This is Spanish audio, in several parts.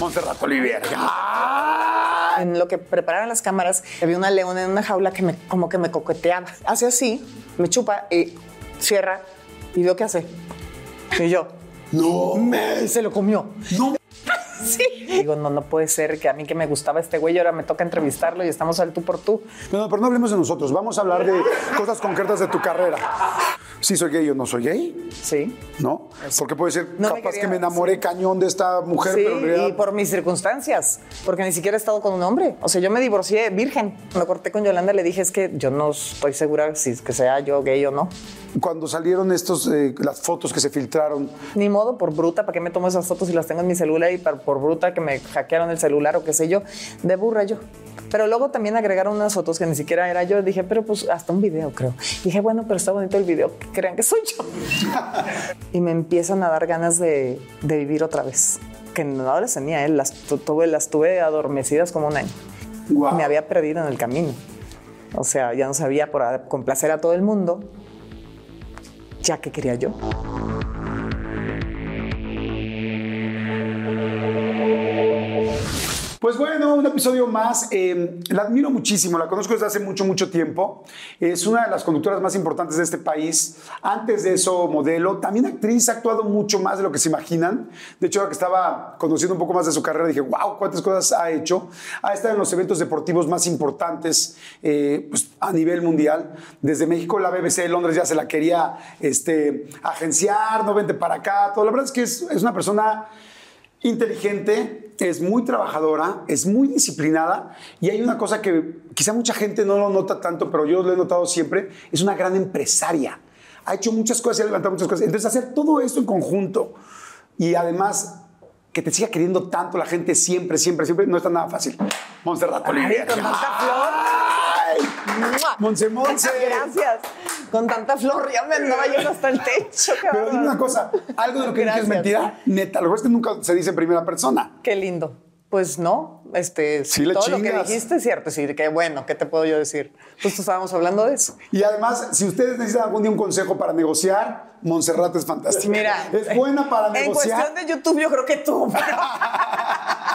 Montserrat Olivier. En lo que preparaban las cámaras, había una leona en una jaula que me, como que me coqueteaba. Hace así, me chupa y cierra y veo qué hace. Y yo, No. y se lo comió. No. Sí. Digo, no, no puede ser que a mí que me gustaba este güey, ahora me toca entrevistarlo y estamos al tú por tú. No, pero no hablemos de nosotros. Vamos a hablar de cosas concretas de tu carrera. Si soy gay o no soy gay, Sí. ¿no? Porque puede ser No me capaz quería- que me enamoré cañón de esta mujer, Sí, pero en realidad. y por mis circunstancias, porque ni siquiera he estado con un hombre. O sea, yo me divorcié virgen. Me corté con Yolanda, le dije, es que yo no estoy segura si es que sea yo gay o no. Cuando salieron estos, eh, las fotos que se filtraron, Ni modo, por bruta, ¿para qué me tomo esas fotos y las tengo en mi celular? Y por, por bruta que me hackearon el celular o qué sé yo, de burra yo. Pero luego también agregaron unas fotos que ni siquiera era yo. Dije, pero pues hasta un video, creo. Dije, bueno, pero está bonito el video, que crean que soy yo. y me empiezan a dar ganas de, de vivir otra vez. Que no las tenía, ¿eh? las, tu- tuve, las tuve adormecidas como un año. Guau. Me había perdido en el camino. O sea, ya no sabía por complacer a todo el mundo. Ya que quería yo. Pues bueno, un episodio más. Eh, la admiro muchísimo, la conozco desde hace mucho, mucho tiempo. Es una de las conductoras más importantes de este país. Antes de eso, modelo. También actriz, ha actuado mucho más de lo que se imaginan. De hecho, ahora que estaba conociendo un poco más de su carrera, dije, wow, cuántas cosas ha hecho. Ha estado en los eventos deportivos más importantes eh, pues, a nivel mundial. Desde México, la BBC de Londres ya se la quería este, agenciar, no vente para acá. Todo. La verdad es que es, es una persona inteligente, es muy trabajadora, es muy disciplinada y hay una cosa que quizá mucha gente no lo nota tanto, pero yo lo he notado siempre, es una gran empresaria. Ha hecho muchas cosas y ha levantado muchas cosas. Entonces hacer todo esto en conjunto y además que te siga queriendo tanto la gente siempre, siempre, siempre, no está nada fácil. Montserrat Olivier. Monse, Monse. Gracias. Con tanta flor ya me andaba yo hasta el techo. qué Pero dime una cosa, algo de lo que dije es mentira, neta, lo que es que nunca se dice en primera persona. Qué lindo. Pues no, este, Sí le todo lo chingas. que dijiste es cierto. Sí, qué bueno, ¿qué te puedo yo decir? Justo estábamos hablando de eso. Y además, si ustedes necesitan algún día un consejo para negociar, Montserrat es fantástica. Mira, es buena para en negociar. cuestión de YouTube yo creo que tú. Pero,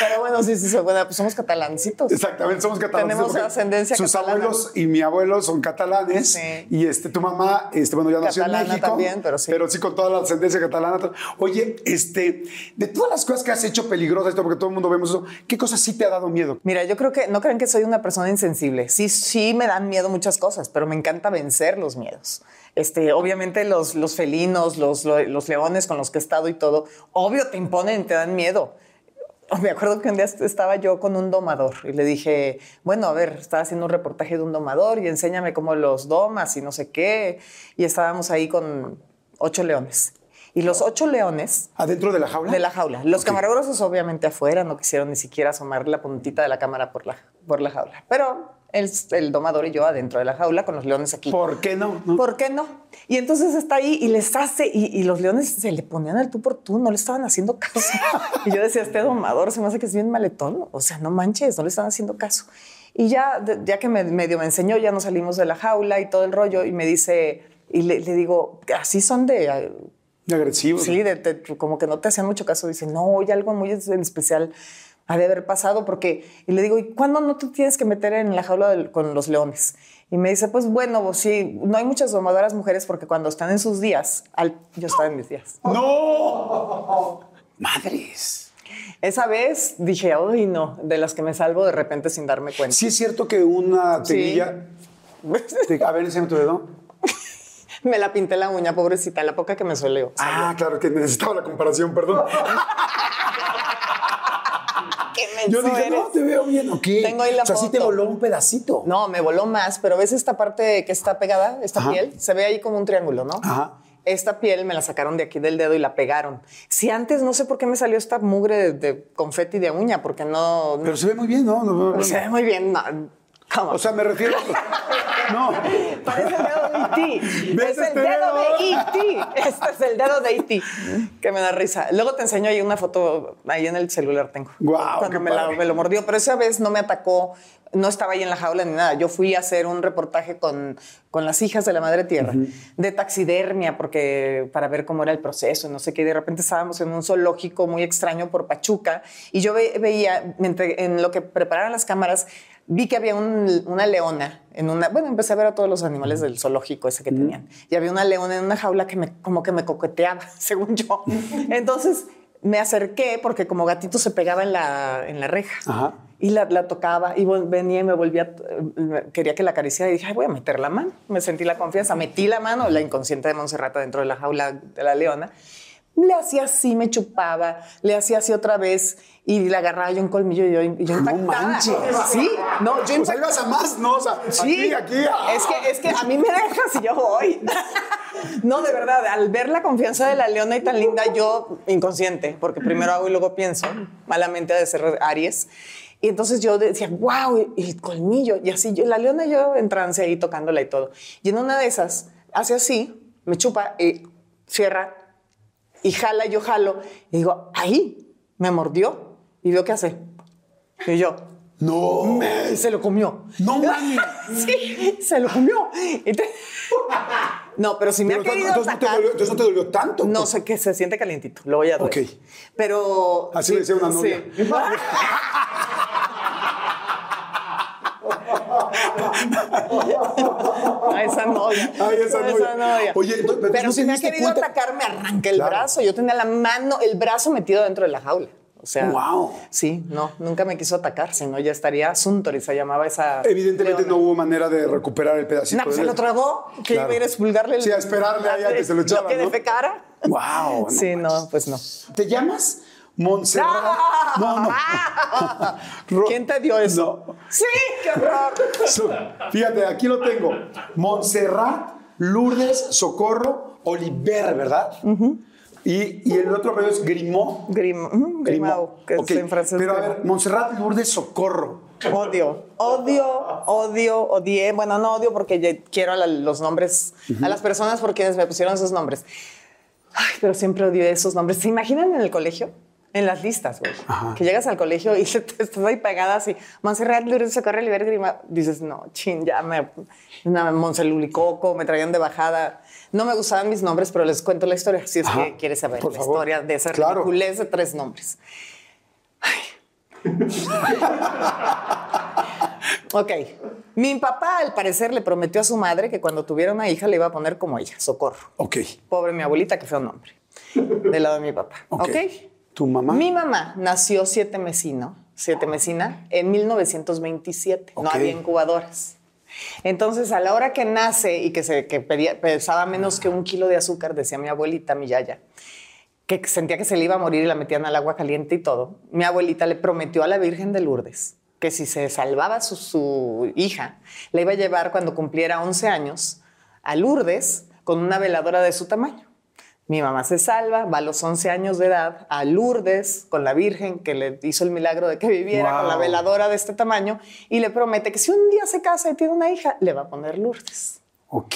Pero bueno, sí, sí, soy buena. Pues somos catalancitos. Exactamente, somos catalanes. Tenemos ascendencia Sus catalana. abuelos y mi abuelo son catalanes. Sí. Y este, tu mamá, este, bueno, ya nació en México. también, pero sí. Pero sí con toda la ascendencia catalana. Oye, este, de todas las cosas que has hecho peligrosas, esto, porque todo el mundo vemos eso, ¿qué cosas sí te ha dado miedo? Mira, yo creo que no crean que soy una persona insensible. Sí, sí me dan miedo muchas cosas, pero me encanta vencer los miedos. Este, obviamente los, los felinos, los, los leones con los que he estado y todo, obvio te imponen, te dan miedo. Me acuerdo que un día estaba yo con un domador y le dije, bueno, a ver, estaba haciendo un reportaje de un domador y enséñame cómo los domas y no sé qué. Y estábamos ahí con ocho leones. Y los ocho leones ¿Adentro de la jaula? de la jaula. Los camarógrafos obviamente afuera no quisieron ni siquiera asomar la puntita de la cámara por la, por la jaula. Pero el, el domador y yo adentro de la jaula con los leones aquí. ¿Por qué no? ¿Por qué no? Y entonces está ahí y les hace, y, y los leones se le ponían al tú por tú, no le estaban haciendo caso. y yo decía, este domador se me hace que es bien maletón, o sea, no manches, no le están haciendo caso. Y ya, ya que me, medio me enseñó, ya nos salimos de la jaula y todo el rollo, y me dice, y le, le digo, así son de, De agresivo. Sí, de- de- como que no te hacían mucho caso. Dice, no, hay algo muy en especial ha de haber pasado porque... Y le digo, ¿y cuándo no te tienes que meter en la jaula del- con los leones? Y me dice, pues bueno, pues sí, no hay muchas domadoras mujeres porque cuando están en sus días, al- yo estaba en mis días. ¡No! Madres. Esa vez dije, uy, no, de las que me salvo de repente sin darme cuenta. Sí es cierto que una Sí. tebilla... te- a ver, enséñame tu dedo. me la pinté la uña, pobrecita, la poca que me suele. Ah, claro, que necesitaba la comparación, perdón. ¿Qué Yo dije, no, te veo bien, ¿o qué? Tengo ahí la o sea, sí te voló un pedacito. No, me voló más, pero ves esta parte que está pegada, esta Ajá. piel, se ve ahí como un triángulo, ¿no? Ajá. Esta piel me la sacaron de aquí del dedo y la pegaron. Si antes no sé por qué me salió esta mugre de, de confeti de uña, porque no, no- Pero se ve muy bien, ¿no? No, no, se ve muy bien. O sea, me refiero. No. Parece el dedo de E.T. ¿Ves Es el este dedo de dedo? E.T. Este es el dedo de E.T. Que me da risa. Luego te enseño ahí una foto, ahí en el celular tengo. Guau, Cuando me, la- padre. me lo mordió. Pero esa vez no me atacó, no estaba ahí en la jaula ni nada. Yo fui a hacer un reportaje con, con las hijas de la Madre Tierra de taxidermia, porque para ver cómo era el proceso no sé qué. Y de repente estábamos en un zoológico muy extraño por Pachuca y yo ve- veía, mientras- en lo que preparaban las cámaras, vi que había un- una leona en una. Bueno, empecé a ver a todos los animales del zoológico ese que tenían. Y había una leona en una jaula que me, como que me coqueteaba, según yo. Entonces me acerqué porque como gatito se pegaba en la, en la reja. Ajá. Y la, la tocaba y venía y me volvía, quería que la acariciara y dije, "Ay, voy a meter la mano. Me sentí la confianza, metí la mano, la inconsciente de Monserrata dentro de la jaula de la leona. Le hacía así, me chupaba, le hacía así otra vez y le agarraba yo un colmillo y yo, y yo No impactada. manches. Sí, no, yo ibas a más, ¿no? O sea, Sí, aquí, aquí. ah. Es que, es que a mí me dejas y yo voy. No, de verdad, al ver la confianza de la leona y tan linda, yo inconsciente, porque primero hago y luego pienso, malamente ha de ser Aries. Y entonces yo decía, wow, y el colmillo. Y así, yo, la leona yo en trance ahí tocándola y todo. Y en una de esas, hace así, me chupa y cierra y jala, yo jalo. Y digo, ahí, me mordió. Y veo qué hace. Y yo, No. y se lo comió. No mames. Sí, se lo comió. Te- No, pero si me Pero ha querido entonces, no te atacar, dolió, entonces no te dolió tanto. no pues. sé qué se siente calientito. Lo voy a dar. Ok. Pero Así le decía una novia. Sí. A esa novia. Ay, esa A novia. Oye, entonces, pero pero ¿no si me ha querido cuenta? atacar, me arranca el Claro. brazo. Yo tenía la mano, el brazo metido dentro de la jaula. O sea, Guau. sí, no, nunca me quiso atacar, si no ya estaría Suntory, se llamaba esa. Evidentemente leona. no hubo manera de recuperar el pedacito. No, de se lo tragó. Que Claro. iba a ir a expulgarle el. Sí, a esperarle a que se lo echara, que ¿no? defecara. Wow. no Sí, no, pues no. ¿Te llamas Montserrat? No, no. Ro- ¿Quién te dio eso? No. Sí, qué horror. So- Fíjate, aquí lo tengo. Montserrat, Lourdes, Socorro, Oliver, ¿verdad? Y, y el otro apellido es Grimaud. Grim, ujú, Grimao, que es en francés. Pero a ver, Montserrat, Lourdes, Socorro. Odio, odio, odio, odié. Bueno, no odio porque quiero a la- los nombres, a las personas por quienes me pusieron esos nombres. Ay, pero siempre odié esos nombres. ¿Se imaginan en el colegio? En las listas, güey. Que llegas al colegio y te estás ahí pegada así. Montserrat, Lourdes, Socorro, Oliver, Grima. Dices, no, chin, ya me... Una Monselulicoco, me traían de bajada. No me gustaban mis nombres, pero les cuento la historia si es Ajá. que quieres saber Por la favor. historia de esa Claro. ridiculez de tres nombres. Ok. Mi papá, al parecer, le prometió a su madre que cuando tuviera una hija le iba a poner como ella, Socorro. Ok. Pobre mi abuelita, que fue un nombre. Del lado de mi papá. Ok. Ok. ¿Tu mamá? Mi mamá nació siete mesino, siete mesina, en 1927. No había incubadoras. Entonces, a la hora que nace y que, se, que pedía- pesaba menos que un kilo de azúcar, decía mi abuelita, mi yaya, que sentía que se le iba a morir y la metían al agua caliente y todo, mi abuelita le prometió a la Virgen de Lourdes que si se salvaba su, su hija, la iba a llevar cuando cumpliera 11 años a Lourdes con una veladora de su tamaño. Mi mamá se salva, va a los 11 años de edad a Lourdes con la Virgen que le hizo el milagro de que viviera con la Wow. veladora de este tamaño y le promete que si un día se casa y tiene una hija, le va a poner Lourdes. Ok.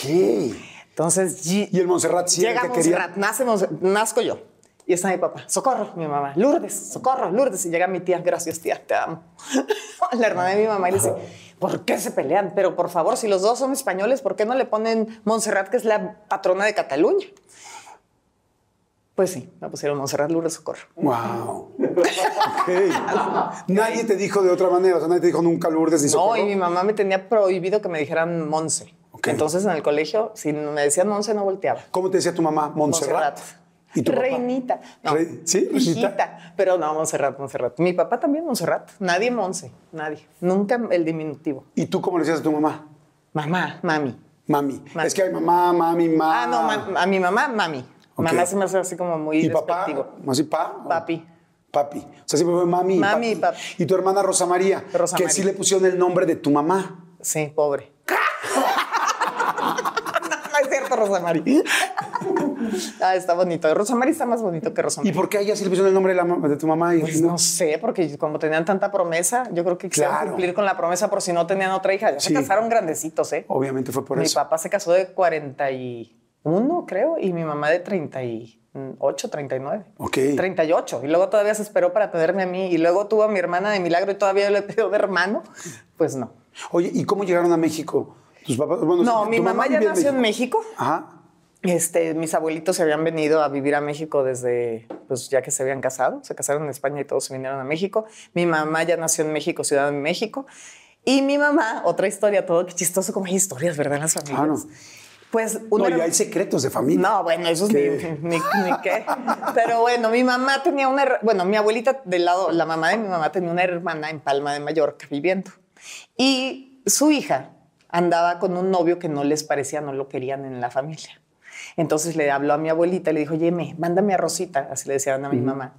Entonces, Y el Montserrat sí llega que quería. Montserrat, nace Monse- nazco yo. Y está mi papá, socorro, mi mamá, Lourdes, socorro, Lourdes. Y llega mi tía, gracias tía, te amo. la hermana de mi mamá y le dice, ¿por qué se pelean? Pero por favor, si los dos son españoles, ¿por qué no le ponen Montserrat, que es la patrona de Cataluña? Pues sí, me pusieron Montserrat, Lourdes, socorro. Wow. Ok. Nadie te dijo de otra manera. O sea, nadie te dijo nunca Lourdes ni No, Socorro. y mi mamá me tenía prohibido que me dijeran Monse. Entonces en el colegio, si me decían Monse, no volteaba. ¿Cómo te decía tu mamá? Montserrat. ¿Y tu? Reinita. No, Rei- ¿sí? Reinita. hijita. Pero no, Montserrat, Montserrat. Mi papá también Montserrat. Nadie Monse, nadie. Nunca el diminutivo. ¿Y tú cómo le decías a tu mamá? Mamá, mami. Mami. Mami. Es que hay mamá, mami, ma. Ah, no, ma- a mi mamá, mami. Ok. Mamá se me hace así como muy ¿Y papá? despectivo. ¿Así pa? Papi. Papi. O sea, siempre fue mami. y Mami y papi. Y tu hermana Rosa María. Rosa que María. sí le pusieron el nombre de tu mamá. Sí, pobre. no es cierto, Rosa María. Ah, está bonito. Rosamari está más bonito que Rosamari. ¿Y por qué a ella sí le pusieron el nombre de, la ma- de tu mamá? Y Pues no sé, porque como tenían tanta promesa, yo creo que quisieron Claro. cumplir con la promesa por si no tenían otra hija. Ya Sí. Se casaron grandecitos, ¿eh? Obviamente fue por mi eso. papá se casó de 41, creo, y mi mamá de 38, 39. Ok. 38. Y luego todavía se esperó para tenerme a mí. Y luego tuvo a mi hermana de milagro y todavía le pidió de hermano. Pues no. Oye, ¿y cómo llegaron a México? Tus papás. Bueno, No, mi mamá ya nació en México. Ajá. Este, mis abuelitos se habían venido a vivir a México desde, pues ya que se habían casado, se casaron en España y todos se vinieron a México. Mi mamá ya nació en México, Ciudad de México. Y mi mamá, otra historia, todo que chistoso, como hay historias, ¿verdad? En las familias. Claro. Pues No, una y hay secretos de familia. no, bueno, eso es ni, ni, ni qué. Pero bueno, mi mamá tenía una, bueno, mi abuelita del lado, la mamá de mi mamá tenía una hermana en Palma de Mallorca viviendo. Y su hija andaba con un novio que no les parecía, no lo querían en la familia. Entonces le habló a mi abuelita y le dijo, oye, me, mándame a Rosita, así le decían a mi mamá,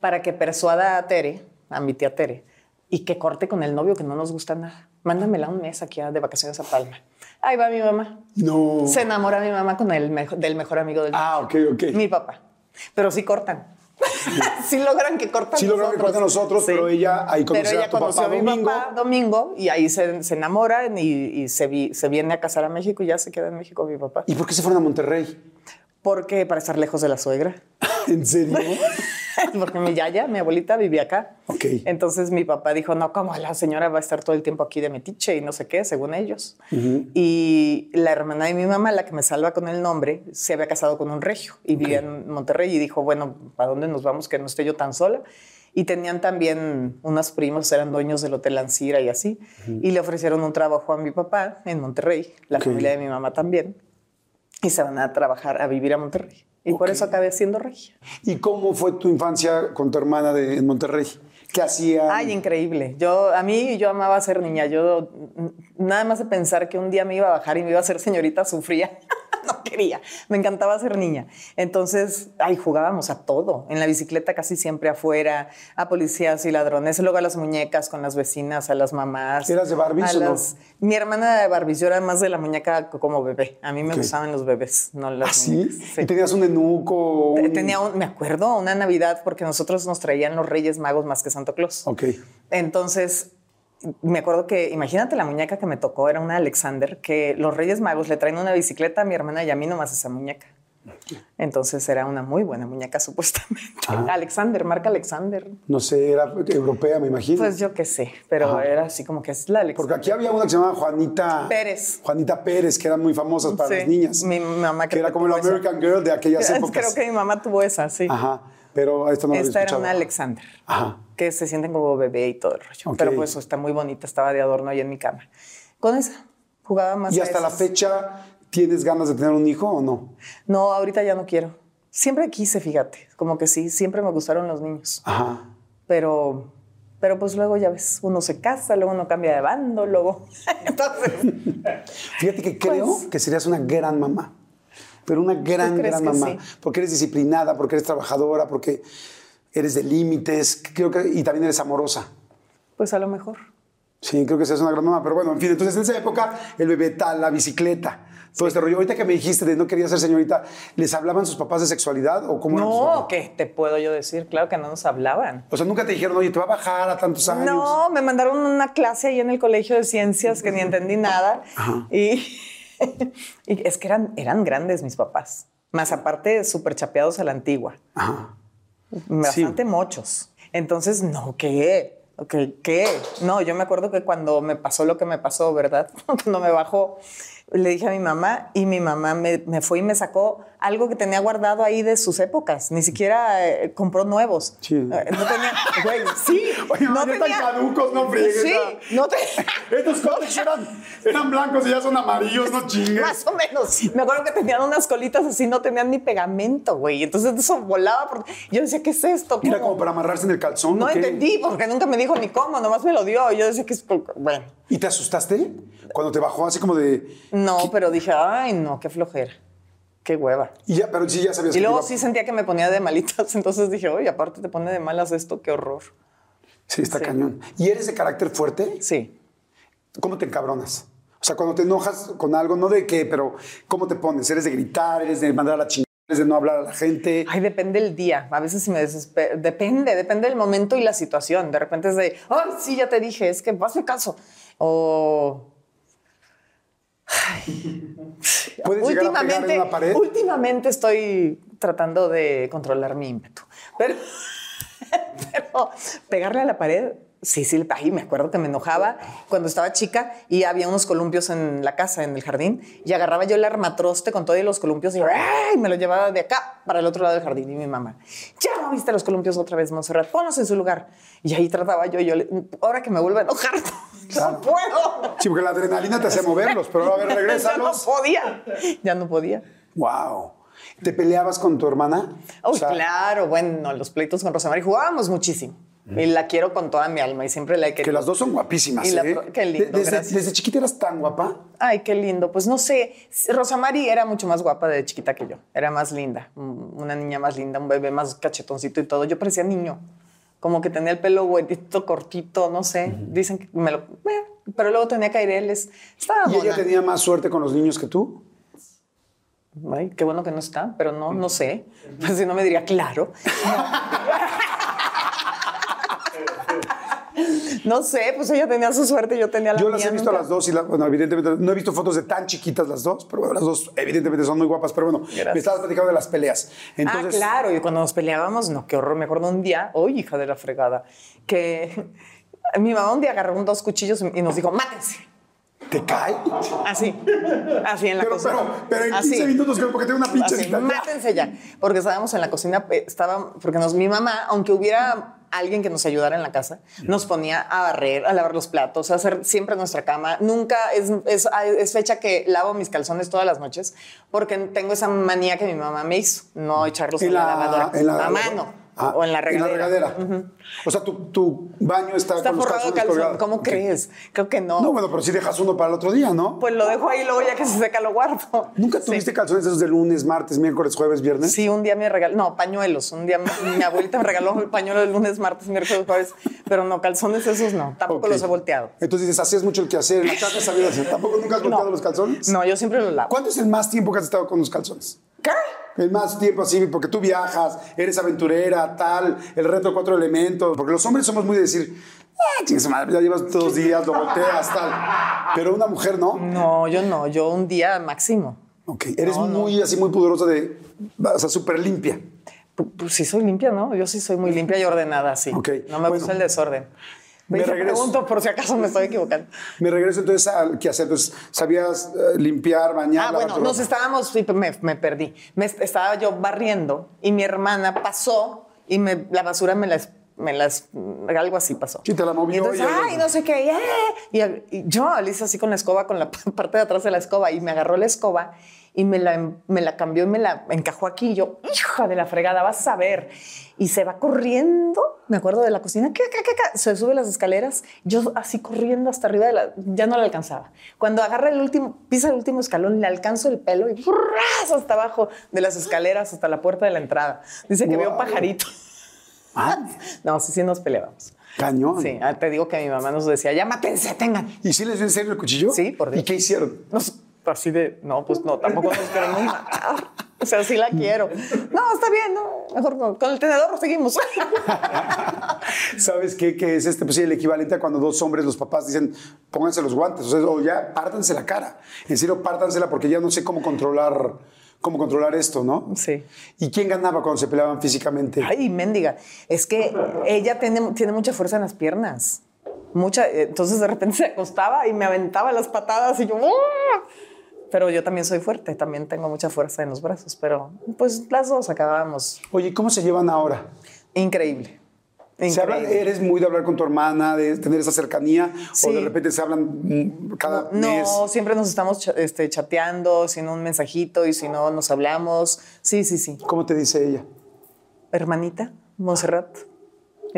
para que persuada a Tere, a mi tía Tere, y que corte con el novio que no nos gusta nada. Mándamela un mes aquí de vacaciones a Palma. Ahí va mi mamá. No. Se enamora mi mamá con el mejo- del mejor amigo del Ah, ok, ok. mi papá. Pero sí cortan. sí logran que cortan Sí logran que corten nosotros, pero ella ahí conoció Pero a ella tu conoció papá a mi Domingo. papá Domingo y ahí se, se enamoran y, y se, vi- se viene a casar a México y ya se queda en México mi papá. ¿Y por qué se fueron a Monterrey? Porque para estar lejos de la suegra. ¿En serio? Porque mi yaya, mi abuelita, vivía acá. Ok. Entonces mi papá dijo, no, como la señora va a estar todo el tiempo aquí de metiche y no sé qué, según ellos. Y la hermana de mi mamá, la que me salva con el nombre, se había casado con un regio y vivía en Monterrey y dijo, bueno, ¿para dónde nos vamos que no esté yo tan sola? Y tenían también unos primos, eran dueños del Hotel Ancira y así. Y le ofrecieron un trabajo a mi papá en Monterrey, la Ok. familia de mi mamá también. Y se van a trabajar, a vivir a Monterrey. Y por eso acabé siendo regia. ¿Y cómo fue tu infancia con tu hermana de, en Monterrey? ¿Qué hacía? Ay, increíble. Yo, a mí, yo amaba ser niña. Yo, nada más de pensar que un día me iba a bajar y me iba a ser señorita, sufría. no quería. Me encantaba ser niña. Entonces, ay, jugábamos a todo. En la bicicleta casi siempre afuera, a policías y ladrones, luego a las muñecas con las vecinas, a las mamás. ¿Eras de Barbies o no? Mi hermana era de Barbies, yo era más de la muñeca como bebé. A mí me gustaban los bebés, no las ¿Ah, sí? muñecas. Sí. ¿Y tenías un enuco? Un- Tenía un, me acuerdo, una Navidad, porque nosotros nos traían los Reyes Magos más que Santo Claus. Ok. Entonces, me acuerdo que, imagínate la muñeca que me tocó, era una Alexander, que los Reyes Magos le traen una bicicleta a mi hermana y a mí nomás esa muñeca. Entonces era una muy buena muñeca, supuestamente. Ah. Alexander, marca Alexander. No sé, era europea, me imagino. Pues yo qué sé, pero Ajá. era así como que es la Alexander. Porque aquí había una que se llamaba Juanita Pérez. Juanita Pérez, que eran muy famosas para Sí, las niñas. mi mamá que era como la tuvo esa. American Girl de aquellas épocas. Creo que mi mamá tuvo esa, sí. Ajá. Pero esta no la había Esta era una Alexander. Ajá. que se sienten como bebé y todo el rollo. Pero pues está muy bonita, estaba de adorno ahí en mi cama. Con esa jugaba más. ¿Y a hasta la fecha tienes ganas de tener un hijo o no? No, ahorita ya no quiero. Siempre quise, fíjate, como que sí, siempre me gustaron los niños. Ajá. Pero, pero pues luego ya ves, uno se casa, luego uno cambia de bando, luego. Entonces, Fíjate que creo Pues- que serías una gran mamá. Pero una gran, ¿Tú crees gran que mamá. sí? Porque eres disciplinada, porque eres trabajadora, porque eres de límites. Creo que, y también eres amorosa. pues a lo mejor. Sí, creo que seas una gran mamá. Pero bueno, en fin, entonces en esa época, el bebé tal, la bicicleta, todo este rollo. Ahorita que me dijiste de no quería ser señorita, ¿les hablaban sus papás de sexualidad o cómo No? ¿qué te puedo yo decir? Claro que no nos hablaban. O sea, nunca te dijeron, oye, te va a bajar a tantos años. No, me mandaron una clase ahí en el colegio de ciencias que ni entendí nada. Y, y es que eran, eran grandes mis papás. Más aparte, súper chapeados a la antigua. Ajá. Bastante mochos. Entonces, no, ¿qué? Ok, ¿Qué? No, yo me acuerdo que cuando me pasó lo que me pasó, ¿verdad? Cuando me bajó, le dije a mi mamá y mi mamá me, me fue y me sacó algo que tenía guardado ahí de sus épocas. Ni siquiera eh, compró nuevos. Sí. Eh, No tenía, güey, sí. Oye, no están caducos, no friegues. Sí, ya. no te... Estos cómics eran, eran blancos y ya son amarillos, no chingues. Más o menos. Me acuerdo que tenían unas colitas así, no tenían ni pegamento, güey. Entonces eso volaba. Por... Yo decía, ¿qué es esto? Era ¿Cómo? como para amarrarse en el calzón. No entendí porque nunca me dijo ni cómo, nomás me lo dio. Yo decía que es. Bueno, ¿Y te asustaste? Cuando te bajó así como de... no, pero dije, ay, no, qué flojera. Qué hueva. Y ya, pero sí ya sabías Y que luego iba- sí sentía que me ponía de malitas. Entonces dije, oye, aparte te pone de malas esto, qué horror. Sí, está Sí. cañón. ¿Y eres de carácter fuerte? Sí. ¿Cómo te encabronas? O sea, cuando te enojas con algo, no de qué, pero ¿cómo te pones? ¿Eres de gritar? ¿Eres de mandar a la chingada? de no hablar a la gente. Ay, depende el día. A veces sí me desespero. Depende, depende del momento y la situación. De repente es de, ay, sí, ya te dije, es que hazme caso. O. ¿Puedes llegar a una pared? últimamente estoy tratando de controlar mi ímpetu. Pero, pero pegarle a la pared Sí, sí, ahí me acuerdo que me enojaba cuando estaba chica y había unos columpios en la casa, en el jardín, y agarraba yo el armatroste con todos los columpios y, me lo llevaba de acá para el otro lado del jardín. Y mi mamá, ya no viste los columpios otra vez, Monserrat, ponlos en su lugar. Y ahí trataba yo, yo, ahora que me vuelvo a enojar, no puedo. Sí, porque la adrenalina te hace moverlos, pero a ver, regresa. ya no podía, ya no podía. Wow. ¿Te peleabas con tu hermana? Oh, claro, bueno, los pleitos con Rosamari jugábamos muchísimo. Y la quiero con toda mi alma y siempre la he querido. Que las dos son guapísimas. ¿eh? qué lindo. desde, desde, chiquita eras tan guapa? Ay, qué lindo. Pues no sé. Rosa Mari era mucho más guapa de chiquita que yo. Era más linda. Una niña más linda, un bebé más cachetoncito y todo. Yo parecía niño. Como que tenía el pelo güerito, cortito, no sé. Dicen que me lo. pero luego tenía caireles. Estaba ¿Y ella tenía más suerte con los niños que tú? Ay, qué bueno que no está, pero no, no sé. Pues si no me diría, claro. No sé, pues ella tenía su suerte, yo tenía la Yo las he visto a las dos y, bueno, evidentemente no he visto fotos de tan chiquitas las dos, pero bueno, las dos evidentemente son muy guapas, pero bueno, me estabas platicando de las peleas. Ah, Entonces, ah, claro, y cuando nos peleábamos, no, qué horror, me acuerdo un día, uy, hija de la fregada, que mi mamá un día agarró un dos cuchillos y nos dijo, mátense. ¿Te cae? Así, así en la cocina. Pero, pero en 15 minutos, porque tengo una pinche así, Mátense ya. Porque estábamos en la cocina, eh, estaba, porque nos, mi mamá, aunque hubiera alguien que nos ayudara en la casa, nos ponía a barrer, a lavar los platos, a hacer siempre nuestra cama. Nunca es, es, es, fecha que lavo mis calzones todas las noches porque tengo esa manía que mi mamá me hizo, no echarlos en, la, lavadora, la, a mano. Ah, o en la regadera. O sea, tu, tu, baño está, está con forrado los calzón. ¿Cómo crees? Creo que no. No, bueno, pero si dejas uno para el otro día, ¿no? Pues lo dejo ahí luego ya que se seca lo guardo. ¿Nunca tuviste calzones esos de lunes, martes, miércoles, jueves, viernes? Sí, un día me regaló, no, pañuelos. Un día mi abuelita me regaló el pañuelo de lunes, martes, miércoles, jueves, pero no, calzones esos no. Tampoco los he volteado. Entonces dices, hacías mucho el quehacer en la casa, sabías hacer. ¿Tampoco nunca has volteado los calzones? No, yo siempre los lavo. ¿Cuánto es el más tiempo que has estado con los calzones? ¿Qué? El más tiempo así, porque tú viajas, eres aventurera, tal, el reto de cuatro elementos. Porque los hombres somos muy de decir, ah, madre, ya llevas dos días, lo volteas, tal. Pero una mujer no. No, yo no, yo un día máximo. Ok, eres muy así, muy poderosa de, o sea, súper limpia. Pues, sí soy limpia, ¿no? Yo sí soy muy limpia y ordenada, sí. Okay. No me gusta el desorden. Me, pregunto por si acaso me estoy equivocando. Me regreso entonces al qué hacer. Entonces, ¿sabías eh, limpiar, bañar? Ah, bueno, nos estábamos, me, me perdí. Me, estaba yo barriendo y mi hermana pasó y me, la basura me la me las algo así pasó. Sí, te la movió. Y entonces, ay, no sé qué. Y, y, yo le hice así con la escoba, con la parte de atrás de la escoba, y me agarró la escoba y me la, me la cambió y me la encajó aquí. Y yo, hija de la fregada, vas a ver. Y se va corriendo, me acuerdo de la cocina, ¿qué, qué, qué, se sube las escaleras, yo así corriendo hasta arriba de la, ya no la alcanzaba. Cuando agarra el último, pisa el último escalón, le alcanzo el pelo y hasta abajo de las escaleras, hasta la puerta de la entrada. Dice que vio un pajarito. Ah. No, sí, sí nos peleábamos. Cañón. Sí, ah, te digo que mi mamá nos decía, ya mátense, tengan. ¿Y si les dio en serio el cuchillo? Sí, por Dios. ¿Y qué hicieron? Nos, así de, no, pues no, tampoco nos queremos matar. O sea, sí la quiero. No, está bien, no, mejor con el tenedor seguimos. ¿Sabes qué? Que es este, pues el equivalente a cuando dos hombres, los papás dicen, pónganse los guantes, o sea, o ya pártanse la cara. En serio, pártansela porque ya no sé cómo controlar cómo controlar esto, ¿no? Sí. ¿Y quién ganaba cuando se peleaban físicamente? Ay, mendiga. Es que ella tiene, tiene mucha fuerza en las piernas. Mucha, entonces de repente se acostaba y me aventaba las patadas y yo pero yo también soy fuerte, también tengo mucha fuerza en los brazos, pero pues las dos acabamos. Oye, ¿cómo se llevan ahora? Increíble. ¿Eres muy de hablar con tu hermana, de tener esa cercanía? ¿O de repente se hablan cada no, mes? No, siempre nos estamos este, chateando, sin un mensajito y si no nos hablamos. Sí, sí, sí. ¿Cómo te dice ella? Hermanita, Monserrat.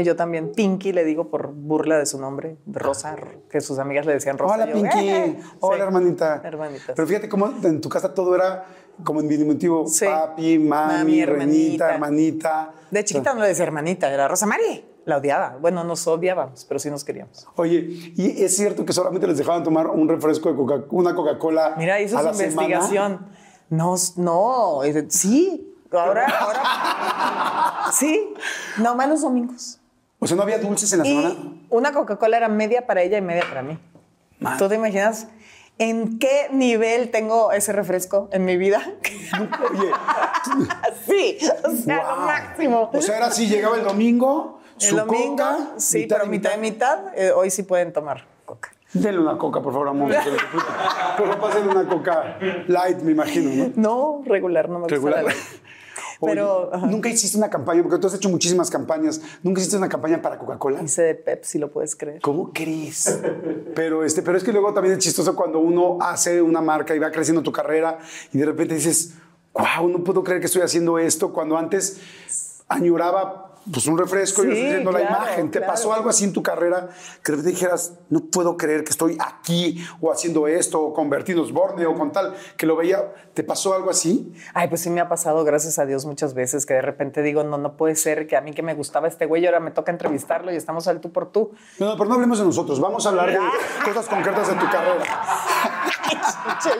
Y yo también, Pinky, le digo por burla de su nombre, Rosa, que sus amigas le decían Rosa. Hola, Pinky. Eh". Hola, hermanita. Hermanita. Pero fíjate cómo en tu casa todo era como en diminutivo. Papi, mami, hermanita, hermanita. De chiquita no le decía hermanita, era Rosa Mari. La odiaba. Bueno, nos odiábamos, pero sí nos queríamos. Oye, ¿y es cierto que solamente les dejaban tomar un refresco de Coca una Coca-Cola? Mira, hizo su investigación. No, no, sí, Ahora, ahora. Sí, nomás los domingos. O sea, ¿no había dulces en la semana? Y una Coca-Cola era media para ella y media para mí. Man. ¿Tú te imaginas en qué nivel tengo ese refresco en mi vida? Oye, sí, o sea, wow. lo máximo. O sea, era así, llegaba el domingo, el su domingo, coca, sí, pero mitad de mitad, eh, hoy sí pueden tomar coca. Denle una coca, por favor, suplico. Por favor, pásenle una coca light, me imagino, ¿no? No, regular, no me gusta Regular. la ley. Pero, nunca hiciste una campaña, porque tú has hecho muchísimas campañas. ¿Nunca hiciste una campaña para Coca-Cola? Hice de Pepsi, lo puedes creer. ¿Cómo crees? Pero, este, pero es que luego también es chistoso cuando uno hace una marca y va creciendo tu carrera y de repente dices, wow, no puedo creer que estoy haciendo esto cuando antes añoraba pues, un refresco y yo Sí, estoy haciendo la claro, imagen. ¿Te claro. pasó algo así en tu carrera que repente dijeras, no puedo creer que estoy aquí o haciendo esto o convertidos borde o con tal, que lo veía? ¿Te pasó algo así? Ay, pues sí me ha pasado, gracias a Dios, muchas veces que de repente digo, no, no puede ser que a mí que me gustaba este güey, ahora me toca entrevistarlo y estamos al tú por tú. No, no, pero no hablemos de nosotros, vamos a hablar de cosas concretas de tu carrera.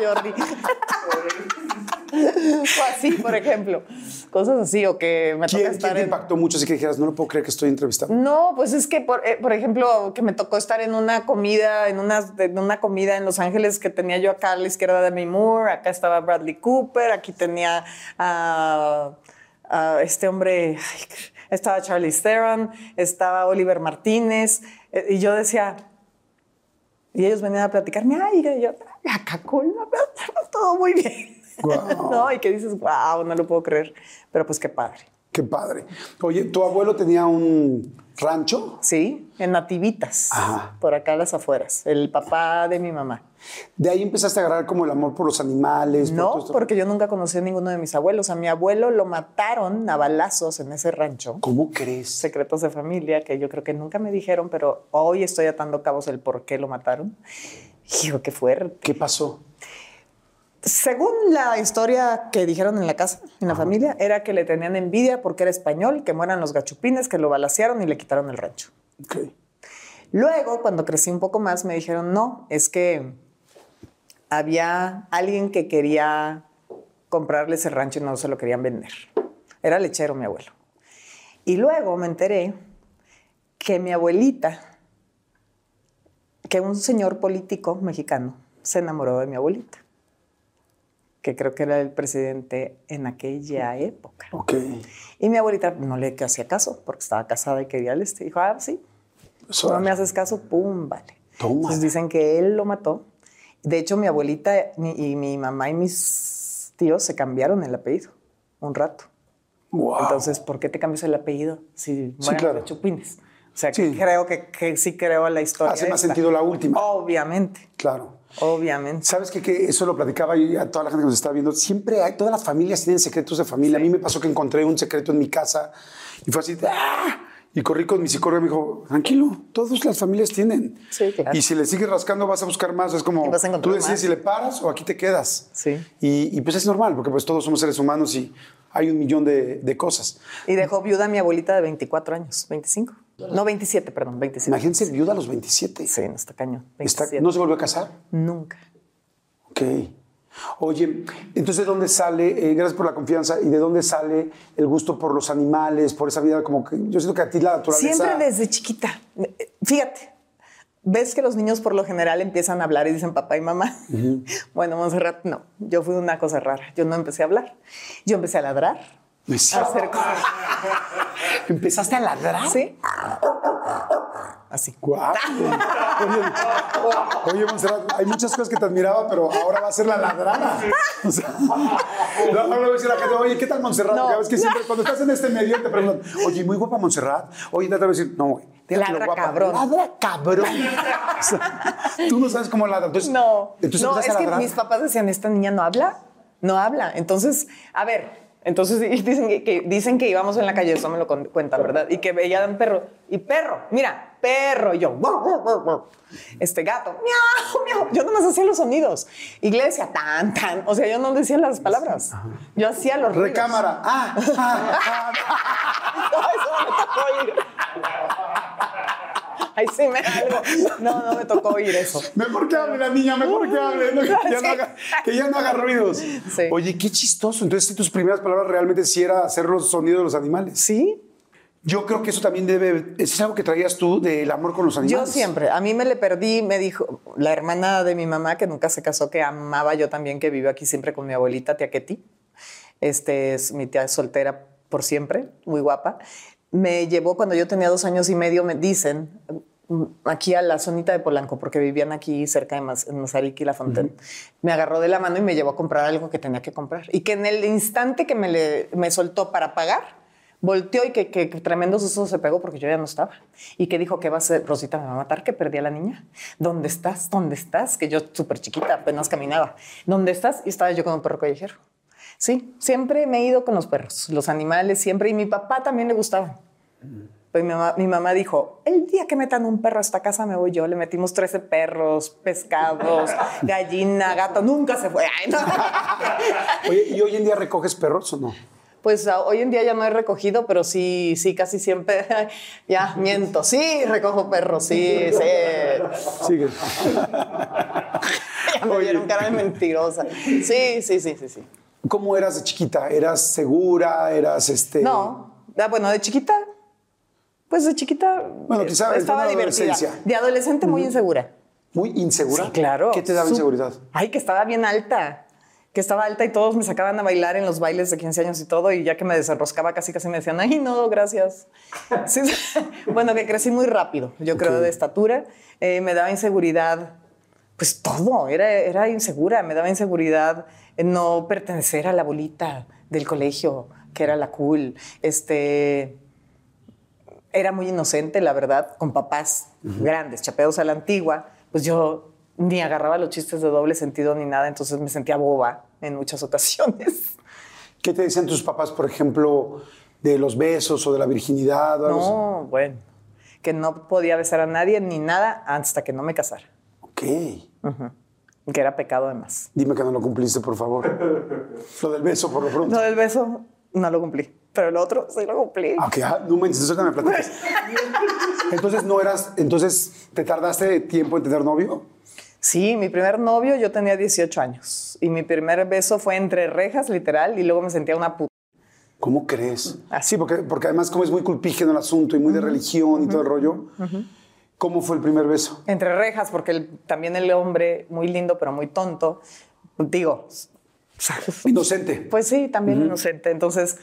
Jordi. o así, por ejemplo. Cosas así, o que me toca ¿Quién, quién estar te en... impactó mucho así que dijeras, no lo puedo creer que estoy entrevistando? No, pues es que, por, eh, por ejemplo, que me tocó estar en una comida, en una, en una comida en Los Ángeles que tenía yo acá a la izquierda de mi Moore, acá estaba Bradley Cooper, aquí tenía a, a este hombre, ay, estaba Charlie Theron, estaba Oliver Martínez, eh, y yo decía, y ellos venían a platicarme, ay, y yo, acá cola, todo muy bien. No, y que dices, wow, no lo puedo creer, pero pues qué padre. Qué padre. Oye, ¿tu abuelo tenía un rancho? Sí, en Nativitas, Ajá. por acá a las afueras, el papá de mi mamá. De ahí empezaste a agarrar como el amor por los animales. No, porque yo nunca conocí a ninguno de mis abuelos. A mi abuelo lo mataron a balazos en ese rancho. ¿Cómo crees? Secretos de familia que yo creo que nunca me dijeron, pero hoy estoy atando cabos el por qué lo mataron. Hijo, qué fuerte. ¿Qué pasó? Según la historia que dijeron en la casa, en la familia, era que le tenían envidia porque era español, que mueran los gachupines, que lo balacearon y le quitaron el rancho. Luego, cuando crecí un poco más, me dijeron, no, es que había alguien que quería comprarle ese rancho y no se lo querían vender. Era lechero mi abuelo. Y luego me enteré que mi abuelita, que un señor político mexicano se enamoró de mi abuelita, que creo que era el presidente en aquella época. Ok. Y mi abuelita no le hacía caso porque estaba casada y quería el este. Dijo, ah, sí, no me haces caso, pum, vale. Toma. Entonces dicen que él lo mató. De hecho, mi abuelita mi- y mi mamá y mis tíos se cambiaron el apellido un rato. Wow. Entonces, ¿por qué te cambias el apellido si mueren claro. chupines? O sea, Sí. que creo que, que sí creo la historia. Hace más esta. sentido la última. Obviamente, Claro. Obviamente. ¿Sabes qué? Que eso lo platicaba a toda la gente que nos está viendo. Siempre hay, todas las familias tienen secretos de familia. A mí me pasó que encontré un secreto en mi casa y fue así, ¡ah! Y corrí con mi psicólogo y me dijo, tranquilo, todas las familias tienen. Sí, claro. Y si le sigues rascando vas a buscar más. Es como, tú decides más. si le paras o aquí te quedas. Sí. Y, y pues es normal, porque pues todos somos seres humanos y hay un millón de, de cosas. Y dejó viuda a mi abuelita de 24 años, 25. No, 27, perdón, 27. Imagínense viuda a los 27. Sí, no está cañón. Está- 27. ¿No se volvió a casar? Nunca. Ok. Oye, entonces, ¿de dónde sale, eh, gracias por la confianza, y de dónde sale el gusto por los animales, por esa vida como que yo siento que a ti la naturaleza... Siempre desde chiquita. Fíjate, ves que los niños por lo general empiezan a hablar y dicen papá y mamá. Bueno, Montserrat, no. Yo fui una cosa rara. Yo no empecé a hablar. Yo empecé a ladrar. No es A cierto. hacer cosas. ¿Empezaste a ladrar? ¿Sí? Así. Guau. Oye, oye, Montserrat, hay muchas cosas que te admiraba, pero ahora va a ser la ladrada. O sea, no, no le voy a decir a la gente, oye, ¿qué tal Montserrat? No. Porque ves que siempre cuando estás en este medio te preguntan, oye, muy guapa Montserrat. Oye, te voy a decir, no, güey. Ladra guapa. cabrón. Ladra cabrón. O sea, tú no sabes cómo ladra. Entonces, No, entonces no, es que mis papás decían, esta niña no habla, no habla. Entonces, a ver, entonces dicen que, que- dicen que íbamos en la calle, eso me lo cuentan, ¿verdad? Y que veían perro, y perro, mira, perro, y yo, este gato, miau, miau. Yo nomás hacía los sonidos. Iglesia, tan, tan. O sea, yo no decía las palabras. Yo hacía los ruidos. Recámara. Ah, ah, ah. No, eso me tocó ir. Ay, sí, me algo. No, no me tocó oír eso. Mejor que hable la niña, mejor que hable, ¿no? que, ya no haga, que ya no haga ruidos. Sí. Oye, qué chistoso. Entonces, si tus primeras palabras realmente sí era hacer los sonidos de los animales. Sí, Yo creo que eso también debe, es algo que traías tú del amor con los Yo animales. siempre, a mí me le perdí, me dijo la hermana de mi mamá que nunca se casó, que amaba yo también, que vive aquí siempre con mi abuelita, tía Ketty. Este es mi tía soltera por siempre, muy guapa. Me llevó cuando yo tenía dos años y medio, me dicen, aquí a la zonita de Polanco, porque vivían aquí cerca de Mas- en Mazarik y La Fontaine. Me agarró de la mano y me llevó a comprar algo que tenía que comprar. Y que en el instante que me, le- me soltó para pagar, volteó y que, que- que tremendo susto se pegó porque yo ya no estaba. Y que dijo que va a ser, Rosita me va a matar, que perdí a la niña. ¿Dónde estás? ¿Dónde estás? Que yo súper chiquita, apenas caminaba. ¿Dónde estás? Y estaba yo con un perro callejero. Sí, siempre me he ido con los perros, los animales, siempre. Y mi papá también le gustaban. Pues mi mamá, mi mamá dijo, el día que metan un perro a esta casa me voy yo. Le metimos 13 perros, pescados, gallina, gato. Nunca se fue. Ay, no. Oye, ¿y hoy en día recoges perros o no? Pues ah, hoy en día ya no he recogido, pero sí, sí, casi siempre. ya, miento. Sí, recojo perros, sí, sí. Sigue. Ya me dieron cara de mentirosa. Sí, sí, sí, sí, sí. ¿Cómo eras de chiquita? ¿Eras segura? ¿Eras este.? No, ah, bueno, de chiquita, pues de chiquita. Bueno, quizá eh, estaba divertida. adolescencia. De adolescente muy insegura. ¿Muy insegura? Sí, claro. ¿Qué te daba Su- inseguridad? Ay, que estaba bien alta. Que estaba alta y todos me sacaban a bailar en los bailes de 15 años y todo. Y ya que me desenroscaba casi casi me decían, ay, no, gracias. Sí, bueno, que crecí muy rápido, yo creo, de estatura. Eh, me daba inseguridad, pues todo. Era, era insegura. Me daba inseguridad en no pertenecer a la bolita del colegio, que era la cool. Este era muy inocente, la verdad, con papás grandes, chapeados a la antigua, pues yo ni agarraba los chistes de doble sentido ni nada, entonces me sentía boba en muchas ocasiones. ¿Qué te decían tus papás, por ejemplo, de los besos o de la virginidad? O algo así? No, bueno, que no podía besar a nadie ni nada hasta que no me casara, Ok. que era pecado además. Dime que no lo cumpliste, por favor. lo del beso, por lo pronto. Lo del beso no lo cumplí, pero el otro sí lo cumplí. Ah, ok, ah, no manches, eso me platicas. entonces no eras, entonces te tardaste tiempo en tener novio. Sí, mi primer novio yo tenía 18 años y mi primer beso fue entre rejas, literal, y luego me sentía una puta. ¿Cómo crees? Ah. Sí, porque, porque además como es muy culpígeno el asunto y muy de religión y todo el rollo. ¿Cómo fue el primer beso? Entre rejas, porque el- también el hombre, muy lindo, pero muy tonto, digo, Inocente. pues sí, también inocente. Entonces,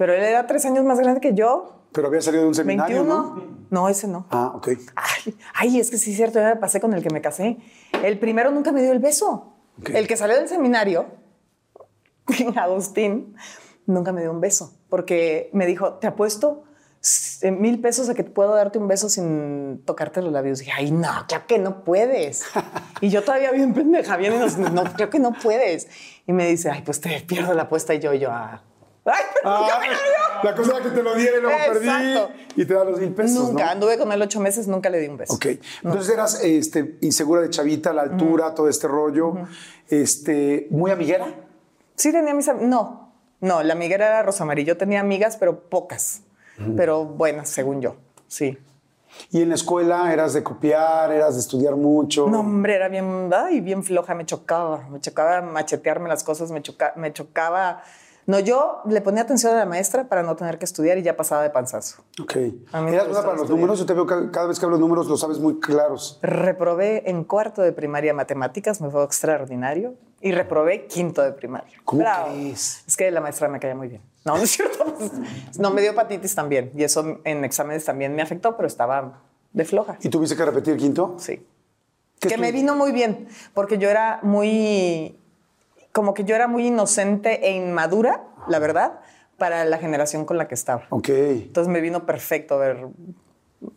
pero él era tres años más grande que yo. Pero había salido de un seminario, 21. ¿no? No, ese no. Ah, ok. Ay, ay, es que sí es cierto, ya me pasé con el que me casé. El primero nunca me dio el beso. Ok. El que salió del seminario, Agustín, nunca me dio un beso, porque me dijo, te apuesto s- mil pesos a que puedo darte un beso sin tocarte los labios. Y dije, ay, no, claro que no puedes. y yo todavía bien pendeja, bien inocente, no, creo que no puedes. Y me dice, ay, pues te pierdo la apuesta. Y yo, yo, ah. Ay, pero nunca Ah, me la dio. la cosa era que te lo diera y luego Exacto. perdí y te da los mil pesos. Nunca, ¿no? anduve con él ocho meses, nunca le di un beso. Ok. Entonces eras este, insegura de chavita, la altura, todo este rollo. este, muy amiguera. Sí tenía mis am- No, no, la amiga era Rosa María. Yo tenía amigas, pero pocas. Pero buenas, según yo. Sí. Y en la escuela eras de copiar, eras de estudiar mucho. No, hombre, era bien, ay, bien floja, me chocaba. Me chocaba machetearme las cosas, me, choca- me chocaba. No, yo le ponía atención a la maestra para no tener que estudiar y ya pasaba de panzazo. Ok. A mí me ¿Eras buena gustaba para los estudiar. números? Yo te veo ca- cada vez que hablo de números, los sabes muy claros. Reprobé en cuarto de primaria matemáticas, me fue extraordinario. Y reprobé quinto de primaria. ¿Cómo Bravo. crees? Es que la maestra me caía muy bien. No, no es cierto. No, me dio hepatitis también. Y eso en exámenes también me afectó, pero estaba de floja. ¿Y tuviste que repetir quinto? Sí. ¿Qué Que me vino muy bien, porque yo era muy, como que yo era muy inocente e inmadura, la verdad, para la generación con la que estaba. Ok. Entonces me vino perfecto haber,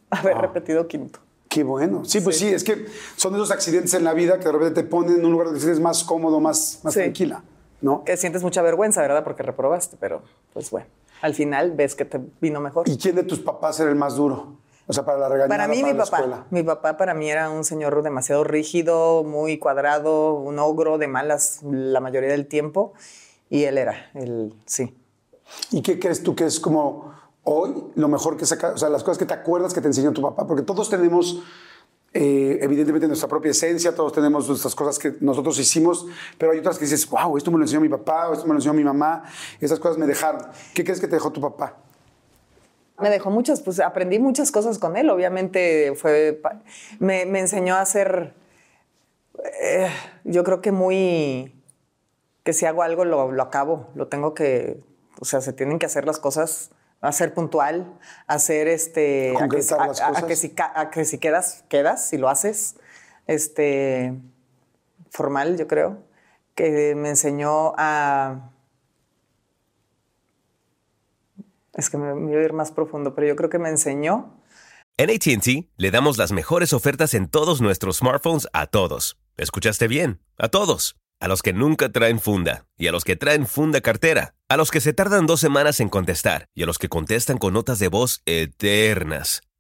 haber Ah. repetido quinto. Qué bueno. Sí, pues sí. es que son esos accidentes en la vida que de repente te ponen en un lugar donde te sientes más cómodo, más, más Sí. tranquila, ¿no? Que sientes mucha vergüenza, ¿verdad? Porque reprobaste, pero pues bueno, al final ves que te vino mejor. ¿Y quién de tus papás era el más duro? O sea, para la regañada, Para mí, mi la papá. escuela. Mi papá para mí era un señor demasiado rígido, muy cuadrado, un ogro de malas la mayoría del tiempo. Y él era, él, sí. ¿Y qué crees tú que es como hoy lo mejor que saca, o sea, las cosas que te acuerdas que te enseñó tu papá? Porque todos tenemos, eh, evidentemente, nuestra propia esencia, todos tenemos nuestras cosas que nosotros hicimos, pero hay otras que dices, wow, esto me lo enseñó mi papá, o esto me lo enseñó mi mamá, esas cosas me dejaron. ¿Qué crees que te dejó tu papá? Me dejó muchas, pues aprendí muchas cosas con él. Obviamente fue, me, me enseñó a hacer, eh, yo creo que muy, que si hago algo lo, lo acabo, lo tengo que, o sea, se tienen que hacer las cosas a ser puntual, a ser este, a que, a- las a cosas. que si, a que si quedas, quedas, si lo haces, este, formal, yo creo, que me enseñó a, es que me, me iba a ir más profundo, pero yo creo que me enseñó En ATT le damos las mejores ofertas en todos nuestros smartphones a todos. ¿Escuchaste bien? A todos. A los que nunca traen funda y a los que traen funda cartera. A los que se tardan dos semanas en contestar y a los que contestan con notas de voz eternas.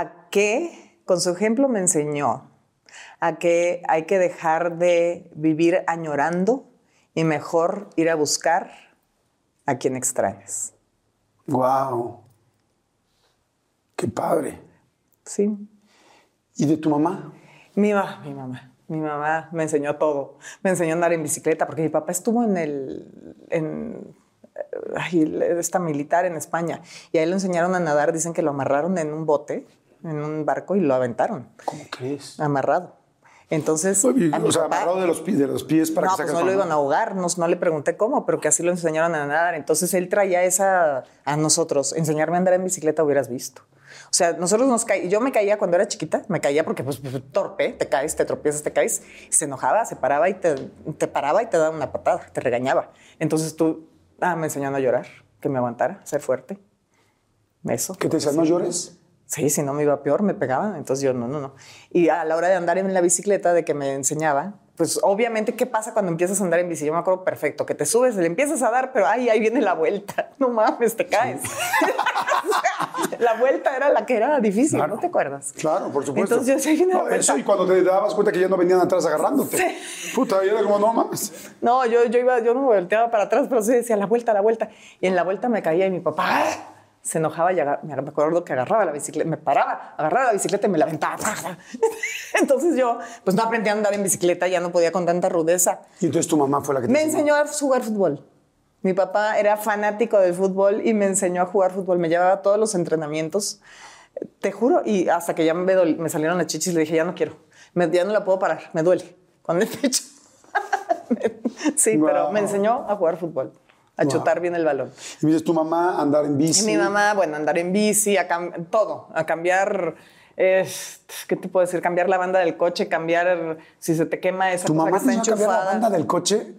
A qué, con su ejemplo me enseñó a que hay que dejar de vivir añorando y mejor ir a buscar a quien extrañas. Wow. Qué padre. Sí. ¿Y de tu mamá? Mi, ma- mi mamá. Mi mamá me enseñó todo. Me enseñó a andar en bicicleta porque mi papá estuvo en el. En, ay, esta militar en España y a él lo enseñaron a nadar. Dicen que lo amarraron en un bote, en un barco y lo aventaron, ¿Cómo crees? amarrado. Entonces, Oye, a mi o sea, papá- amarrado de los, pi- de los pies para no, que pues no lo iban a ahogar, no, no le pregunté cómo, pero que así lo enseñaron a nadar. Entonces él traía esa a nosotros, enseñarme a andar en bicicleta hubieras visto. O sea, nosotros nos caíamos, yo me caía cuando era chiquita, me caía porque pues torpe, te caes, te tropiezas, te caes, y se enojaba, se paraba y te, te paraba y te daba una patada, te regañaba. Entonces tú, ah, me enseñaron a llorar, que me aguantara, ser fuerte. Eso. ¿Qué te decía? ¿No llores? Sí, si no me iba peor, me pegaban. Entonces yo, no, no, no. Y a la hora de andar en la bicicleta, de que me enseñaba, pues obviamente, ¿qué pasa cuando empiezas a andar en bici? Yo me acuerdo perfecto, que te subes, le empiezas a dar, pero ay, ahí viene la vuelta. No mames, te caes. La vuelta era la que era difícil, Claro. ¿no te acuerdas? Claro, por supuesto. Entonces yo sí, ahí viene la No, vuelta. eso y cuando te dabas cuenta que ya no venían atrás agarrándote. Puta, y era como, no mames. No, yo, yo iba, yo no me volteaba para atrás, pero sí decía la vuelta, la vuelta. Y en la vuelta me caía y mi papá ¡ah! Se enojaba y me acuerdo que agarraba la bicicleta, me paraba, agarraba la bicicleta y me la aventaba. Entonces yo, pues no aprendí a andar en bicicleta, ya no podía con tanta rudeza. Y entonces tu mamá fue la que te Me enseñó a jugar fútbol. Mi papá era fanático del fútbol y me enseñó a jugar fútbol. Me llevaba a todos los entrenamientos, te juro, y hasta que ya me, dol- me salieron las chichis, le dije, ya no quiero, me- ya no la puedo parar, me duele con el pecho. sí, pero me enseñó a jugar fútbol, a Wow. chutar bien el balón. Y dices, tu mamá andar en bici. Y mi mamá, bueno, andar en bici, a todo, a cambiar, eh, ¿qué te puedo decir? Cambiar la banda del coche, cambiar si se te quema esa ¿Tu cosa mamá que está cambiar la banda del coche?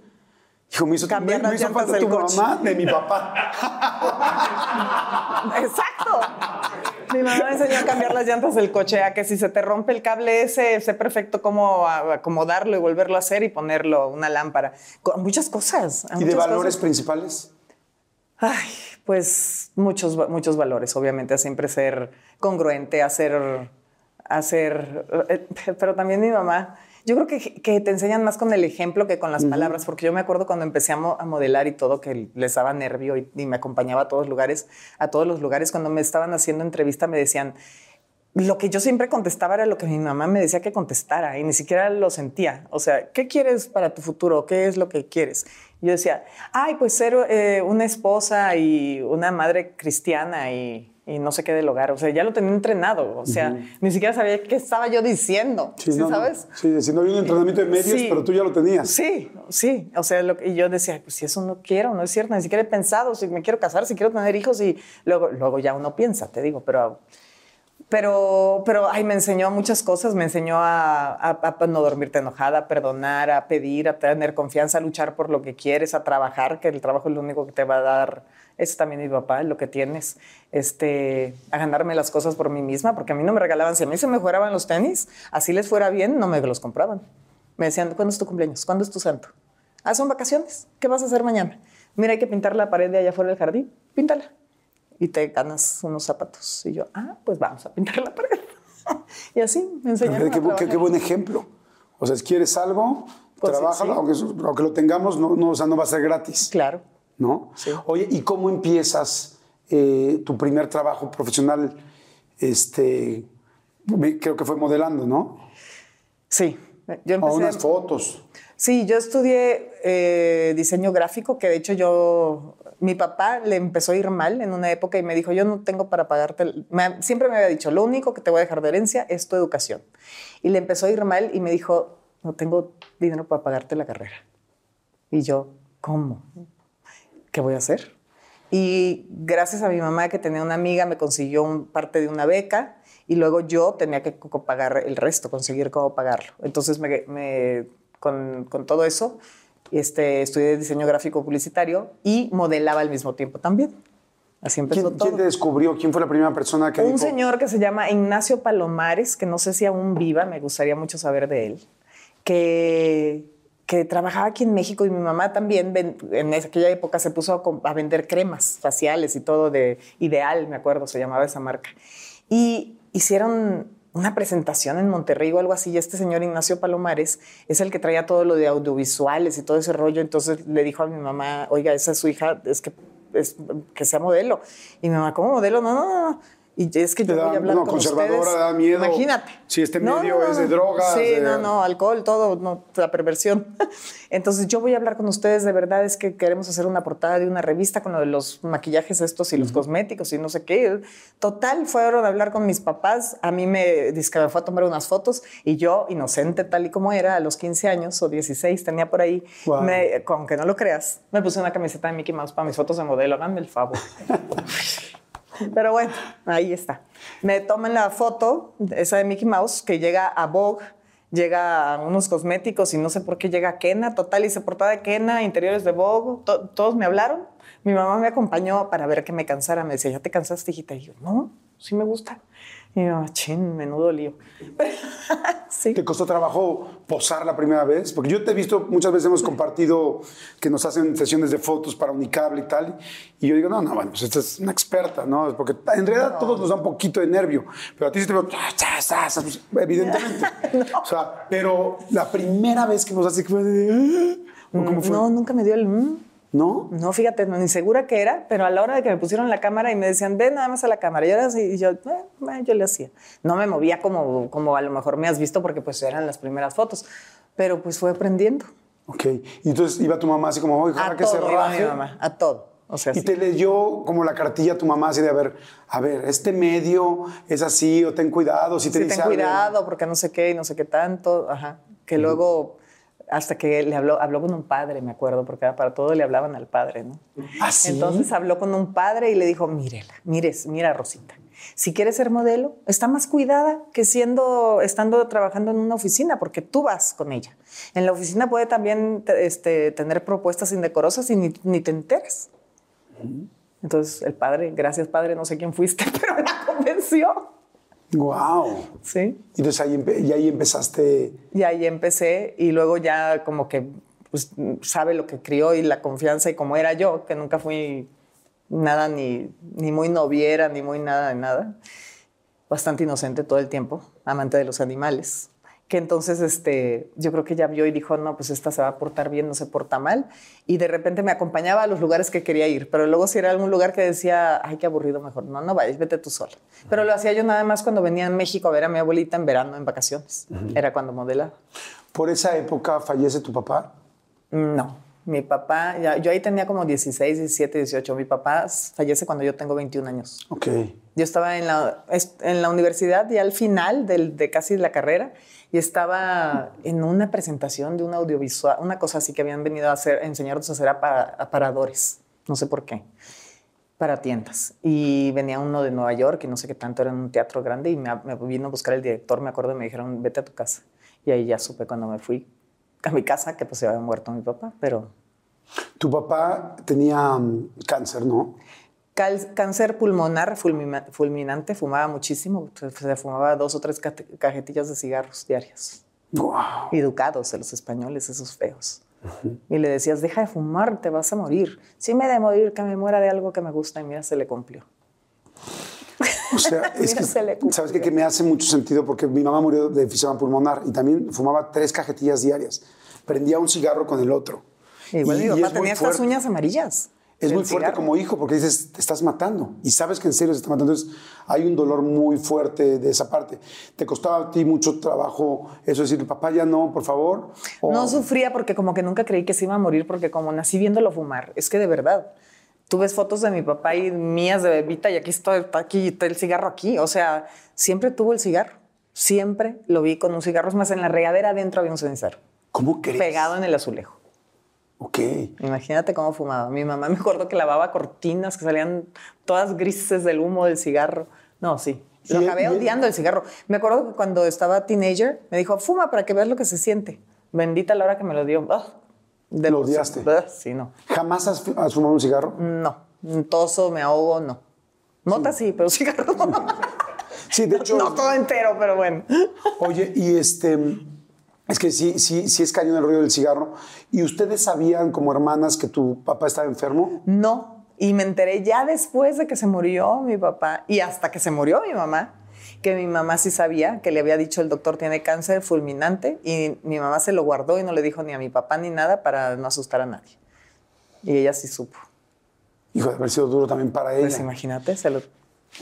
Hijo, me hizo, Cambiar me, las me hizo llantas falta del tu coche. mamá de mi papá. Exacto. Mi mamá me enseñó a cambiar las llantas del coche, a que si se te rompe el cable ese, sé perfecto cómo acomodarlo y volverlo a hacer y ponerlo, una lámpara. Con muchas cosas. ¿Y de muchas valores cosas. principales? Ay, pues muchos, muchos valores, obviamente, a siempre ser congruente, a ser, eh, pero también mi mamá, yo creo que, que te enseñan más con el ejemplo que con las palabras, porque yo me acuerdo cuando empecé a, mo- a modelar y todo, que les daba nervio y, y me acompañaba a todos lugares, a todos los lugares, cuando me estaban haciendo entrevista me decían, lo que yo siempre contestaba era lo que mi mamá me decía que contestara y ni siquiera lo sentía. O sea, ¿qué quieres para tu futuro? ¿Qué es lo que quieres? yo decía, ay, pues ser eh, una esposa y una madre cristiana y, no sé qué del hogar. O sea, ya lo tenía entrenado. O sea, ni siquiera sabía qué estaba yo diciendo. Sí, ¿sabes? Sí, si no había un entrenamiento de medios, pero tú ya lo tenías. Sí, sí. O sea, y yo decía, pues si eso no quiero, no es cierto, ni siquiera he pensado si me quiero casar, si quiero tener hijos y luego, luego ya uno piensa, te digo, pero pero, pero ay, me enseñó muchas cosas, me enseñó a, no dormirte enojada, a perdonar, a pedir, a tener confianza, a luchar por lo que quieres, a trabajar, que el trabajo es lo único que te va a dar, eso también mi papá, lo que tienes, este, a ganarme las cosas por mí misma, porque a mí no me regalaban, si a mí se me fueran los tenis, así les fuera bien, no me los compraban. Me decían, ¿cuándo es tu cumpleaños? ¿Cuándo es tu santo? Ah, son vacaciones, ¿qué vas a hacer mañana? Mira, hay que pintar la pared de allá afuera del jardín, píntala y te ganas unos zapatos. Y yo, ah, pues vamos a pintar la pared. y así me enseñaron. Qué, qué, buen ejemplo. O sea, si quieres algo, pues trabaja, aunque, aunque, lo tengamos, no, no, o sea, no va a ser gratis. Claro. ¿No? Sí. Oye, ¿y cómo empiezas eh, tu primer trabajo profesional? Este, creo que fue modelando, ¿no? Sí. Yo empecé, a unas fotos. Sí, yo estudié eh, diseño gráfico, que de hecho yo mi papá le empezó a ir mal en una época y me dijo, yo no tengo para pagarte, siempre me había dicho, lo único que te voy a dejar de herencia es tu educación. Y le empezó a ir mal y me dijo, no tengo dinero para pagarte la carrera. Y yo, ¿cómo? ¿Qué voy a hacer? Y gracias a mi mamá que tenía una amiga, me consiguió parte de una beca y luego yo tenía que pagar el resto, conseguir cómo pagarlo. Entonces, me, con, con todo eso, este, estudié diseño gráfico publicitario y modelaba al mismo tiempo también. Así empezó ¿Quién, todo. ¿Quién te descubrió? ¿Quién fue la primera persona que Un señor que se llama Ignacio Palomares, que no sé si aún viva, me gustaría mucho saber de él, que, que trabajaba aquí en México y mi mamá también en aquella época se puso a, a vender cremas faciales y todo de Ideal, me acuerdo, se llamaba esa marca. Y hicieron una presentación en Monterrey o algo así, y este señor Ignacio Palomares es el que traía todo lo de audiovisuales y todo ese rollo, entonces le dijo a mi mamá, oiga, esa es su hija, es que, es, que sea modelo. Y mi mamá, ¿cómo modelo? No, no, no. Y es que yo voy a hablar con conservadora, ustedes. da miedo. Imagínate. Si este medio es de drogas. Sí, no, no, alcohol, todo, no, la perversión. Entonces yo voy a hablar con ustedes, de verdad es que queremos hacer una portada de una revista con lo de los maquillajes estos y los cosméticos y no sé qué. Total, fueron a hablar con mis papás, a mí me, que me fue a tomar unas fotos y yo, inocente tal y como era, a los 15 años o 16, tenía por ahí, me, aunque no lo creas, me puse una camiseta de Mickey Mouse para mis fotos de modelo, háganme el favor. Pero bueno, ahí está. Me toman la foto, esa de Mickey Mouse, que llega a Vogue, llega a unos cosméticos y no sé por qué llega a Kena, total, hice portada de Kena, interiores de Vogue, todos me hablaron. Mi mamá me acompañó para ver que me cansara. Me decía, ¿ya te cansaste, hijita? Y yo, no, sí me gusta. Y yo, chin, menudo lío. sí. ¿Te costó trabajo posar la primera vez? Porque yo te he visto, muchas veces hemos compartido que nos hacen sesiones de fotos para Unicable y tal. Y yo digo, no, no, bueno, pues esta es una experta, ¿no? Porque en realidad todos nos da un poquito de nervio. Pero a ti sí te veo, pues, evidentemente. O sea, pero la primera vez que nos hace de... ¿Cómo fue? No, nunca me dio el... ¿No? No, fíjate, no, ni segura que era, pero a la hora de que me pusieron la cámara y me decían, ve nada más a la cámara, y, así, y yo, eh, yo le hacía. No me movía como, como a lo mejor me has visto porque pues eran las primeras fotos, pero pues fue aprendiendo. Ok, y entonces iba tu mamá así como, oye, que se raje. mi mamá, a todo. O sea, y te leyó como la cartilla a tu mamá así de, a ver, a ver, este medio es así, o ten cuidado, si te sí, ten cuidado, porque no sé qué y no sé qué tanto, ajá. Que luego hasta que le habló, habló con un padre, me acuerdo, porque para todo le hablaban al padre, ¿no? ¿Ah, sí? Entonces habló con un padre y le dijo, mírela, mires, mira Rosita, si quieres ser modelo, está más cuidada que siendo, estando trabajando en una oficina, porque tú vas con ella. En la oficina puede también este, tener propuestas indecorosas y ni, ni te enteras. Entonces el padre, gracias padre, no sé quién fuiste, pero la convenció. Wow. Sí. Y entonces ahí, y ahí empezaste. Y ahí empecé y luego ya como que pues, sabe lo que crió y la confianza y como era yo, que nunca fui nada ni, ni muy noviera, ni muy nada de nada. Bastante inocente todo el tiempo, amante de los animales. Que entonces este, yo creo que ya vio y dijo, no, pues esta se va a portar bien, no se porta mal. Y de repente me acompañaba a los lugares que quería ir. Pero luego si era algún lugar que decía, ay, qué aburrido, mejor no, no vayas, vete tú sola. Pero lo hacía yo nada más cuando venía a México a ver a mi abuelita en verano, en vacaciones. Era cuando modelaba. ¿Por esa época fallece tu papá? No, mi papá, ya, yo ahí tenía como 16, 17, 18. Mi papá fallece cuando yo tengo 21 años. Ok. Yo estaba en la, en la universidad y al final del, de casi la carrera y estaba en una presentación de un audiovisual, una cosa así que habían venido a hacer, a enseñarnos a hacer aparadores, no sé por qué, para tiendas. Y venía uno de Nueva York y no sé qué tanto, era en un teatro grande y me, me vino a buscar el director, me acuerdo, y me dijeron, vete a tu casa. Y ahí ya supe cuando me fui a mi casa que pues se había muerto mi papá, pero... Tu papá tenía mm, cáncer, ¿no? Cáncer pulmonar fulminante, fumaba muchísimo, se fumaba dos o tres cajetillas de cigarros diarios. Wow. Educados de los españoles, esos feos. Y le decías, deja de fumar, te vas a morir. Sí me de morir, que me muera de algo que me gusta. Y mira, se le cumplió. O sea, es que, ¿sabes qué? Que me hace mucho sentido porque mi mamá murió de enfisema pulmonar y también fumaba tres cajetillas diarias. Prendía un cigarro con el otro. Igual y, mi papá tenía estas uñas amarillas es muy fuerte como hijo porque dices, te estás matando y sabes que en serio se está matando. Entonces hay un dolor muy fuerte de esa parte. ¿Te costaba a ti mucho trabajo eso decir, papá ya no, por favor? No sufría porque como que nunca creí que se iba a morir porque como nací viéndolo fumar. Es que de verdad, tú ves fotos de mi papá y mías de bebita y aquí estoy, aquí está el cigarro aquí. O sea, siempre tuvo el cigarro. Siempre lo vi con un cigarro. Es más, en la regadera adentro había un cenicero. ¿Cómo crees? Pegado en el azulejo. Ok. Imagínate cómo fumaba. Mi mamá me acuerdo que lavaba cortinas que salían todas grises del humo del cigarro. No, sí. Lo acabé odiando el cigarro. Me acuerdo que cuando estaba teenager me dijo, fuma para que veas lo que se siente. Bendita la hora que me lo dio. Ah, de ¿Lo odiaste? Sí, no. ¿Jamás has, fumado un cigarro? No. Toso, me ahogo, no. Mota sí, pero cigarro no. Sí, de hecho. No todo entero, pero bueno. Oye, y este es que sí, sí, sí es cañón el ruido del cigarro. ¿Y ustedes sabían como hermanas que tu papá estaba enfermo? No, y me enteré ya después de que se murió mi papá y hasta que se murió mi mamá, que mi mamá sí sabía, que le había dicho el doctor tiene cáncer fulminante y mi mamá se lo guardó y no le dijo ni a mi papá ni nada para no asustar a nadie. Y ella sí supo. Hijo, de haber sido duro también para pues ella. Pues imagínate, se lo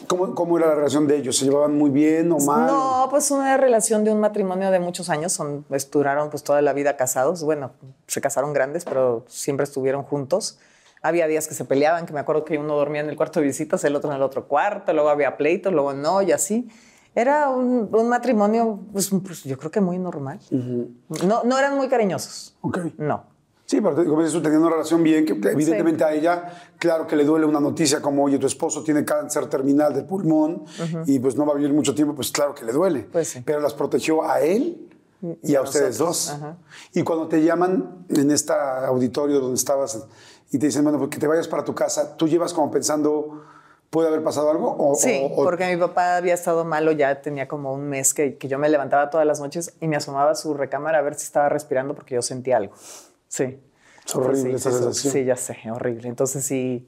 ¿Cómo, ¿Cómo, era la relación de ellos? ¿Se llevaban muy bien o mal? No, pues una relación de un matrimonio de muchos años. Son, pues, duraron pues toda la vida casados. Bueno, se casaron grandes, pero siempre estuvieron juntos. Había días que se peleaban, que me acuerdo que uno dormía en el cuarto de visitas, el otro en el otro cuarto, luego había pleitos, luego no, y así. Era un, un matrimonio, pues, pues, yo creo que muy normal. no, no eran muy cariñosos. Ok. No. Sí, pero como dices, teniendo una relación bien, que evidentemente a ella, claro que le duele una noticia como, oye, tu esposo tiene cáncer terminal del pulmón y pues no va a vivir mucho tiempo, pues claro que le duele. Pues pero las protegió a él y, a, ustedes dos. Y cuando te llaman en este auditorio donde estabas y te dicen, bueno, pues que te vayas para tu casa, ¿tú llevas como pensando, puede haber pasado algo? O, sí, porque mi papá había estado malo, ya tenía como un mes que, que yo me levantaba todas las noches y me asomaba a su recámara a ver si estaba respirando porque yo sentía algo. Sí. Es horrible esa sensación. Sí, ya sé, horrible. Entonces sí,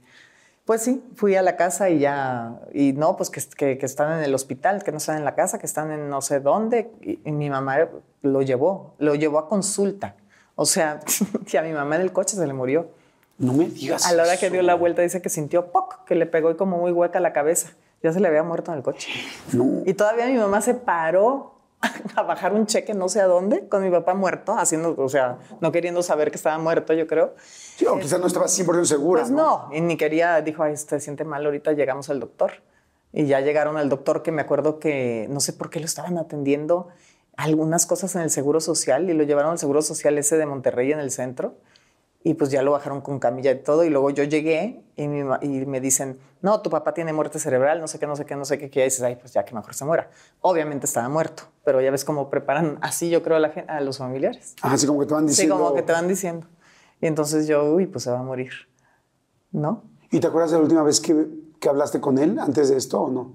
pues sí, fui a la casa y ya, y no, pues que, que, están en el hospital, que no están en la casa, que están en no sé dónde. Y, mi mamá lo llevó, lo llevó a consulta. O sea, que a mi mamá en el coche se le murió. No me digas. A la hora que dio la vuelta dice que sintió poc, que le pegó y como muy hueca la cabeza. Ya se le había muerto en el coche. No. Y todavía mi mamá se paró a bajar un cheque no sé a dónde con mi papá muerto, haciendo, o sea, no queriendo saber que estaba muerto, yo creo. Sí, o quizás no estaba 100% segura. Pues no, y ni quería, dijo, ay, se siente mal, ahorita llegamos al doctor. Y ya llegaron al doctor que me acuerdo que no sé por qué lo estaban atendiendo algunas cosas en el Seguro Social y lo llevaron al Seguro Social ese de Monterrey en el centro y pues ya lo bajaron con camilla y todo. Y luego yo llegué y, me dicen, no, tu papá tiene muerte cerebral, no sé qué, no sé qué, no sé qué. Y dices, ay, pues ya que mejor se muera. Obviamente estaba muerto, pero ya ves cómo preparan así, yo creo, a, la, a los familiares. Ah, así como que te van diciendo. Sí, como que te van diciendo. Y entonces yo, uy, pues se va a morir. ¿No? ¿Y te acuerdas de la última vez que, que hablaste con él antes de esto o no?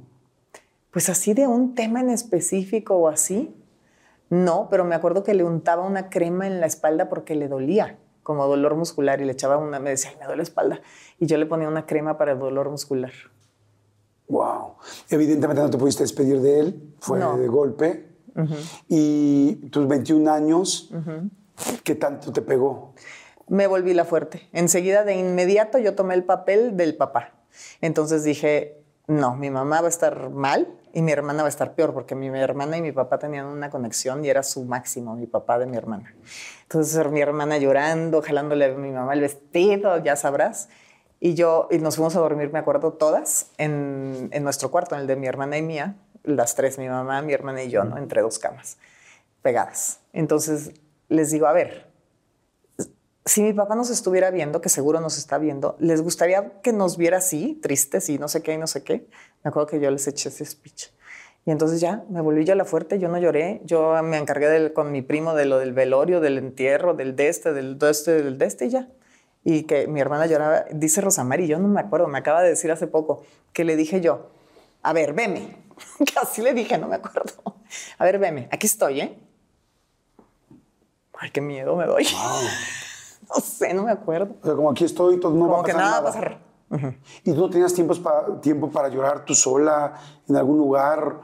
Pues así de un tema en específico o así. No, pero me acuerdo que le untaba una crema en la espalda porque le dolía como dolor muscular y le echaba una, me decía, me duele la espalda. Y yo le ponía una crema para el dolor muscular. Wow. Evidentemente no te pudiste despedir de él, fue de golpe. Y tus 21 años, ¿qué tanto te pegó? Me volví la fuerte. Enseguida, de inmediato, yo tomé el papel del papá. Entonces dije, no, mi mamá va a estar mal y mi hermana va a estar peor, porque mi hermana y mi papá tenían una conexión y era su máximo, mi papá de mi hermana. Entonces mi hermana llorando, jalándole a mi mamá el vestido, ya sabrás. Y yo, y nos fuimos a dormir, me acuerdo, todas en, en nuestro cuarto, en el de mi hermana y mía, las tres, mi mamá, mi hermana y yo, ¿no? Entre dos camas, pegadas. Entonces les digo, a ver, si mi papá nos estuviera viendo, que seguro nos está viendo, ¿les gustaría que nos viera así, tristes y no sé qué y no sé qué? Me acuerdo que yo les eché ese speech. Y entonces ya me volví yo la fuerte, yo no lloré, yo me encargué con mi primo de lo del velorio, del entierro, del de este, del de este, del de este y ya. Y que mi hermana lloraba, dice Rosamari, yo no me acuerdo, me acaba de decir hace poco, que le dije yo, a ver, veme, que así le dije, no me acuerdo, a ver, veme, aquí estoy, ¿eh? Ay, qué miedo me doy. No sé, no me acuerdo. O sea, como aquí estoy, todo no Como va a que pasar nada va a pasar. ¿Y tú no tenías tiempos pa- tiempo para llorar tú sola en algún lugar?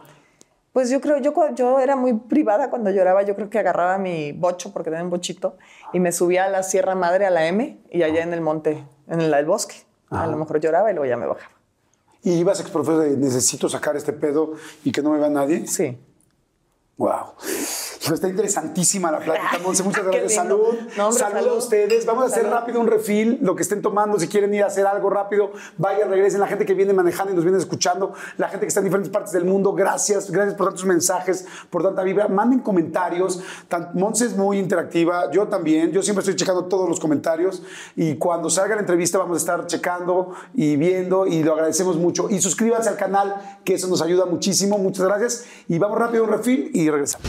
Pues yo creo, yo, yo era muy privada cuando lloraba. Yo creo que agarraba mi bocho, porque tenía un bochito, y me subía a la Sierra Madre, a la M, y allá en el monte, en el, el bosque. A lo mejor lloraba y luego ya me bajaba. ¿Y ibas a exprofeso de necesito sacar este pedo y que no me vea nadie? Sí. Wow. Hijo, está interesantísima la plática, Monse. Muchas Qué gracias. Salud. No, hombre, salud, salud. a ustedes. Vamos a hacer rápido un refill. Lo que estén tomando, si quieren ir a hacer algo rápido, vayan, regresen. La gente que viene manejando y nos viene escuchando, la gente que está en diferentes partes del mundo, gracias. Gracias por tantos mensajes, por tanta vibra. Manden comentarios. Monse es muy interactiva. Yo también. Yo siempre estoy checando todos los comentarios. Y cuando salga la entrevista, vamos a estar checando y viendo. Y lo agradecemos mucho. Y suscríbanse al canal, que eso nos ayuda muchísimo. Muchas gracias. Y vamos rápido a un refill y regresamos.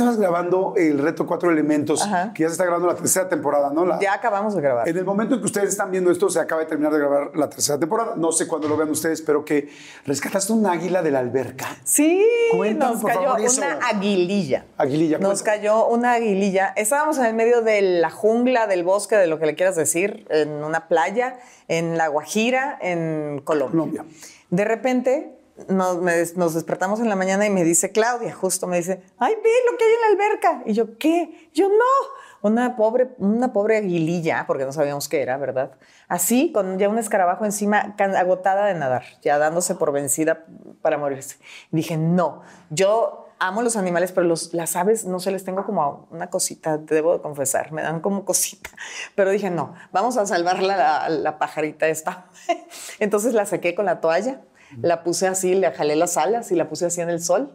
Estabas grabando el reto Cuatro Elementos, Ajá. que ya se está grabando la tercera temporada, ¿no? La- Ya acabamos de grabar. En el momento en que ustedes están viendo esto, se acaba de terminar de grabar la tercera temporada. No sé cuándo lo vean ustedes, pero que rescataste un águila de la alberca. Sí, Cuéntanos, nos por cayó favor, eso. una aguililla. Aguililla, Nos cayó una aguililla. Estábamos en el medio de la jungla, del bosque, de lo que le quieras decir, en una playa, en La Guajira, en Colombia. Colombia. De repente nos, nos despertamos en la mañana y me dice Claudia, justo me dice, ay, ve lo que hay en la alberca. Y yo, ¿qué? Yo, no. Una pobre, una pobre aguililla, porque no sabíamos qué era, ¿verdad? Así, con ya un escarabajo encima, agotada de nadar, ya dándose por vencida para morirse. Dije, no, yo amo los animales, pero los, las aves no se les tengo como una cosita, debo de confesar, me dan como cosita. Pero dije, no, vamos a salvar la, la, la pajarita esta. Entonces la saqué con la toalla, la puse así, le jalé las alas y la puse así en el sol.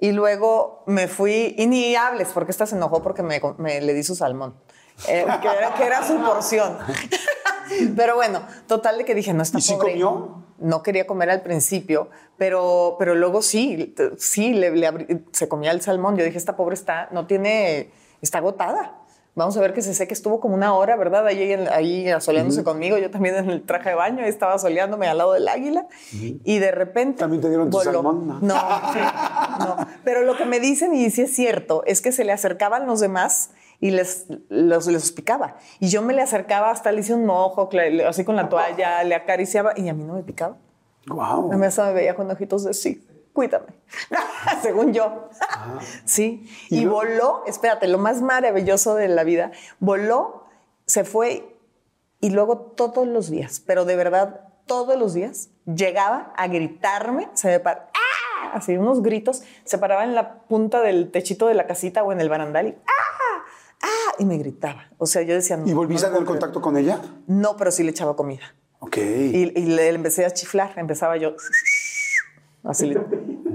Y luego me fui, y ni hables, porque esta se enojó porque me, me- le di su salmón, eh, que, era, que era su porción. Pero bueno, total de que dije, no está ¿Y pobre. comió? No quería comer al principio, pero, pero luego sí, sí, le, le abrí- se comía el salmón. Yo dije, esta pobre está, no tiene, está agotada. Vamos a ver que se sé que estuvo como una hora, ¿verdad? Ahí, ahí asoleándose conmigo, yo también en el traje de baño, ahí estaba asoleándome al lado del águila y de repente... ¿También te dieron tu salmón? No. No, sí, no. Pero lo que me dicen, y sí es cierto, es que se le acercaban los demás y les, los, les picaba. Y yo me le acercaba hasta le hice un mojo, así con la toalla, le acariciaba y a mí no me picaba. Wow. A mí hasta me veía con ojitos de sí, cuídame. Según yo. sí. Y Y, voló, espérate, lo más maravilloso de la vida, voló, se fue y luego todos los días, pero de verdad todos los días, llegaba a gritarme, se me paraba, ¡ah! así unos gritos, se paraba en la punta del techito de la casita o en el barandal y ¡ah! ¡ah! y me gritaba. O sea, yo decía, no, ¿Y volviste no a tener contacto con ella? No, pero sí le echaba comida. Ok. Y, y le, le empecé a chiflar, empezaba yo así le-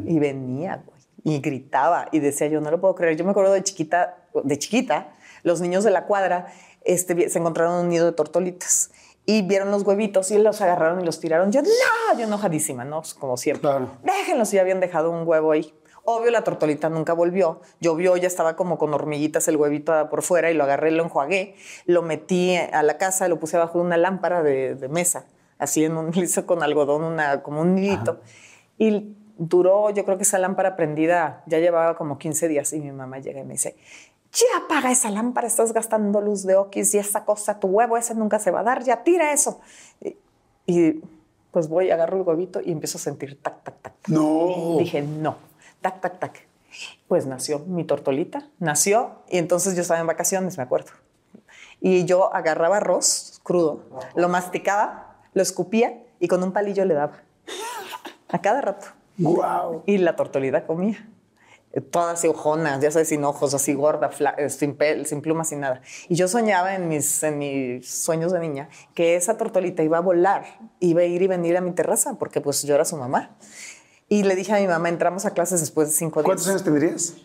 y venía, güey, y gritaba y decía yo, no lo puedo creer. Yo me acuerdo de chiquita, de chiquita, los niños de la cuadra este, se encontraron un nido de tortolitas y vieron los huevitos y los agarraron y los tiraron. Yo, no, yo enojadísima, ¿no? Pues, Como siempre. Claro. Déjenlos, ya habían dejado un huevo ahí. Obvio, la tortolita nunca volvió. Llovió, ya estaba como con hormiguitas el huevito por fuera y lo agarré, lo enjuagué, lo metí a la casa, lo puse abajo de una lámpara de, de mesa, así en un, hice con algodón, una, como un nidito. Y duró, yo creo que esa lámpara prendida ya llevaba como 15 días y mi mamá llega y me dice, ya apaga esa lámpara, estás gastando luz de oquis y esa cosa, tu huevo ese nunca se va a dar, ya tira eso. Y, y, pues voy, agarro el huevito y empiezo a sentir tac, tac, tac. No. Dije, no, tac, tac, tac. Pues nació mi tortolita, nació y entonces yo estaba en vacaciones, me acuerdo. Y yo agarraba arroz crudo, lo masticaba, lo escupía y con un palillo le daba. A cada rato. Wow. Y la tortolita comía. Toda así ojona, ya sabes, sin ojos, así gorda, eh, sin, pel, sin plumas, sin nada. Y yo soñaba en mis, en mis sueños de niña que esa tortolita iba a volar, iba a ir y venir a mi terraza, porque pues yo era su mamá. Y le dije a mi mamá, entramos a clases después de cinco días. ¿Cuántos años tendrías?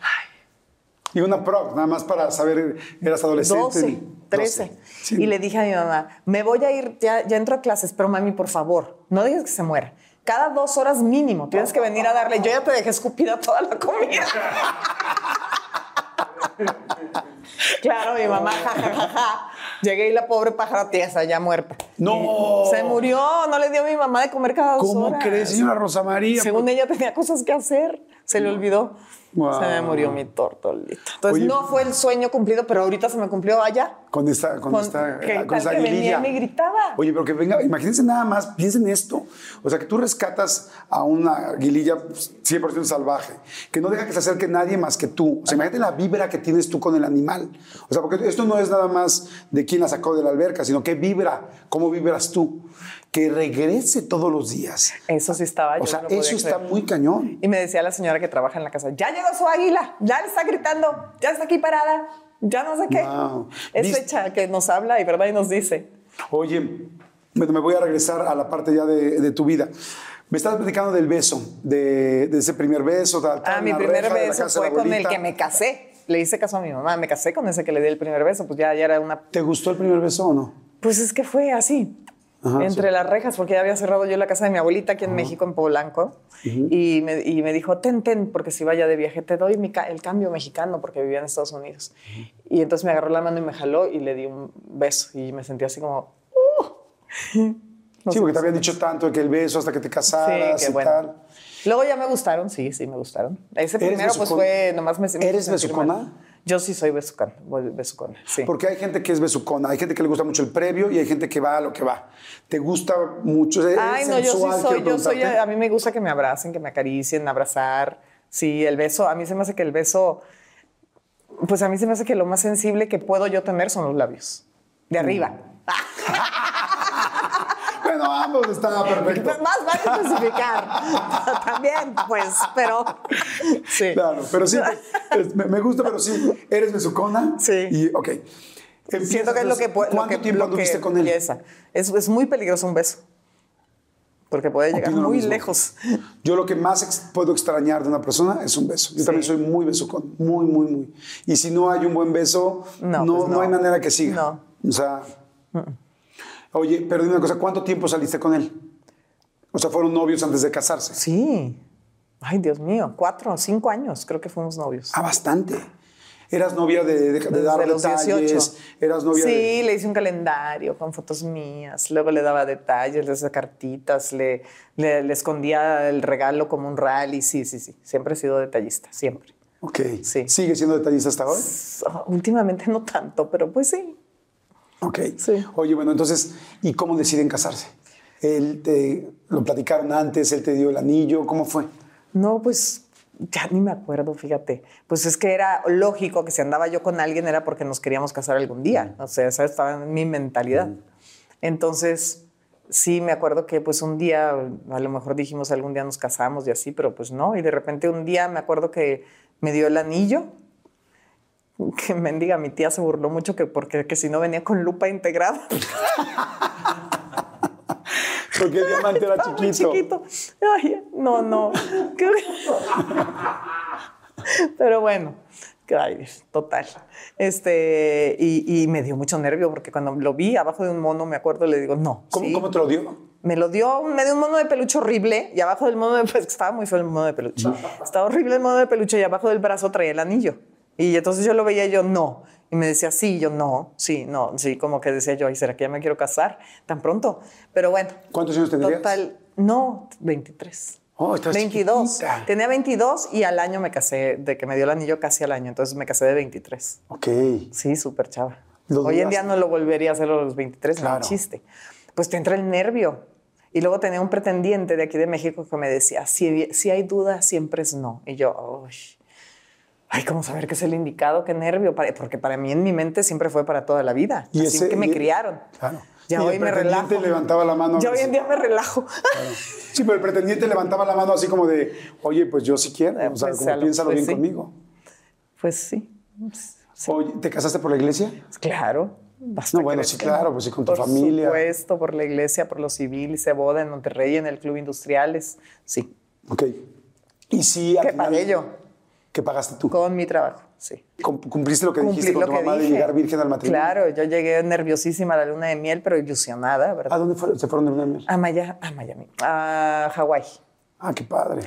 Y una pro, nada más para saber, eras adolescente. 12, y- 13. 12. Sí. Y le dije a mi mamá, me voy a ir, ya, ya entro a clases, pero mami, por favor, no dejes que se muera. Cada dos horas mínimo tienes que venir a darle. Yo ya te dejé escupida toda la comida. claro, mi mamá, ja, ja, ja, ja. Llegué y la pobre pájara tiesa, ya muerta. ¡No! Y Se murió, no le dio a mi mamá de comer cada dos ¿Cómo horas. crees, señora Rosa María? Según ella tenía cosas que hacer, se le olvidó. Guau. Se me murió mi tortolita. Entonces Oye. no fue el sueño cumplido, pero ahorita se me cumplió allá. Con esta, con Con- esta, ¿qué con tal esta que venía me gritaba? Oye, pero que venga, imagínense nada más, piensen esto. O sea, que tú rescatas a una aguililla pues, 100% salvaje, que no deja que se acerque nadie más que tú. O sea, imagínate la vibra que tienes tú con el animal. O sea, porque esto no es nada más de quién la sacó de la alberca, sino que vibra, cómo vibras tú. Que regrese todos los días. Eso sí estaba. O sea, no eso está creer. muy cañón. Y me decía la señora que trabaja en la casa, ya llegó su águila, ya le está gritando, ya está aquí parada, ya no sé qué. Wow. Es fecha que nos habla y verdad y nos dice. Oye, bueno, me voy a regresar a la parte ya de, de tu vida. Me estabas platicando del beso, de, de ese primer beso. tal, Ah, mi primer beso fue con el que me casé. Le hice caso a mi mamá, me casé con ese que le di el primer beso, pues ya, ya era una... ¿Te gustó el primer beso o no? Pues es que fue así, Ajá, entre sí. las rejas, porque ya había cerrado yo la casa de mi abuelita aquí en México, en Polanco, y, me, y me dijo, ten, ten, porque si vaya de viaje te doy mi ca- el cambio mexicano, porque vivía en Estados Unidos. Y entonces me agarró la mano y me jaló y le di un beso, y me sentí así como... "Uh". No sí, porque te habían dicho tanto que el beso hasta que te casaras Sí, y bueno. tal. Luego ya me gustaron, sí, sí me gustaron. Ese ¿Eres primero pues besucona? fue, nomás me hizo ¿Eres besucona? mal. Yo sí soy sí. Porque hay gente que es besucona, hay gente que le gusta mucho el previo y hay gente que va a lo que va. ¿Te gusta mucho? ¿Eres Ay, no, yo sí sensual? soy, yo soy, preguntarte. a mí me gusta que me abracen, que me acaricien, abrazar. Sí, el beso, a mí se me hace que el beso, pues a mí se me hace que lo más sensible que puedo yo tener son los labios, de arriba. Bueno, ambos estaba perfecto. Más vale especificar. También, pues, pero sí. Claro, pero sí, me, me gusta, pero sí, eres besucona. Sí. Y, ok. Siento que es lo que. ¿Cuánto lo que, tiempo lo que anduviste con él? empieza. Es, es muy peligroso un beso. Porque puede llegar Opino muy lejos. Yo lo que más ex- puedo extrañar de una persona es un beso. Yo Sí. también soy muy besucón, muy, muy, muy. Y si no hay un buen beso, no, No, no, pues no. hay manera que siga. No. O sea. Oye, pero dime una cosa, ¿cuánto tiempo saliste con él? O sea, fueron novios antes de casarse. Sí. Ay, Dios mío. Cuatro cinco años creo que fuimos novios. Ah, bastante. Eras novia de, de- de dar los detalles. 18. Eras novia sí, de. le hice un calendario con fotos mías. Luego le daba detalles, le hacía cartitas, le, le, le escondía el regalo como un rally. Sí, sí, sí. Siempre he sido detallista, siempre. Ok. Sí. ¿Sigue siendo detallista hasta hoy? Oh, Últimamente no tanto, pero pues sí. Ok. Sí. Oye, bueno, entonces, ¿y cómo deciden casarse? ¿Él te lo platicaron antes? ¿Él te dio el anillo? ¿Cómo fue? No, pues ya ni me acuerdo, fíjate. Pues es que era lógico que si andaba yo con alguien era porque nos queríamos casar algún día. O sea, esa estaba en mi mentalidad. Entonces, sí me acuerdo que pues un día, a lo mejor dijimos algún día nos casamos y así, pero pues no. Y de repente un día me acuerdo que me dio el anillo. Que mendiga, mi tía se burló mucho que porque que si no venía con lupa integrada. Porque el diamante era muy chiquito. chiquito. Ay, no, no. Pero bueno, ay, total. Este, y, y me dio mucho nervio porque cuando lo vi abajo de un mono, me acuerdo, le digo, no. ¿Cómo, ¿sí? cómo te lo dio? Me lo dio, me dio un mono de peluche horrible y abajo del mono de pues, estaba muy feo el mono de peluche. Estaba horrible el mono de peluche y abajo del brazo traía el anillo. Y entonces yo lo veía y yo no. Y me decía, sí, yo no, sí, no, sí, como que decía yo, ay, ¿será que ya me quiero casar tan pronto? Pero bueno. ¿Cuántos años tendrías? Total, no, 23. Oh, estás 22. chiquitita. Tenía 22 y al año me casé, de que me dio el anillo casi al año, entonces me casé de 23. Ok. Sí, súper chava. Hoy en día no lo volvería a hacer a los 23, no Claro. chiste. Pues te entra el nervio. Y luego tenía un pretendiente de aquí de México que me decía, si, si hay duda, siempre es no. Y yo, uy. Ay, ¿cómo saber qué es el indicado? ¿Qué nervio? Porque para mí en mi mente siempre fue para toda la vida. Y Así ese- que me y- criaron. Claro. Ya Y el hoy me relajo. levantaba la mano. Ya hoy en día me relajo. Sí, pero el pretendiente levantaba la mano así como de, oye, pues yo sí quiero. O sea, Pues, como piénsalo pues bien sí. conmigo. Pues sí. Sí. Oye, ¿te casaste por la iglesia? Claro. Basta No, bueno, sí, claro, pues sí, con tu por familia. Por supuesto, por la iglesia, por lo civil, hice boda en Monterrey, en el Club Industriales. Sí. Ok. Y sí, al ¿Qué final, yo? ¿Qué pagaste tú? Con mi trabajo, sí. Cum- ¿Cumpliste lo que Cumplí dijiste con tu que mamá de dije. llegar virgen al matrimonio? Claro, yo llegué nerviosísima a la luna de miel, pero ilusionada, ¿A ¿verdad? dónde fueron? se fueron de luna de miel? A, Maya- a Miami, a Hawái, Ah, qué padre.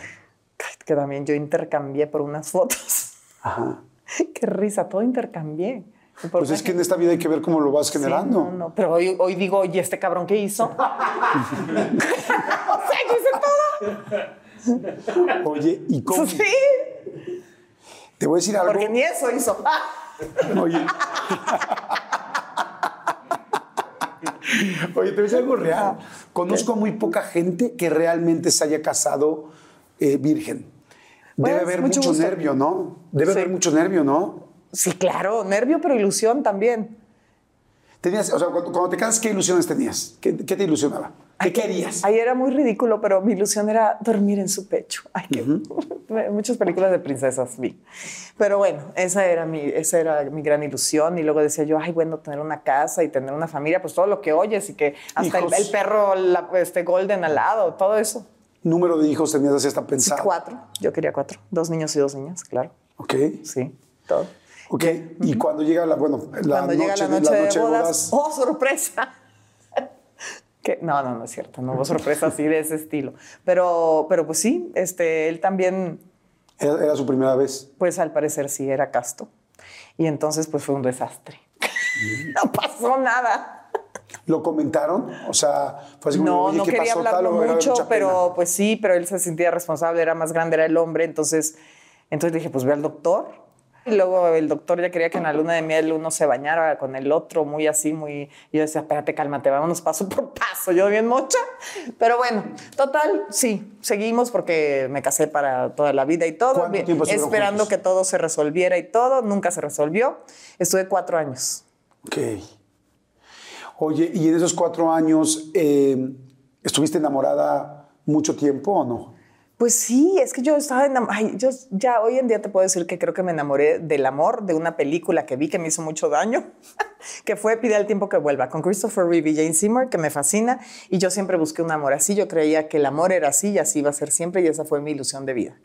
que también yo intercambié por unas fotos. Ajá. Qué risa, todo intercambié. Pues es que en esta vida hay que ver cómo lo vas Sí, generando. no, no, pero hoy, hoy digo, oye, ¿este cabrón qué hizo? o sea, yo hice todo. Oye, ¿y cómo? Sí, Te voy a decir algo. porque ni eso hizo. Oye. Oye, te voy a decir algo real. Conozco muy poca gente que realmente se haya casado eh, virgen. Debe Pues, haber mucho nervio, ¿no? Debe Sí. haber mucho nervio, ¿no? Sí, claro, nervio, pero ilusión también. Tenías, o sea, cuando, cuando te casas, ¿qué ilusiones tenías? ¿Qué, qué te ilusionaba? ¿Qué querías? Ahí era muy ridículo, pero mi ilusión era dormir en su pecho. Ay, qué... Muchas películas de princesas vi. Pero bueno, esa era, mi, esa era mi gran ilusión. Y luego decía yo, ay, bueno, tener una casa y tener una familia, pues todo lo que oyes y que hasta el, el perro la- este, golden al lado, todo eso. ¿Número de hijos tenías así hasta Sí, pensado? cuatro. Yo quería cuatro. Dos niños y dos niñas, claro. Ok. Sí, todo. Ok. Y cuando llega la, bueno, la Cuando noche, llega la de- noche, de, noche bodas, ¡oh, sorpresa! Que, no, no, no es cierto, no hubo sorpresa así de ese estilo. Pero, pero pues sí, este, él también, Era, era su primera vez. pues al parecer sí era casto. Y entonces pues fue un desastre. no pasó nada. ¿Lo comentaron? O sea, fue así como, No, oye, no ¿qué quería pasó? Hablarlo mucho, pero pues sí, pero él se sentía responsable, era más grande, era el hombre, entonces, entonces dije, pues ve al doctor. Y luego el doctor ya quería que en la luna de miel uno se bañara con el otro, muy así, muy... Y yo decía, espérate, cálmate, vámonos paso por paso, yo bien mocha. Pero bueno, total, sí, seguimos porque me casé para toda la vida y todo, ¿Cuánto bien, tiempo estuvieron esperando juntos? que todo se resolviera y todo, nunca se resolvió. Estuve cuatro años. Ok. Oye, ¿y en esos cuatro años eh, estuviste enamorada mucho tiempo o no? Pues sí, es que yo estaba enamorada. Yo ya hoy en día te puedo decir que creo que me enamoré del amor de una película que vi que me hizo mucho daño, que fue Pide al tiempo que vuelva, con Christopher Reeve y Jane Seymour, que me fascina. Y yo siempre busqué un amor así. Yo creía que el amor era así y así iba a ser siempre, y esa fue mi ilusión de vida.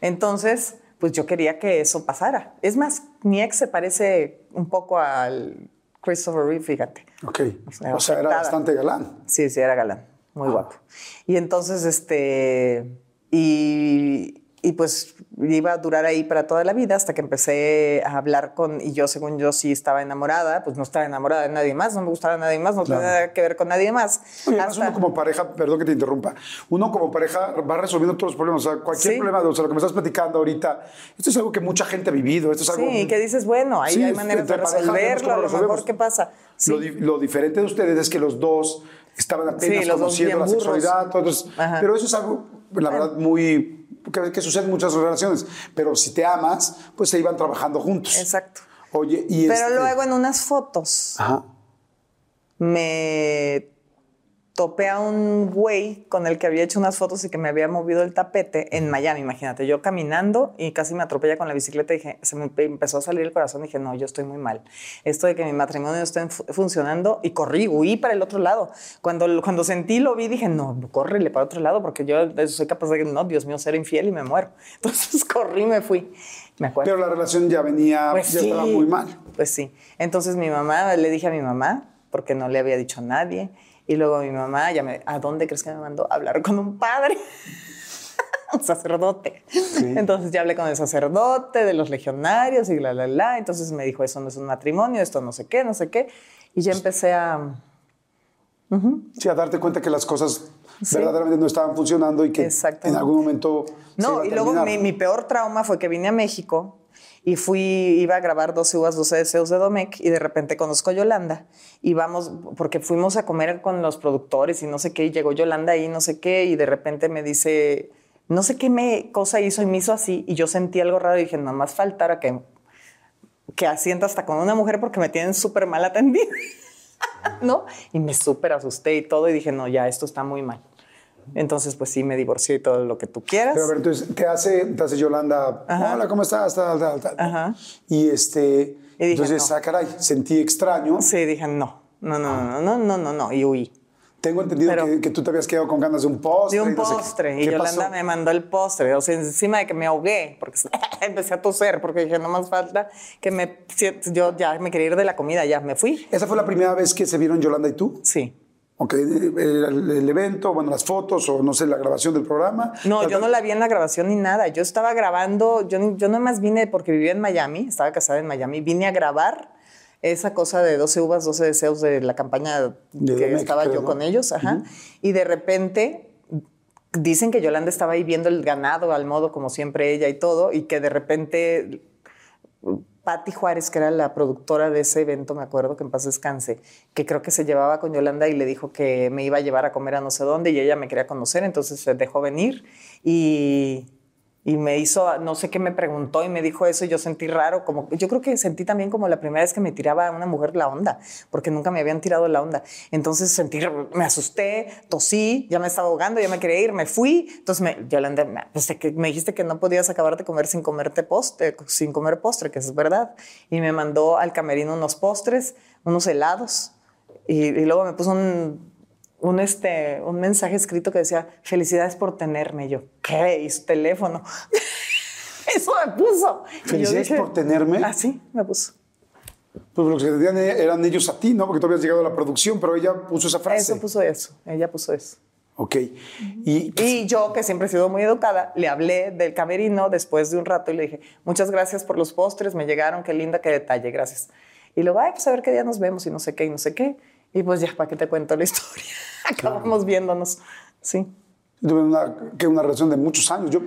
Entonces, pues yo quería que eso pasara. Es más, mi ex se parece un poco al Christopher Reeve, fíjate. Ok. sea, O sea, era bastante galán. Sí, sí, era galán, muy guapo. Y entonces, este, y, y pues iba a durar ahí para toda la vida hasta que empecé a hablar con, y yo según yo sí estaba enamorada, pues no estaba enamorada de nadie más, no me gustaba nadie más, no Claro. tenía nada que ver con nadie más. Oye, además Hasta- uno como pareja, perdón que te interrumpa, uno como pareja va resolviendo todos los problemas. O sea, cualquier Sí. problema, o sea, lo que me estás platicando ahorita, esto es algo que mucha gente ha vivido. Esto es algo. Sí, que dices, bueno, ahí Sí, hay maneras de resolverlo, a lo mejor, ¿qué pasa? Sí. Lo, di- lo diferente de ustedes es que los dos estaban apenas Sí, conociendo la burros. sexualidad. todo, Ajá. pero eso es algo, la verdad, muy. Que, que sucede en muchas relaciones. Pero si te amas, pues se iban trabajando juntos. Exacto. Oye, y Pero este- luego en unas fotos Ajá. me topé a un güey con el que había hecho unas fotos y que me había movido el tapete en Miami, imagínate, yo caminando y casi me atropella con la bicicleta y dije, se me empe- empezó a salir el corazón y dije, no, yo estoy muy mal. Esto de que mi matrimonio esté fu- funcionando y corrí, huí para el otro lado. Cuando, cuando sentí, lo vi, dije, no, córrele para otro lado porque yo soy capaz de, no, Dios mío, ser infiel y me muero. Entonces corrí, me fui. Me acuerdo. Pero la relación ya venía, Pues ya sí. estaba muy mal. Pues sí. Entonces mi mamá, le dije a mi mamá, porque no le había dicho a nadie, y luego mi mamá, ya me, ¿a dónde crees que me mandó? A hablar con un padre. un sacerdote. Entonces ya hablé con el sacerdote de los legionarios y la, la, la. Entonces me dijo, eso no es un matrimonio, esto no sé qué, no sé qué. Y ya empecé a... Sí, a darte cuenta que las cosas Sí. verdaderamente no estaban funcionando y que en algún momento. se iba No, a y luego mi peor trauma fue que vine a México y fui, iba a grabar 12 uvas, 12 deseos de Domecq y de repente conozco a Yolanda y vamos, porque fuimos a comer con los productores y no sé qué, y llegó Yolanda ahí, no sé qué, y de repente me dice, no sé qué me cosa hizo y me hizo así y yo sentí algo raro y dije, nada más faltara que, que asienta hasta con una mujer porque me tienen súper mal atendida. ¿No? Y me súper asusté y todo y dije, no, ya, esto está muy mal. Entonces, pues sí, me divorcié y todo lo que tú quieras. Pero a ver, entonces te hace, te hace Yolanda, Ajá. hola, ¿cómo estás? Tal, tal, tal. Ajá. Y este, y dije, entonces, no. ah, caray, sentí extraño. Sí, dije, no, no, no, ah. no, no, no, no, y huí. Tengo entendido que, que, tú te habías quedado con ganas de un postre. De un postre. No sé y Yolanda pasó? me mandó el postre. O sea, encima de que me ahogué, porque empecé a toser, porque dije, no más falta que me. Yo ya me quería ir de la comida, ya me fui. ¿Esa fue la primera vez que se vieron Yolanda y tú? Sí. Ok, el, el- el evento, bueno, las fotos o no sé, la grabación del programa. No, yo no la vi en la grabación ni nada. Yo estaba grabando, yo, yo nada más vine porque vivía en Miami, estaba casada en Miami, vine a grabar esa cosa de 12 uvas, 12 deseos de la campaña De que estaba yo ¿no? con ellos, ajá. Y de repente dicen que Yolanda estaba ahí viendo el ganado al modo como siempre ella y todo, y que de repente Patti Juárez, que era la productora de ese evento, me acuerdo que en paz descanse, que creo que se llevaba con Yolanda y le dijo que me iba a llevar a comer a no sé dónde y ella me quería conocer, entonces se dejó venir y, y me hizo, no sé qué me preguntó y me dijo eso y yo sentí raro, como yo creo que sentí también como la primera vez que me tiraba a una mujer la onda, porque nunca me habían tirado la onda. Entonces sentí, me asusté, tosí, ya me estaba ahogando, ya me quería ir, me fui. Entonces me, Yolanda, me, pues, me dijiste que no podías acabar de comer sin comerte postre, sin comer postre, que es verdad. Y me mandó al camerino unos postres, unos helados. Y, y luego me puso un, un, este, un mensaje escrito que decía, felicidades por tenerme. Yo, ¿qué? Y su teléfono. Eso me puso. Felicidades dije, por tenerme. Ah, sí, me puso. Pues los que te tenían eran ellos a ti, ¿no? Porque tú habías llegado a la producción, pero ella puso esa frase. Eso puso eso. Ella puso eso. Ok. Y, Y yo, que siempre he sido muy educada, le hablé del camerino después de un rato y le dije, muchas gracias por los postres, me llegaron, qué linda, qué detalle, gracias. Y luego, ay, pues a ver qué día nos vemos y no sé qué y no sé qué. Y pues ya, ¿para qué te cuento la historia? Acabamos viéndonos. Sí. tuve una, que una relación de muchos años. Yo,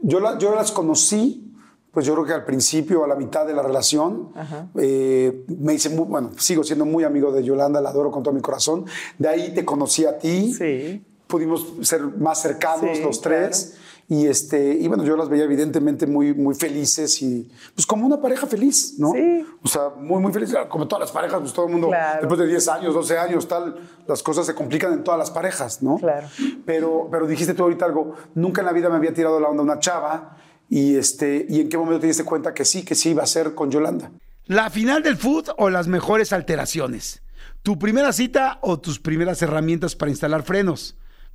yo, la- yo las conocí, pues yo creo que al principio, a la mitad de la relación, eh, me hice muy, bueno, sigo siendo muy amigo de Yolanda, la adoro con todo mi corazón. De ahí te conocí a ti. Sí. Pudimos ser más cercanos Sí, los tres. Y, este, y bueno, yo las veía evidentemente muy, muy felices y pues como una pareja feliz, ¿no? Sí. O sea, muy, muy feliz. Como todas las parejas, pues todo el mundo, Claro. después de 10 años, 12 años, tal, las cosas se complican en todas las parejas, ¿no? Claro. Pero, pero dijiste tú ahorita algo, nunca en la vida me había tirado la onda una chava y, este, y en qué momento te diste cuenta que sí, que sí iba a ser con Yolanda. ¿La final del food o las mejores alteraciones? ¿Tu primera cita o tus primeras herramientas para instalar frenos?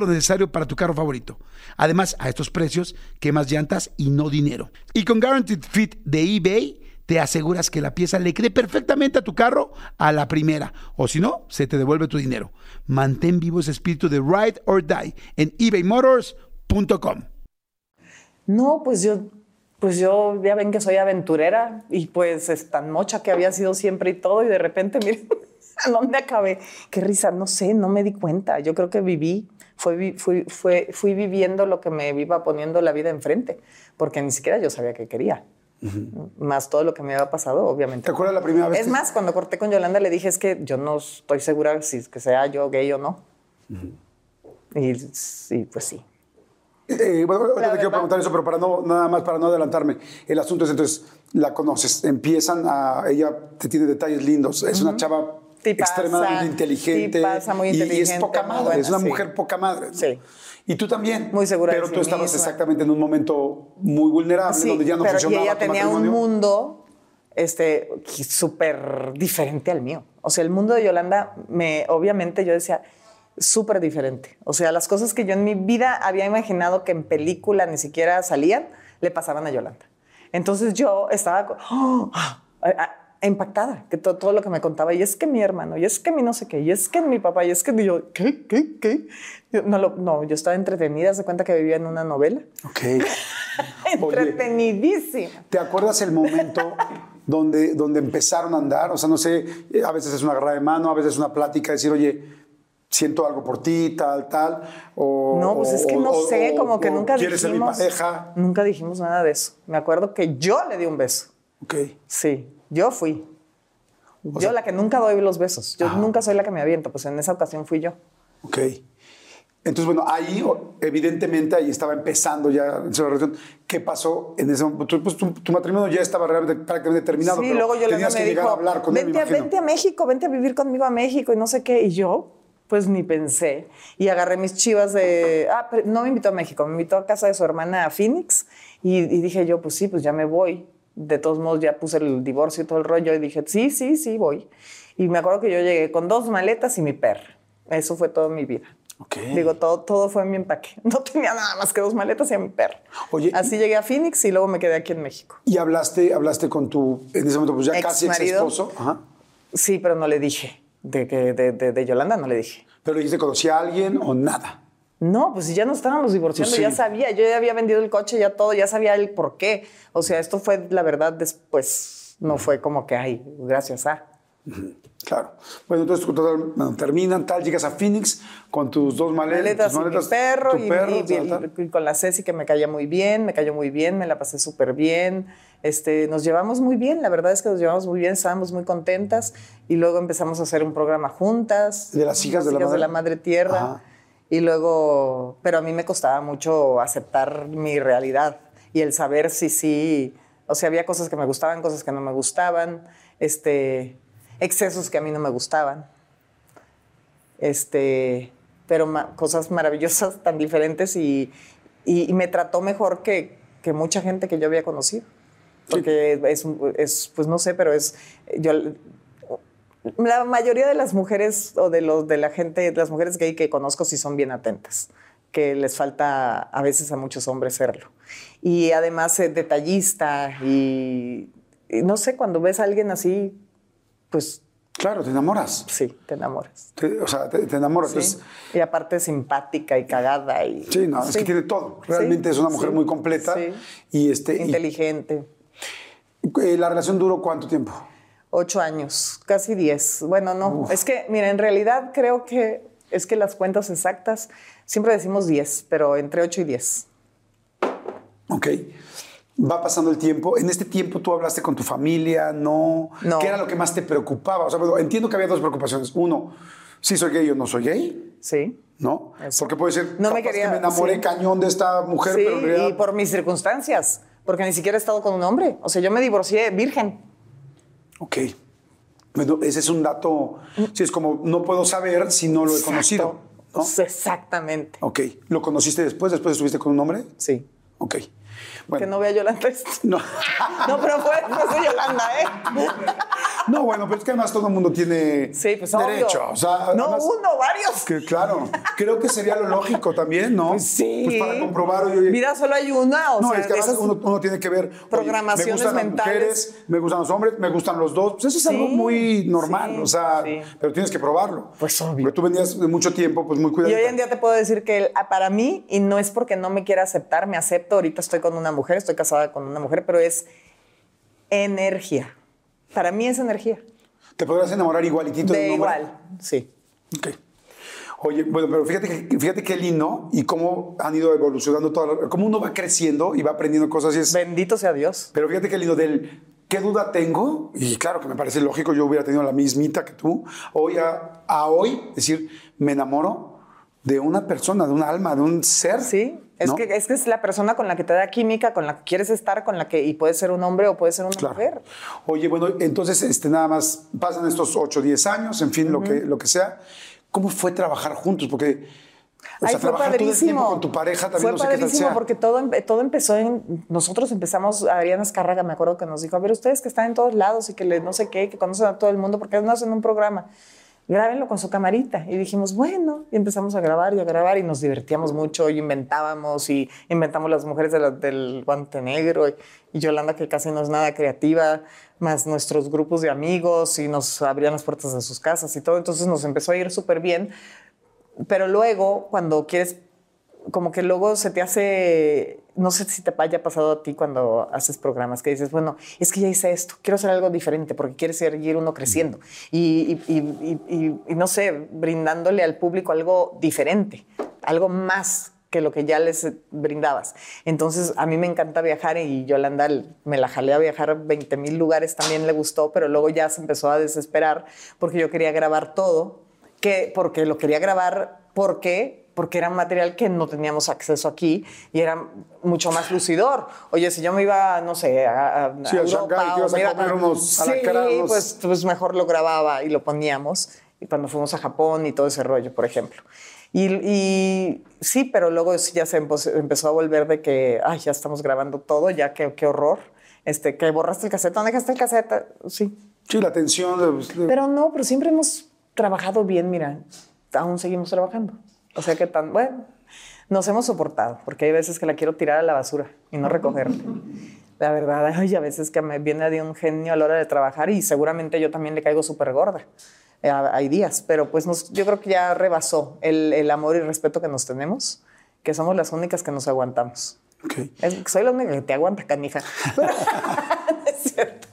lo necesario para tu carro favorito. Además, a estos precios, quemas llantas y no dinero. Y con Guaranteed Fit de eBay, te aseguras que la pieza le quede perfectamente a tu carro a la primera, o si no, se te devuelve tu dinero. Mantén vivo ese espíritu de ride or die en ebaymotors.com. No, pues yo, pues yo ya ven que soy aventurera y pues es tan mocha que había sido siempre y todo y de repente, miren, ¿a dónde acabé? Qué risa, no sé, no me di cuenta. Yo creo que viví, fui, fui, fue- fui viviendo lo que me iba poniendo la vida enfrente, porque ni siquiera yo sabía que quería. Más todo lo que me había pasado, obviamente. ¿Te acuerdas la primera vez Es que- más, cuando corté con Yolanda le dije, es que yo no estoy segura si es que sea yo gay o no. Y sí, pues sí. Eh, bueno, ahorita te quiero preguntar eso, pero para no, nada más para no adelantarme. El asunto es entonces, la conoces, empiezan a, ella te tiene detalles lindos, es una chava Tipaza, extremadamente inteligente, tipaza, muy y- y, es inteligente, poca madre, buena, es una sí. mujer poca madre. ¿no? Sí. Y tú también. Muy segura de Pero sí tú estabas misma. exactamente en un momento muy vulnerable, Sí, donde ya no pero y funcionaba ella tu tenía un matrimonio. mundo este, súper diferente al mío. O sea, el mundo de Yolanda, me, obviamente yo decía, súper diferente. O sea, las cosas que yo en mi vida había imaginado que en película ni siquiera salían, le pasaban a Yolanda. Entonces yo estaba... ¡Oh! Impactada, que to- todo lo que me contaba, y es que mi hermano, y es que mi no sé qué, y es que mi papá, y es que yo, ¿qué? ¿Qué? ¿Qué? Yo, no, lo- no, yo estaba entretenida, se cuenta que vivía en una novela. Ok. Oye. Entretenidísima. ¿Te acuerdas el momento donde, donde empezaron a andar? O sea, no sé, eh, a veces es una agarrada de mano, a veces es una plática, decir, oye, siento algo por ti, tal, tal. O, No, pues es que no o- sé, o- como que o nunca ¿Quieres ser mi dijimos. pareja? Nunca dijimos nada de eso. Me acuerdo que yo le di un beso. Ok. Sí, yo fui. yo sea- la que nunca doy los besos. Yo nunca soy la que me aviento, pues en esa ocasión fui yo. Ok. Entonces, bueno, ahí o- evidentemente ahí estaba empezando ya su relación. ¿Qué pasó en ese momento? Pues tu, tu matrimonio ya estaba realmente prácticamente terminado. Sí, pero luego yo tenías me que llegar dijo, a hablar con él, me vente, a- imagino. vente a México, vente a vivir conmigo a México y no sé qué. Y yo, pues ni pensé. Y agarré mis chivas de... Ah, pero no me invitó a México, me invitó a casa de su hermana a Phoenix. Y, y dije yo, pues sí, pues ya me voy. De todos modos ya puse el divorcio y todo el rollo. Y dije, sí, sí, sí, voy. Y me acuerdo que yo llegué con dos maletas y mi perro. Eso fue toda mi vida. Ok. Digo, todo, todo fue en mi empaque. No tenía nada más que dos maletas y a mi perro. Oye, Así llegué a Phoenix y luego me quedé aquí en México. Y hablaste, hablaste con tu, en ese momento, pues ya casi ex esposo. Ajá. Sí, pero no le dije. De, de, de, de Yolanda no le dije. Pero le dijiste, ¿conocí a alguien o nada? No, pues si ya nos estábamos divorciando, Pues sí. ya sabía. Yo ya había vendido el coche, ya todo, ya sabía el por qué. O sea, esto fue, la verdad, después. No fue como que, ay, gracias a. Claro. Bueno, entonces terminan, tal, llegas a Phoenix con tus dos maletas, Maletas, y mi perro, tu y, perro, y- tal, y con la Ceci que me caía muy bien, me cayó muy bien, me la pasé súper bien. Este, nos llevamos muy bien, la verdad es que nos llevamos muy bien, estábamos muy contentas y luego empezamos a hacer un programa juntas. De las hijas de la madre. Madre Tierra. Ajá. Y luego, pero a mí me costaba mucho aceptar mi realidad y el saber si sí, o sea, había cosas que me gustaban, cosas que no me gustaban, este, excesos que a mí no me gustaban este, pero ma- cosas maravillosas tan diferentes y, y- y me trató mejor que, que mucha gente que yo había conocido. Porque es, es, pues no sé, pero es, yo, la mayoría de las mujeres o de, los, de la gente, de las mujeres gay que conozco sí son bien atentas, que les falta a veces a muchos hombres serlo. Y además es detallista y, y no sé, cuando ves a alguien así, pues Claro, te enamoras. sí, te enamoras. Te- o sea, te, te enamoras. Sí. Y aparte simpática y cagada y sí, no, es que tiene todo. Realmente Sí, es una mujer muy completa. sí. Y este. y- inteligente. eh, ¿La relación duró cuánto tiempo? Ocho años, casi diez. Bueno, no, es que, mira, en realidad creo que es que las cuentas exactas siempre decimos diez, pero entre ocho y diez. Ok. Va pasando el tiempo. En este tiempo tú hablaste con tu familia, ¿no? No. ¿Qué era lo que más te preocupaba? O sea, entiendo que había dos preocupaciones. Uno, si soy gay o no soy gay, Sí. ¿no? Eso. Porque puede ser, No me quería- que me enamoré sí. cañón de esta mujer, sí, pero en realidad... y por mis circunstancias, porque ni siquiera he estado con un hombre. O sea, yo me divorcié virgen. Ok. Bueno, ese es un dato, si es como, no puedo saber si no lo he conocido, ¿no? Exactamente. Ok. ¿Lo conociste después? ¿Después estuviste con un hombre? Sí. Ok. Que no vea Yolanda esto. No. No, pero fue de Yolanda, ¿eh? No, bueno, pero es que además todo el mundo tiene Sí, pues derecho. O sea, no además- uno, varios. Que claro, creo que sería lo lógico también, ¿no? Pues sí. Pues para comprobar, oye, oye, Mira, solo hay una, o no, sea, es que de además uno, uno tiene que ver. oye, programaciones me gustan mentales. Las mujeres, me gustan los hombres, me gustan los dos. Pues eso es Sí, algo muy normal, sí, o sea, pero tienes que probarlo. Pues, obvio. Porque tú venías de mucho tiempo, pues muy Y cuidadito. hoy en día te puedo decir que ah, para mí, y no es porque no me quiera aceptar, me acepto, ahorita estoy con una mujer, estoy casada con una mujer, pero es energía. Para mí es energía. Te podrás enamorar igualitito de, De un hombre. igual, sí. Ok. Oye, bueno, pero fíjate, que- fíjate qué lindo y cómo han ido evolucionando toda la- cómo uno va creciendo y va aprendiendo cosas y es Bendito sea Dios. Pero fíjate qué lindo del qué duda tengo, y claro que me parece lógico, yo hubiera tenido la mismita que tú, hoy a, a hoy, decir, me enamoro de una persona, de un alma, de un ser. Sí, es, ¿no? que, es que es la persona con la que te da química, con la que quieres estar, con la que, y puede ser un hombre o puede ser una Claro. mujer. Oye, bueno, entonces este, nada más pasan estos 8, 10 años, en fin, lo, que, lo que sea. ¿Cómo fue trabajar juntos? Porque o Ay, sea, fue padrísimo. con tu pareja también Fue no sé qué padrísimo sea. porque todo, todo empezó en. Nosotros empezamos, Adriana Escárraga, me acuerdo que nos dijo: A ver, ustedes que están en todos lados y que le, no sé qué, que conocen a todo el mundo, ¿por qué no hacen un programa? Grábenlo con su camarita. Y dijimos, bueno, y empezamos a grabar y a grabar y nos divertíamos mucho y inventábamos y inventamos las mujeres del guante negro y, y Yolanda que casi no es nada creativa, más nuestros grupos de amigos y nos abrían las puertas de sus casas y todo. Entonces nos empezó a ir súper bien. Pero luego, cuando quieres, como que luego se te hace, no sé si te haya pasado a ti cuando haces programas, que dices, bueno, es que ya hice esto, quiero hacer algo diferente porque quieres seguir uno creciendo. Y, y- y- y- y no sé, brindándole al público algo diferente, algo más que lo que ya les brindabas. Entonces, a mí me encanta viajar y Yolanda me la jalé a viajar a 20 mil lugares, también le gustó, pero luego ya se empezó a desesperar porque yo quería grabar todo que porque lo quería grabar porque porque era material que no teníamos acceso aquí y era mucho más lucidor. Oye, si yo me iba, no sé, a, a- Sí, a a Europa a me iba- comer unos sí, pues, pues mejor lo grababa y lo poníamos. Y cuando fuimos a Japón y todo ese rollo, por ejemplo. Y, y sí, pero luego ya se empezó a volver de que, ay, ya estamos grabando todo, ya qué, qué horror. Este, que borraste el cassette, ¿dónde dejaste el cassette? Sí, Sí, la tensión. de- pero no, pero siempre hemos trabajado bien, mira, aún seguimos trabajando. O sea que tan, bueno, nos hemos soportado, porque hay veces que la quiero tirar a la basura y no recogerla. La verdad, hay a veces que me viene de un genio a la hora de trabajar y seguramente yo también le caigo súper gorda. Eh, hay días, pero pues nos- yo creo que ya rebasó el, el amor y respeto que nos tenemos, que somos las únicas que nos aguantamos. Ok. Es- soy la única que te aguanta, canija. es cierto.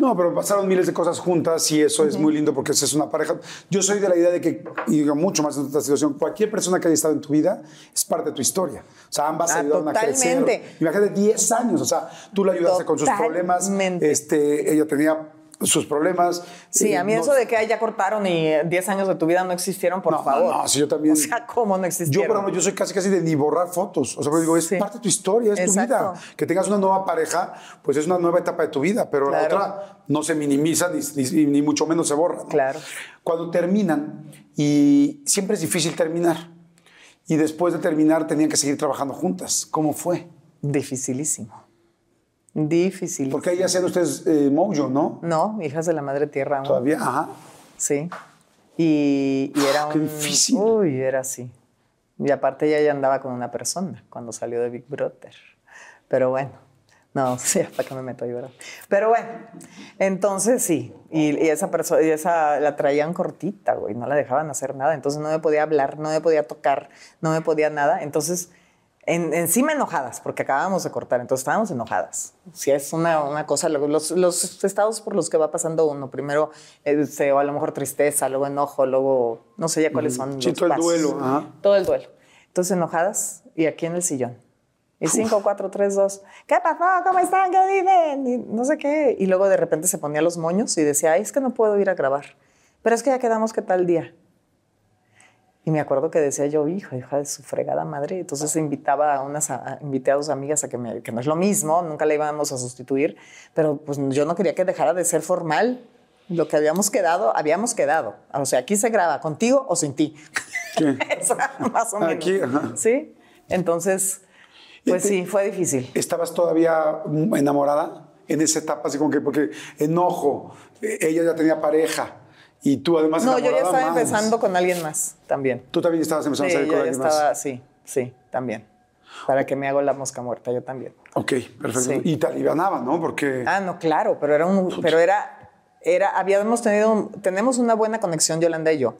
No, pero pasaron miles de cosas juntas y eso es muy lindo porque es una pareja. Yo soy de la idea de que, y digo mucho más en esta situación, cualquier persona que haya estado en tu vida es parte de tu historia. O sea, ambas Ah, ayudaron a crecer. totalmente. Imagínate 10 años, o sea, tú la ayudaste con sus problemas. Totalmente. Este, ella tenía sus problemas. Sí, Eh, a mí no- eso de que "Ay, ya cortaron y 10 años de tu vida no existieron, por No, no, favor. no, sí, yo también- O sea, ¿cómo no Yo, existieron? por ejemplo, yo soy casi casi de ni borrar fotos. O sea, digo, es Sí. parte de tu historia, es tu vida. Que tengas una nueva pareja, pues es una nueva etapa de tu vida, pero Claro. la otra no se minimiza ni, ni- ni mucho menos se borra. Claro. Cuando terminan, y siempre es difícil terminar, y después de terminar tenían que seguir trabajando juntas. ¿Cómo fue? Dificilísimo. Difícil. Porque ahí hacían ustedes eh, Mojo, ¿no? No, hijas de la madre tierra. aún. Todavía, ajá. Sí. Y, y era Qué un... difícil. Uy, era así. Y aparte ella ya andaba con una persona cuando salió de Big Brother. Pero bueno, no, sí, para qué me meto ahí, ¿verdad? Pero bueno, entonces sí. Y, y esa persona, y esa la traían cortita, güey, no la dejaban hacer nada. Entonces no me podía hablar, no me podía tocar, no me podía nada. Entonces, en, encima enojadas, porque acabábamos de cortar, entonces estábamos enojadas. Si es una, una cosa, los, los estados por los que va pasando uno, primero, este, o a lo mejor tristeza, luego enojo, luego, no sé ya cuáles son Sí, los todo el pasos. duelo, ajá. Todo el duelo. Entonces enojadas y aquí en el sillón. Y 5, 4, 3, 2. ¿Qué pasó? ¿Cómo están? ¿Qué dicen? Y no sé qué. Y luego de repente se ponía los moños y decía, Ay, es que no puedo ir a grabar. Pero es que ya quedamos que tal día. Y me acuerdo que decía yo, hijo, hija de su fregada madre. Entonces invitaba a unas, a- invité a dos amigas a que me, que no es lo mismo, nunca la íbamos a sustituir, pero pues yo no quería que dejara de ser formal. Lo que habíamos quedado, habíamos quedado. O sea, aquí se graba, contigo o sin ti. ¿Qué? Eso, más o menos. Aquí, ajá. Sí. Entonces, pues te- sí, fue difícil. ¿Estabas todavía enamorada en esa etapa? Así como que, porque enojo, eh, ella ya tenía pareja y tú además No, yo ya estaba más. empezando con alguien más también. Tú también estabas empezando Sí, a salir yo con ya alguien estaba, más. sí, sí, también. Para que me hago la mosca muerta, yo también. Ok, perfecto. Sí. Y te alivianaba, ¿no? Porque... Ah, no, claro, pero era un, pero era, era, habíamos tenido, tenemos una buena conexión Yolanda y yo.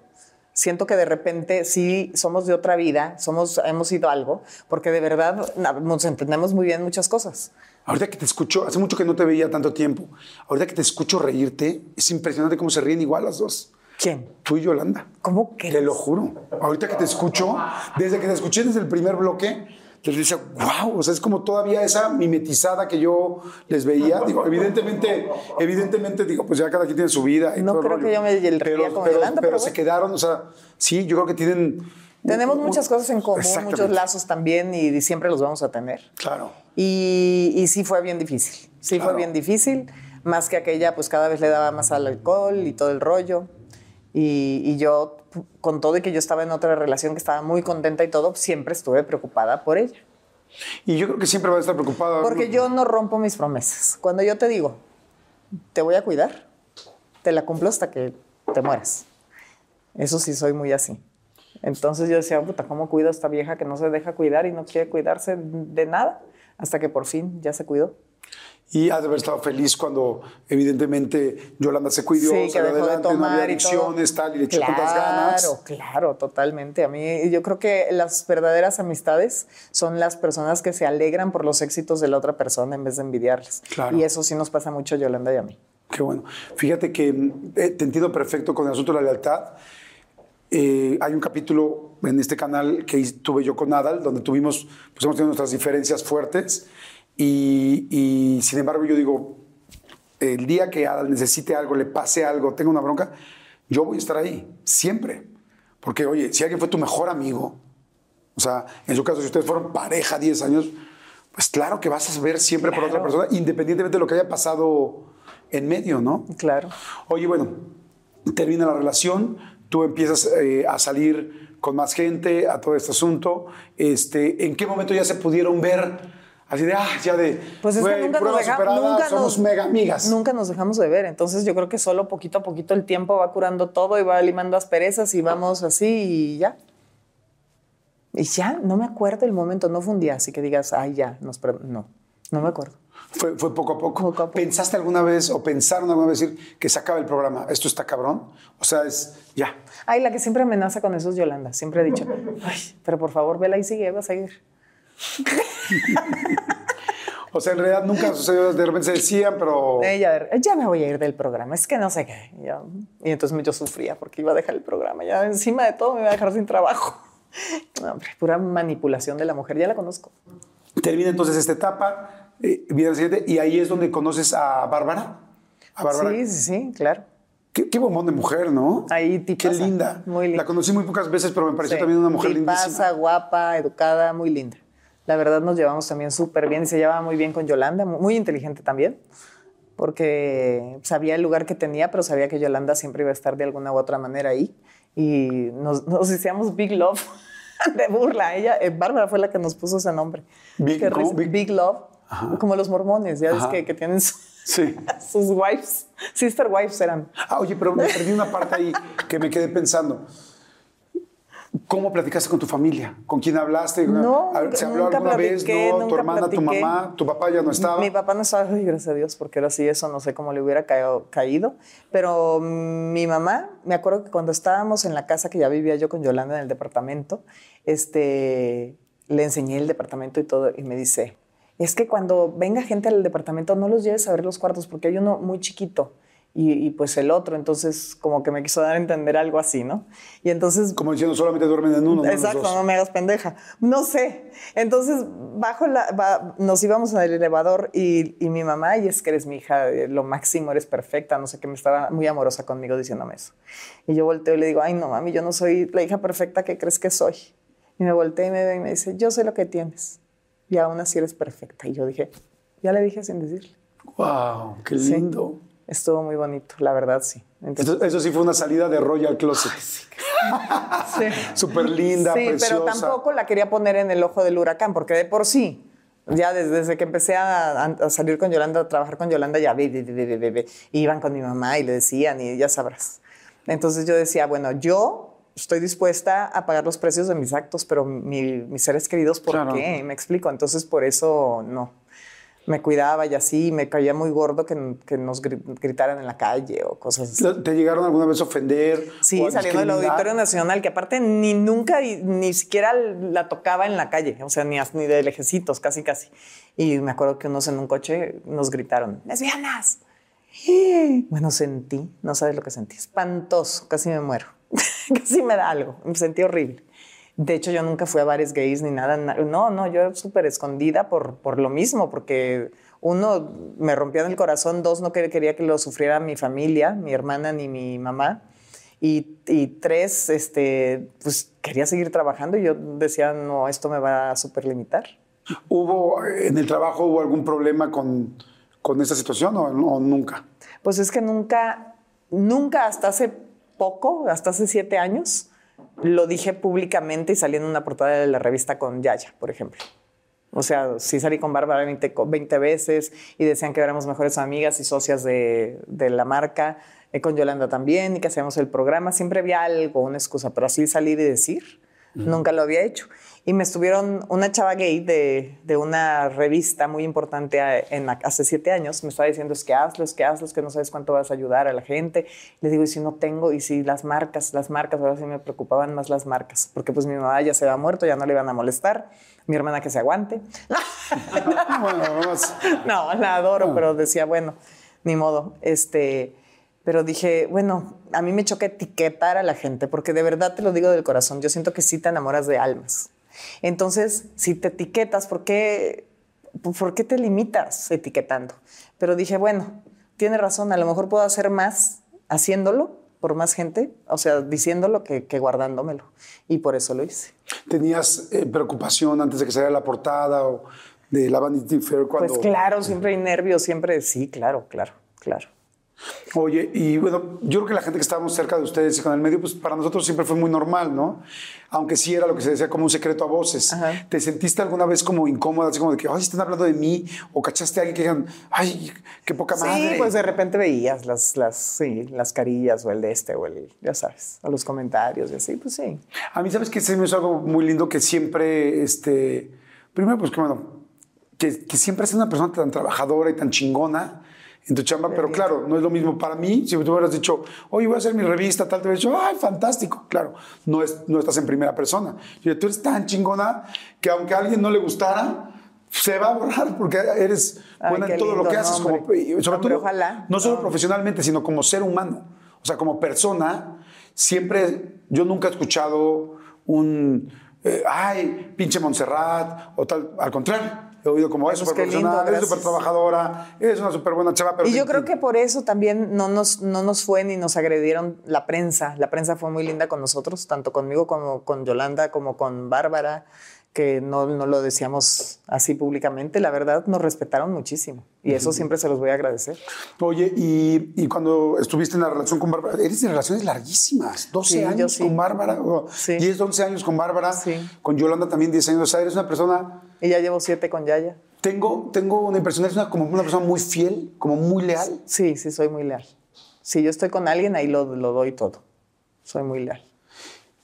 Siento que de repente sí somos de otra vida, somos, hemos sido algo, porque de verdad nos entendemos muy bien muchas cosas. Ahorita que te escucho, hace mucho que no te veía tanto tiempo. Ahorita que te escucho reírte, es impresionante cómo se ríen igual las dos. ¿Quién? Tú y Yolanda. ¿Cómo que? Te lo juro. Ahorita que te escucho, desde que te escuché desde el primer bloque, les decía, wow, o sea, es como todavía esa mimetizada que yo les veía. Digo, evidentemente, evidentemente, digo, pues ya cada quien tiene su vida. y No todo el creo rollo. que yo me reía como Yolanda, pero se bueno. quedaron, o sea, sí, yo creo que tienen. Tenemos un- muchas cosas en común, muchos lazos también y siempre los vamos a tener. Claro. Y, y sí fue bien difícil, sí Claro. fue bien difícil, más que aquella pues cada vez le daba más al alcohol y todo el rollo. Y, y yo, con todo y que yo estaba en otra relación que estaba muy contenta y todo, siempre estuve preocupada por ella. Y yo creo que siempre va a estar preocupada. Porque yo no rompo mis promesas. Cuando yo te digo, te voy a cuidar, te la cumplo hasta que te mueras. Eso sí soy muy así. Entonces yo decía, puta, ¿cómo cuido a esta vieja que no se deja cuidar y no quiere cuidarse de nada? Hasta que por fin ya se cuidó. Y has de haber estado feliz cuando, evidentemente, Yolanda se cuidó, Sí, que dejó de adelante, no tomar había y todo. adicciones, tal, y le echó tantas ganas. Claro, claro, totalmente. A mí, yo creo que las verdaderas amistades son las personas que se alegran por los éxitos de la otra persona en vez de envidiarles. Claro. Y eso sí nos pasa mucho a Yolanda y a mí. Qué bueno. Fíjate que mm, eh, te entiendo perfecto con el asunto de la lealtad. Eh, hay un capítulo en este canal que tuve yo con Nadal, donde tuvimos, pues hemos tenido nuestras diferencias fuertes. Y, y, sin embargo, yo digo, el día que Adal necesite algo, le pase algo, tenga una bronca, yo voy a estar ahí, siempre. Porque, oye, si alguien fue tu mejor amigo, o sea, en su caso, si ustedes fueron pareja 10 años, pues claro que vas a ver siempre por otra persona, independientemente de lo que haya pasado en medio, ¿no? Claro. Oye, bueno, termina la relación, tú empiezas eh, a salir con más gente, a todo este asunto. Este, ¿En qué momento ya se pudieron ver? Así de, ah, ya de, Pues es que güey, nunca nos, deja- superada, nunca somos nos- mega amigas. Nunca nos dejamos de ver. Entonces yo creo que solo poquito a poquito el tiempo va curando todo y va limando asperezas y vamos así y ya. Y ya, no me acuerdo el momento, no fue un día así que digas, ay, ya, nos pre-". no, no me acuerdo. Fue, fue poco a poco. Poco a poco. ¿Pensaste alguna vez o pensaron alguna vez decir que se acaba el programa? ¿Esto está cabrón? O sea, es ya. Ay, la que siempre amenaza con eso es Yolanda. Siempre ha dicho, ay, pero por favor, vela y sigue, va a seguir. O sea, en realidad nunca sucedió, de repente se decían, pero... Ella, ya me voy a ir del programa, es que no sé qué. Y, yo- y entonces yo sufría porque iba a dejar el programa. Ya encima de todo me iba a dejar sin trabajo. No, hombre, pura manipulación de la mujer, ya la conozco. Termina entonces esta etapa, eh, siguiente, y ahí es donde conoces a Bárbara. A Bárbara. Sí, sí, sí, claro. Qué, qué bombón de mujer, ¿no? Ahí Qué tipaza, linda. muy linda. La conocí muy pocas veces, pero me pareció Sí. también una mujer Tipaza, lindísima. guapa, educada, muy linda. La verdad nos llevamos también súper bien y se llevaba muy bien con Yolanda, mu- muy inteligente también, porque sabía el lugar que tenía, pero sabía que Yolanda siempre iba a estar de alguna u otra manera ahí. Y nos, nos decíamos Big Love de burla. Ella, eh, Bárbara fue la que nos puso ese nombre. Big- Qué. Big- Big, Love, como los mormones, ya ves Ajá. que, que tienen su- Sí. sus wives, sister wives eran. Ah, oye, pero me perdí una parte ahí que me quedé pensando. ¿Cómo platicaste con tu familia? ¿Con quién hablaste? No, ¿Se habló nunca alguna vez? platiqué, ¿No? ¿Tu hermana, tu platiqué. mamá? ¿Tu papá ya no estaba? Mi papá no estaba, gracias a Dios, porque ahora sí eso no sé cómo le hubiera caído, caído. Pero mm, mi mamá, me acuerdo que cuando estábamos en la casa que ya vivía yo con Yolanda en el departamento, este, le enseñé el departamento y todo, y me dice, es que cuando venga gente al departamento no los lleves a ver los cuartos, porque hay uno muy chiquito. Y, y, pues el otro, entonces como que me quiso dar a entender algo así, ¿no? Y entonces Como diciendo, solamente duermen en uno, Exacto, no me hagas pendeja. No sé. Entonces, bajo la, va- nos íbamos en el elevador y, y mi mamá, y es que eres mi hija, eh, lo máximo, eres perfecta, no sé qué, me estaba muy amorosa conmigo diciéndome eso. Y yo volteo y le digo, ay, no, mami, yo no soy la hija perfecta que crees que soy. Y me volteé y me ve y me dice, yo sé lo que tienes. Y aún así eres perfecta. Y yo dije, ya le dije sin decirle. ¡Wow! ¡Qué Sí. lindo! Estuvo muy bonito, la verdad, sí. Entonces, Eso, eso sí fue una salida de Royal Closet. sí. Súper linda, Sí, preciosa. pero tampoco la quería poner en el ojo del huracán, porque de por sí, ya desde, desde que empecé a, a salir con Yolanda, a trabajar con Yolanda, ya ve, ve, ve, ve, iban con mi mamá y le decían, y ya sabrás. Entonces yo decía, bueno, yo estoy dispuesta a pagar los precios de mis actos, pero mi- mis seres queridos, ¿por Claro. qué? Me explico. Entonces por eso no. Me cuidaba y así, me caía muy gordo que, que nos gri- gritaran en la calle o cosas así. ¿Te llegaron alguna vez a ofender? Sí, a saliendo del? Auditorio Nacional, que aparte ni nunca, ni siquiera la tocaba en la calle, o sea, ni, ni de lejecitos, casi, casi. Y me acuerdo que unos en un coche nos gritaron, lesbianas. Bueno, sentí, no sabes lo que sentí, espantoso, casi me muero, casi me da algo, me sentí horrible. De hecho, yo nunca fui a bares gays ni nada. na- No, no, yo súper escondida por, por lo mismo, porque uno, me rompía en el corazón, dos, no quer- quería que lo sufriera mi familia, mi hermana ni mi mamá. Y, y tres, este, pues quería seguir trabajando y yo decía, no, esto me va a súper limitar. ¿Hubo, en el trabajo, hubo algún problema con, con esta situación o, o nunca? Pues es que nunca, nunca hasta hace poco, hasta hace siete años, lo dije públicamente y salí en una portada de la revista con Yaya, por ejemplo. O sea, sí salí con Bárbara 20, co- 20 veces y decían que éramos mejores amigas y socias de, de la marca. eh, con Yolanda también, y que hacíamos el programa. Siempre había algo, una excusa, pero así salir y decir, nunca lo había hecho. Y me estuvieron, una chava gay de, de una revista muy importante en, hace siete años, me estaba diciendo, es que hazlo, es que hazlo, es que no sabes cuánto vas a ayudar a la gente. Le digo, y si no tengo, y si las marcas, las marcas, ahora sí me preocupaban más las marcas, porque pues mi mamá ya se había muerto, ya no le iban a molestar, mi hermana que se aguante. no, la adoro, pero decía, bueno, ni modo, este pero dije, bueno, a mí me choca etiquetar a la gente, porque de verdad te lo digo del corazón, yo siento que sí te enamoras de almas. Entonces, si te etiquetas, ¿por qué, ¿por qué te limitas etiquetando? Pero dije, bueno, tiene razón, a lo mejor puedo hacer más haciéndolo por más gente, o sea, diciéndolo que, que guardándomelo. Y por eso lo hice. ¿Tenías eh, preocupación antes de que saliera la portada o de la Vanity Fair cuando... Pues claro, siempre hay nervios, siempre sí, claro, claro, claro. Oye, y bueno, yo creo que la gente que estábamos cerca de ustedes y con el medio, pues para nosotros siempre fue muy normal, ¿no? Aunque sí era lo que se decía como un secreto a voces. ¿Te sentiste alguna vez como incómoda, así como de que, ay, están hablando de mí? ¿O cachaste a alguien que digan, ay, qué poca madre? Sí, pues de repente veías las, las, sí, las carillas o el de este o el, ya sabes, a los comentarios y así, pues sí. A mí, ¿sabes que Se me hizo algo muy lindo que siempre, este, primero, pues que bueno, que, que siempre es una persona tan trabajadora y tan chingona en tu chamba, pero claro, no es lo mismo para mí. Si tú hubieras dicho, oye, voy a hacer mi revista, tal, te hubiera dicho, ay, fantástico. Claro, no, es, no estás en primera persona. Y tú eres tan chingona que aunque a alguien no le gustara, se va a borrar porque eres buena en todo lo que haces. Como, sobre todo, ojalá. No solo profesionalmente, sino como ser humano. O sea, como persona, siempre, yo nunca he escuchado un, eh, ay, pinche Montserrat, o tal, al contrario he oído como es súper profesional, es súper trabajadora, es una súper buena chava. Pero y yo creo que por eso también no nos, no nos fue ni nos agredieron la prensa. La prensa fue muy linda con nosotros, tanto conmigo como con Yolanda, como con Bárbara, que no, no lo decíamos así públicamente. La verdad, nos respetaron muchísimo. Y eso siempre se los voy a agradecer. Oye, y, y, cuando estuviste en la relación con Bárbara, eres de relaciones larguísimas, 12 años con Bárbara, 10, 11 años con Bárbara, con Yolanda también 10 años. O sea, eres una persona y ya llevo siete con Yaya. Tengo, tengo una impresión, es una, como una persona muy fiel, como muy leal. Sí, sí, soy muy leal. Si yo estoy con alguien, ahí lo, lo doy todo. Soy muy leal.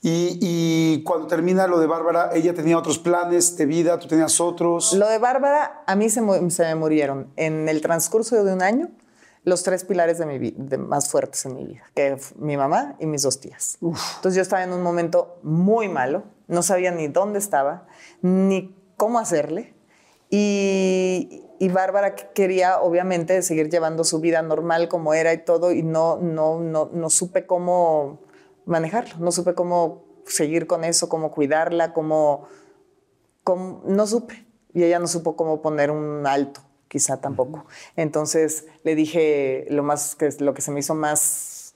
Y, y, cuando termina lo de Bárbara, ella tenía otros planes de vida, tú tenías otros. Lo de Bárbara, a mí se, se me murieron en el transcurso de un año los tres pilares de mi vida, más fuertes en mi vida, que mi mamá y mis dos tías. Entonces yo estaba en un momento muy malo, no sabía ni dónde estaba, ni cómo hacerle. Y, Bárbara quería, obviamente, seguir llevando su vida normal como era y todo, y no, no, no, no supe cómo manejarlo, no supe cómo seguir con eso, cómo cuidarla, cómo, cómo no supe. Y ella no supo cómo poner un alto, quizá tampoco. Entonces le dije lo, más, que, lo que se me hizo más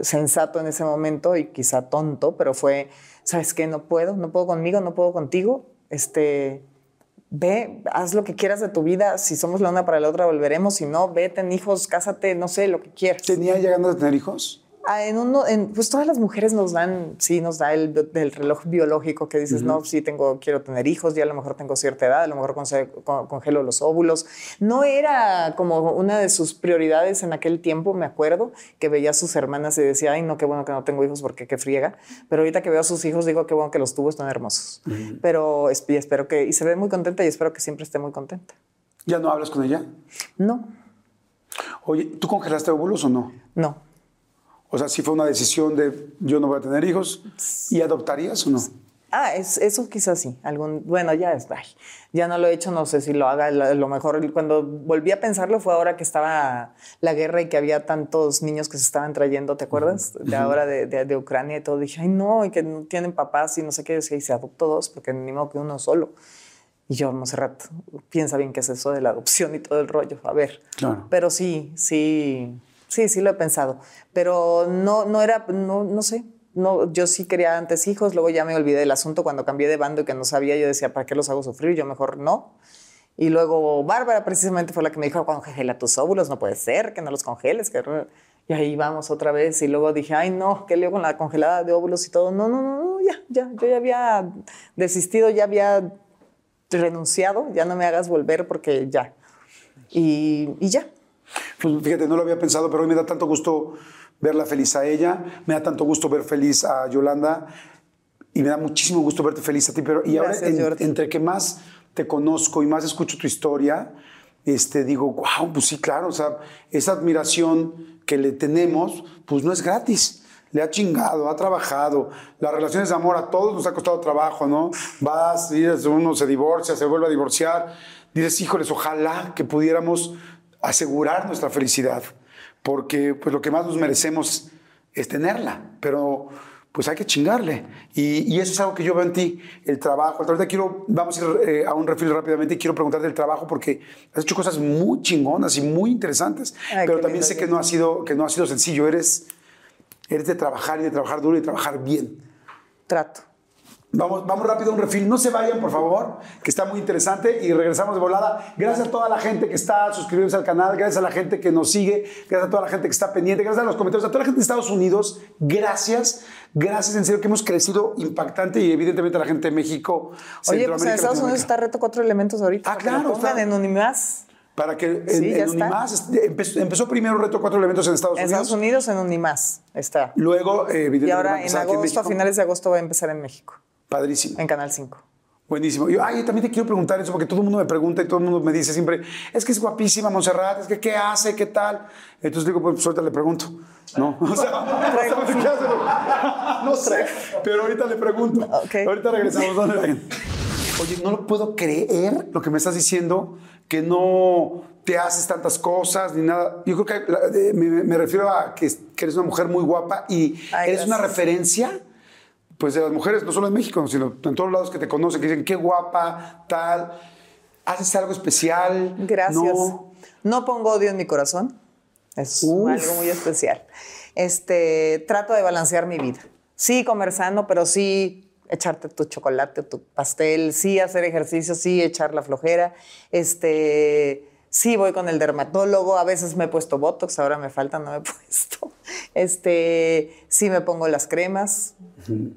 sensato en ese momento y quizá tonto, pero fue, ¿sabes qué? No puedo, no puedo conmigo, no puedo contigo este, ve, haz lo que quieras de tu vida. Si somos la una para la otra, volveremos. Si no, ve, ten hijos, cásate, no sé, lo que quieras. ¿Tenía llegando a tener hijos? Ah, en uno, pues todas las mujeres nos dan, sí, nos da el, reloj biológico que dices, no, sí, tengo, quiero tener hijos, ya a lo mejor tengo cierta edad, a lo mejor congelo los óvulos. No era como una de sus prioridades en aquel tiempo, me acuerdo, que veía a sus hermanas y decía, ay, no, qué bueno que no tengo hijos porque qué friega. Pero ahorita que veo a sus hijos, digo, qué bueno que los tuvo, están hermosos. Pero espero que, y se ve muy contenta y espero que siempre esté muy contenta. ¿Ya no hablas con ella? No. Oye, ¿tú congelaste óvulos o no? No. O sea, si fue una decisión de yo no voy a tener hijos, ¿y adoptarías o no? Ah, es, eso quizás sí. Algún, bueno, ya es, ya no lo he hecho, no sé si lo haga. Lo, mejor, cuando volví a pensarlo fue ahora que estaba la guerra y que había tantos niños que se estaban trayendo, ¿te acuerdas? De ahora de, de, Ucrania y todo. Dije, ay, no, y que no tienen papás y no sé qué. Y se adoptó dos, porque ni modo que uno solo. Y yo, Monserrat, piensa bien qué es eso de la adopción y todo el rollo. A ver. Claro. Pero sí, sí Sí, sí lo he pensado, pero no, no era, no, no sé. No, yo sí quería antes hijos, luego ya me olvidé del asunto cuando cambié de bando y que no sabía, yo decía, ¿para qué los hago sufrir? Yo mejor no. Y luego Bárbara precisamente fue la que me dijo, congela tus óvulos, no puede ser, que no los congeles. Que... Y ahí vamos otra vez. Y luego dije, ay, no, qué lío con la congelada de óvulos y todo. No, no, no, no, ya, ya, yo ya había desistido, ya había renunciado, ya no me hagas volver porque ya. Y, y ya, fíjate, no lo había pensado, pero hoy me da tanto gusto verla feliz a ella, me da tanto gusto ver feliz a Yolanda y me da muchísimo gusto verte feliz a ti, pero y Gracias, ahora en- entre que más te conozco y más escucho tu historia, este, digo, wow, pues sí, claro, o sea, esa admiración que le tenemos, pues no es gratis. Le ha chingado, ha trabajado. Las relaciones de amor a todos nos ha costado trabajo, ¿no? Vas, dices, uno se divorcia, se vuelve a divorciar. Dices, híjoles, ojalá que pudiéramos asegurar nuestra felicidad, porque pues lo que más nos merecemos es tenerla, pero pues hay que chingarle. Y, y eso es algo que yo veo en ti, el trabajo. Ahorita quiero, vamos a ir eh, a un refil rápidamente y quiero preguntarte del trabajo porque has hecho cosas muy chingonas y muy interesantes, Ay, pero también sé que no ha sido, que no ha sido sencillo. Eres, eres de trabajar y de trabajar duro y de trabajar bien. Trato. Vamos, vamos rápido a un refil. No se vayan, por favor, que está muy interesante y regresamos de volada. Gracias a toda la gente que está suscribiéndose al canal, gracias a la gente que nos sigue, gracias a toda la gente que está pendiente, gracias a los comentarios, a toda la gente de Estados Unidos. Gracias, gracias en serio que hemos crecido impactante y evidentemente a la gente de México. Oye, pues en Estados Unidos está reto cuatro elementos ahorita. Ah, lo claro, Pongan está. en Unimás. Para que en, Sí, en. Unimás empezó, empezó primero Reto Cuatro Elementos en Estados En Unidos. Estados Unidos en Unimás está. Luego, eh, evidentemente, Y ahora en agosto, a finales de agosto, va a empezar en México, Padrísimo. en Canal 5. Buenísimo. Yo, ay, también te quiero preguntar eso porque todo el mundo me pregunta y todo el mundo me dice siempre, es que es guapísima Montserrat, es que qué hace, qué tal. Entonces digo, pues ahorita le pregunto. No, o sea, qué hace, no, sé, pero ahorita le pregunto. Ok. Ahorita regresamos. ¿Dónde vayan? Oye, no lo puedo creer lo que me estás diciendo, que no te haces tantas cosas ni nada. Yo creo que la- de- me, me refiero a que, que eres una mujer muy guapa y Ay, eres una gracias. referencia pues de las mujeres, no solo en México, sino en todos lados que te conocen, que dicen, qué guapa, tal, haces algo especial. Gracias. No. No, pongo odio en mi corazón. Es Uf. algo muy especial. Este, trato de balancear mi vida. Sí, comer sano, pero sí echarte tu chocolate, tu pastel, sí hacer ejercicio, sí echar la flojera. Este, sí voy con el dermatólogo, a veces me he puesto botox, ahora me falta, no me he puesto. Este, sí me pongo las cremas.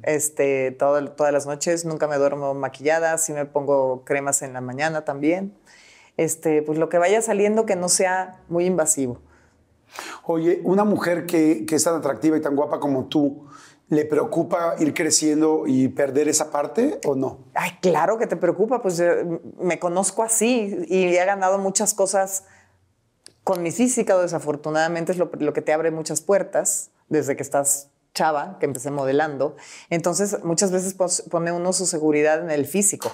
Este, todo- todas las noches, nunca me duermo maquillada, sí me pongo cremas en la mañana también. Este, pues lo que vaya saliendo que no sea muy invasivo. Oye, una mujer que, que es tan atractiva y tan guapa como tú, ¿le preocupa ir creciendo y perder esa parte o no? Ay, claro que te preocupa, pues eh, me conozco así y he ganado muchas cosas con mi física, desafortunadamente es lo, lo que te abre muchas puertas desde que estás chava, que empecé modelando. Entonces, muchas veces pone uno su seguridad en el físico.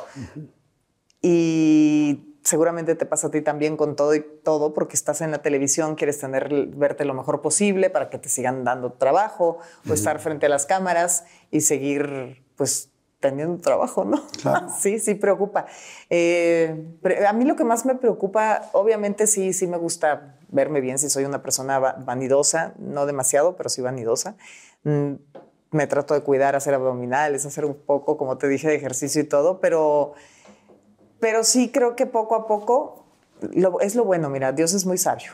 Y seguramente te pasa a ti también con todo y todo, porque estás en la televisión, quieres tener, verte lo mejor posible para que te sigan dando trabajo o estar frente a las cámaras y seguir, pues, teniendo trabajo, ¿no? Claro. sí, sí preocupa. Eh, a mí lo que más me preocupa, obviamente sí, sí me gusta verme bien, si soy una persona va- vanidosa, no demasiado, pero sí vanidosa. Mm, me trato de cuidar, hacer abdominales, hacer un poco, como te dije, de ejercicio y todo, pero, pero sí creo que poco a poco lo- es lo bueno, mira, Dios es muy sabio.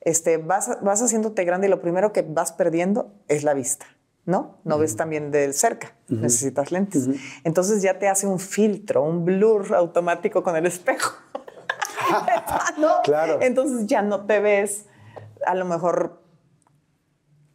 Este, vas, vas haciéndote grande y lo primero que vas perdiendo es la vista, ¿no? No ves también de cerca, necesitas lentes. Entonces ya te hace un filtro, un blur automático con el espejo. ¿No? Claro. Entonces ya no te ves a lo mejor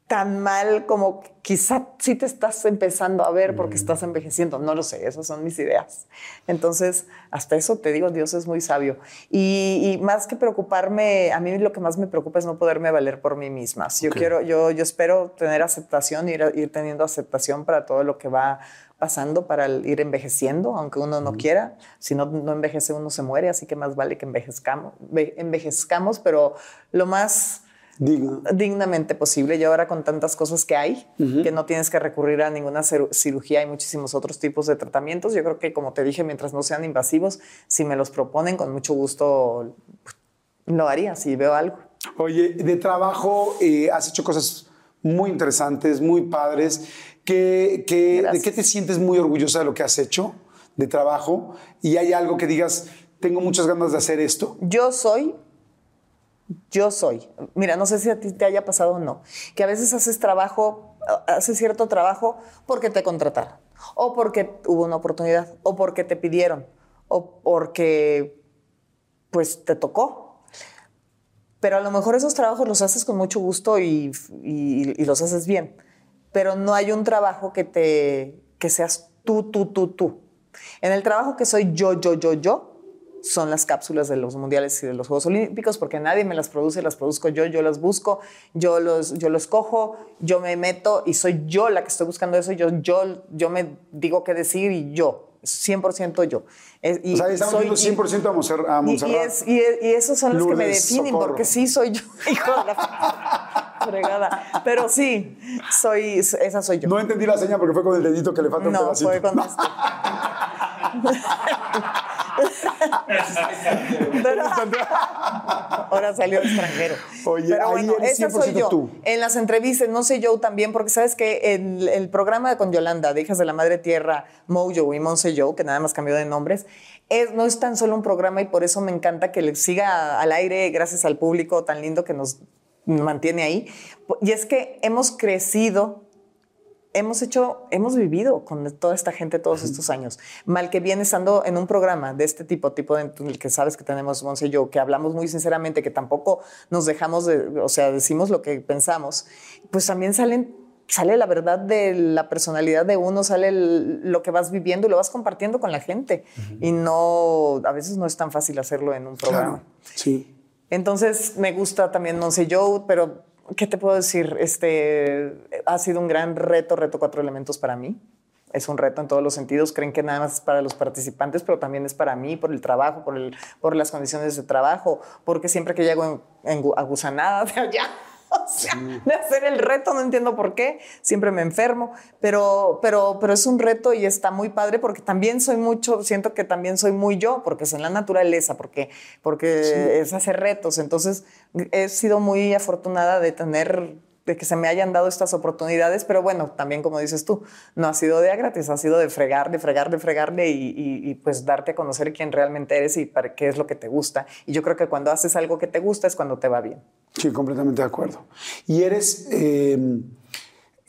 tan mal como quizá sí te estás empezando a ver porque estás envejeciendo. No lo sé, esas son mis ideas. Entonces, hasta eso te digo, Dios es muy sabio. Y, y más que preocuparme, a mí lo que más me preocupa es no poderme valer por mí misma. Si Yo quiero, yo, yo espero tener aceptación, ir, ir teniendo aceptación para todo lo que va pasando, para ir envejeciendo, aunque uno no quiera. Si no, no envejece, uno se muere, así que más vale que envejezcamos, ve- envejezcamos pero lo más Digno. dignamente posible. Y ahora con tantas cosas que hay, que no tienes que recurrir a ninguna ciru- cirugía, hay muchísimos otros tipos de tratamientos. Yo creo que, como te dije, mientras no sean invasivos, si me los proponen, con mucho gusto lo haría, si veo algo. Oye, de trabajo eh, has hecho cosas muy interesantes, muy padres. ¿Qué, qué- ¿De qué te sientes muy orgullosa de lo que has hecho de trabajo? ¿Y hay algo que digas, tengo muchas ganas de hacer esto? Yo soy, yo soy. Mira, no sé si a ti te haya pasado o no, que a veces haces trabajo, haces cierto trabajo porque te contrataron, o porque hubo una oportunidad, o porque te pidieron, o porque pues te tocó. pero a lo mejor esos trabajos los haces con mucho gusto y, los haces bien, pero no hay un trabajo que te que seas tú, tú, tú, tú. En el trabajo que soy yo, yo, yo, yo, son las cápsulas de los mundiales y de los Juegos Olímpicos, porque nadie me las produce, las produzco yo, yo las busco, yo los, yo los cojo, yo me meto y soy yo la que estoy buscando eso, yo, yo, yo me digo qué decir y yo, 100% yo. Es- y O sea, estamos soy- viendo 100% a, Monser- a y, Montserrat. es- y es- y esos son los que me definen, Socorro. porque sí soy yo, hijo de la fregada. Pero sí, soy, esa soy yo. No entendí la seña porque fue con el dedito que le falta un No, pedacito. fue con este. Pero- ahora salió extranjero. Oye, Pero ahí esa soy 100% yo. tú. En las entrevistas, no sé yo también, porque sabes que el, el programa con Yolanda, de Hijas de la Madre Tierra, Mojo y Monse Joe, que nada más cambió de nombres, es, no es tan solo un programa y por eso me encanta que le siga al aire gracias al público tan lindo que nos mantiene ahí. Y es que hemos crecido hemos hecho, hemos vivido con toda esta gente todos estos años. Mal que bien estando en un programa de este tipo, tipo en el que sabes que tenemos Monse y yo, que hablamos muy sinceramente, que tampoco nos dejamos de, o sea, decimos lo que pensamos, pues también salen sale la verdad de la personalidad de uno, sale el- lo que vas viviendo y lo vas compartiendo con la gente. Y no, a veces no es tan fácil hacerlo en un programa. Claro, sí. Entonces me gusta también Monse Joe, pero ¿qué te puedo decir? Este ha sido un gran reto, reto cuatro elementos para mí. Es un reto en todos los sentidos. Creen que nada más es para los participantes, pero también es para mí, por el trabajo, por, el, por las condiciones de trabajo, porque siempre que llego en, en gu- agusanada de allá, o sea, de hacer el reto, no entiendo por qué, siempre me enfermo, pero, pero, pero es un reto y está muy padre porque también soy mucho, siento que también soy muy yo, porque es en la naturaleza, porque, porque es hacer retos. Entonces, he sido muy afortunada de tener de que se me hayan dado estas oportunidades, pero bueno, también como dices tú, no ha sido de a gratis, ha sido de fregar, de fregar, de fregarle y, pues darte a conocer quién realmente eres y para qué es lo que te gusta. Y yo creo que cuando haces algo que te gusta es cuando te va bien. Sí, completamente de acuerdo. Y eres. eh,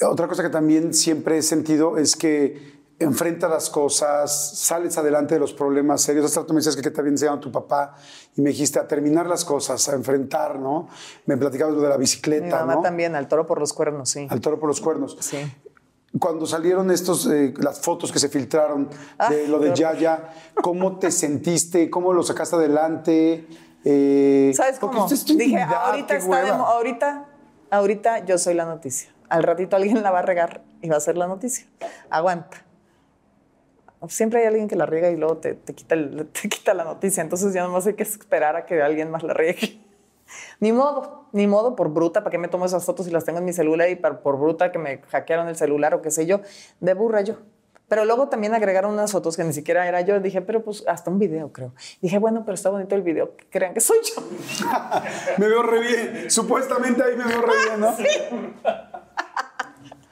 otra cosa que también siempre he sentido es que enfrentas las cosas, sales adelante de los problemas serios. Hasta tú me decías que, que te había enseñado tu papá y me dijiste a terminar las cosas, a enfrentar, ¿no? Me platicabas lo de la Mi bicicleta, mamá ¿no? también, al toro por los cuernos, sí. Al toro por los cuernos. Sí. Cuando salieron estos, eh, las fotos que se filtraron Ah, de lo de. Yaya, ¿cómo te sentiste? ¿Cómo lo sacaste adelante? Eh, ¿Sabes cómo? es Dije, ahorita está de ahorita, ahorita yo soy la noticia. Al ratito alguien la va a regar y va a ser la noticia. Aguanta. Siempre hay alguien que la riega y luego te, te quita, el- te quita la noticia. Entonces ya nomás hay que esperar a que alguien más la riegue. Ni modo, ni modo por bruta, ¿para qué me tomo esas fotos y las tengo en mi celular y par- por bruta que me hackearon el celular o qué sé yo? De burra yo. Pero luego también agregaron unas fotos que ni siquiera era yo. Dije, pero pues hasta un video creo. Dije, bueno, pero está bonito el video. que Crean que soy yo. Me veo re bien. Supuestamente ahí me veo re bien, ¿no?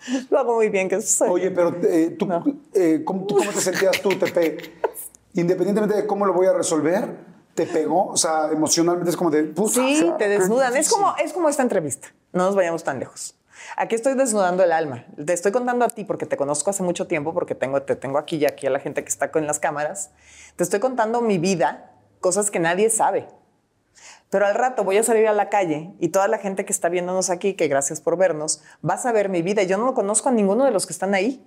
Lo hago muy bien, que soy Oye, pero eh, tú, No. eh, ¿cómo, tú- cómo te sentías tú, Tepe? Independientemente de cómo lo voy a resolver, ¿te pegó? O sea, emocionalmente es como de... puta, Sí, o sea, te desnudan. Es como, es como esta entrevista. No nos vayamos tan lejos. Aquí estoy desnudando el alma. Te estoy contando a ti porque te conozco hace mucho tiempo, porque tengo, te tengo aquí y aquí a la gente que está con las cámaras. Te estoy contando mi vida, cosas que nadie sabe. Pero al rato voy a salir a la calle y toda la gente que está viéndonos aquí, que gracias por vernos, va a saber mi vida. Yo no lo conozco a ninguno de los que están ahí.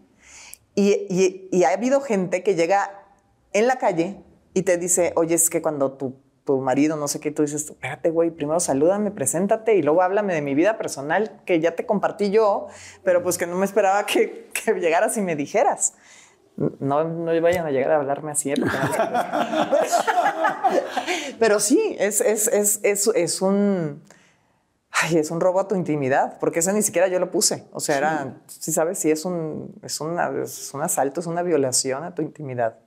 Y ha habido gente que llega en la calle y te dice, oye, es que cuando tu, tu marido, no sé qué, tú dices, espérate, güey, primero salúdame, preséntate y luego háblame de mi vida personal, que ya te compartí yo, pero pues que no me esperaba que, que llegaras y me dijeras. No, no vayan a llegar a hablarme así, porque no Pero sí, es, es, es, es, es un... Ay, es un robo a tu intimidad, porque eso ni siquiera yo lo puse. O sea, era, sí sabes, sí es un, es, una, es un asalto, es una violación a tu intimidad.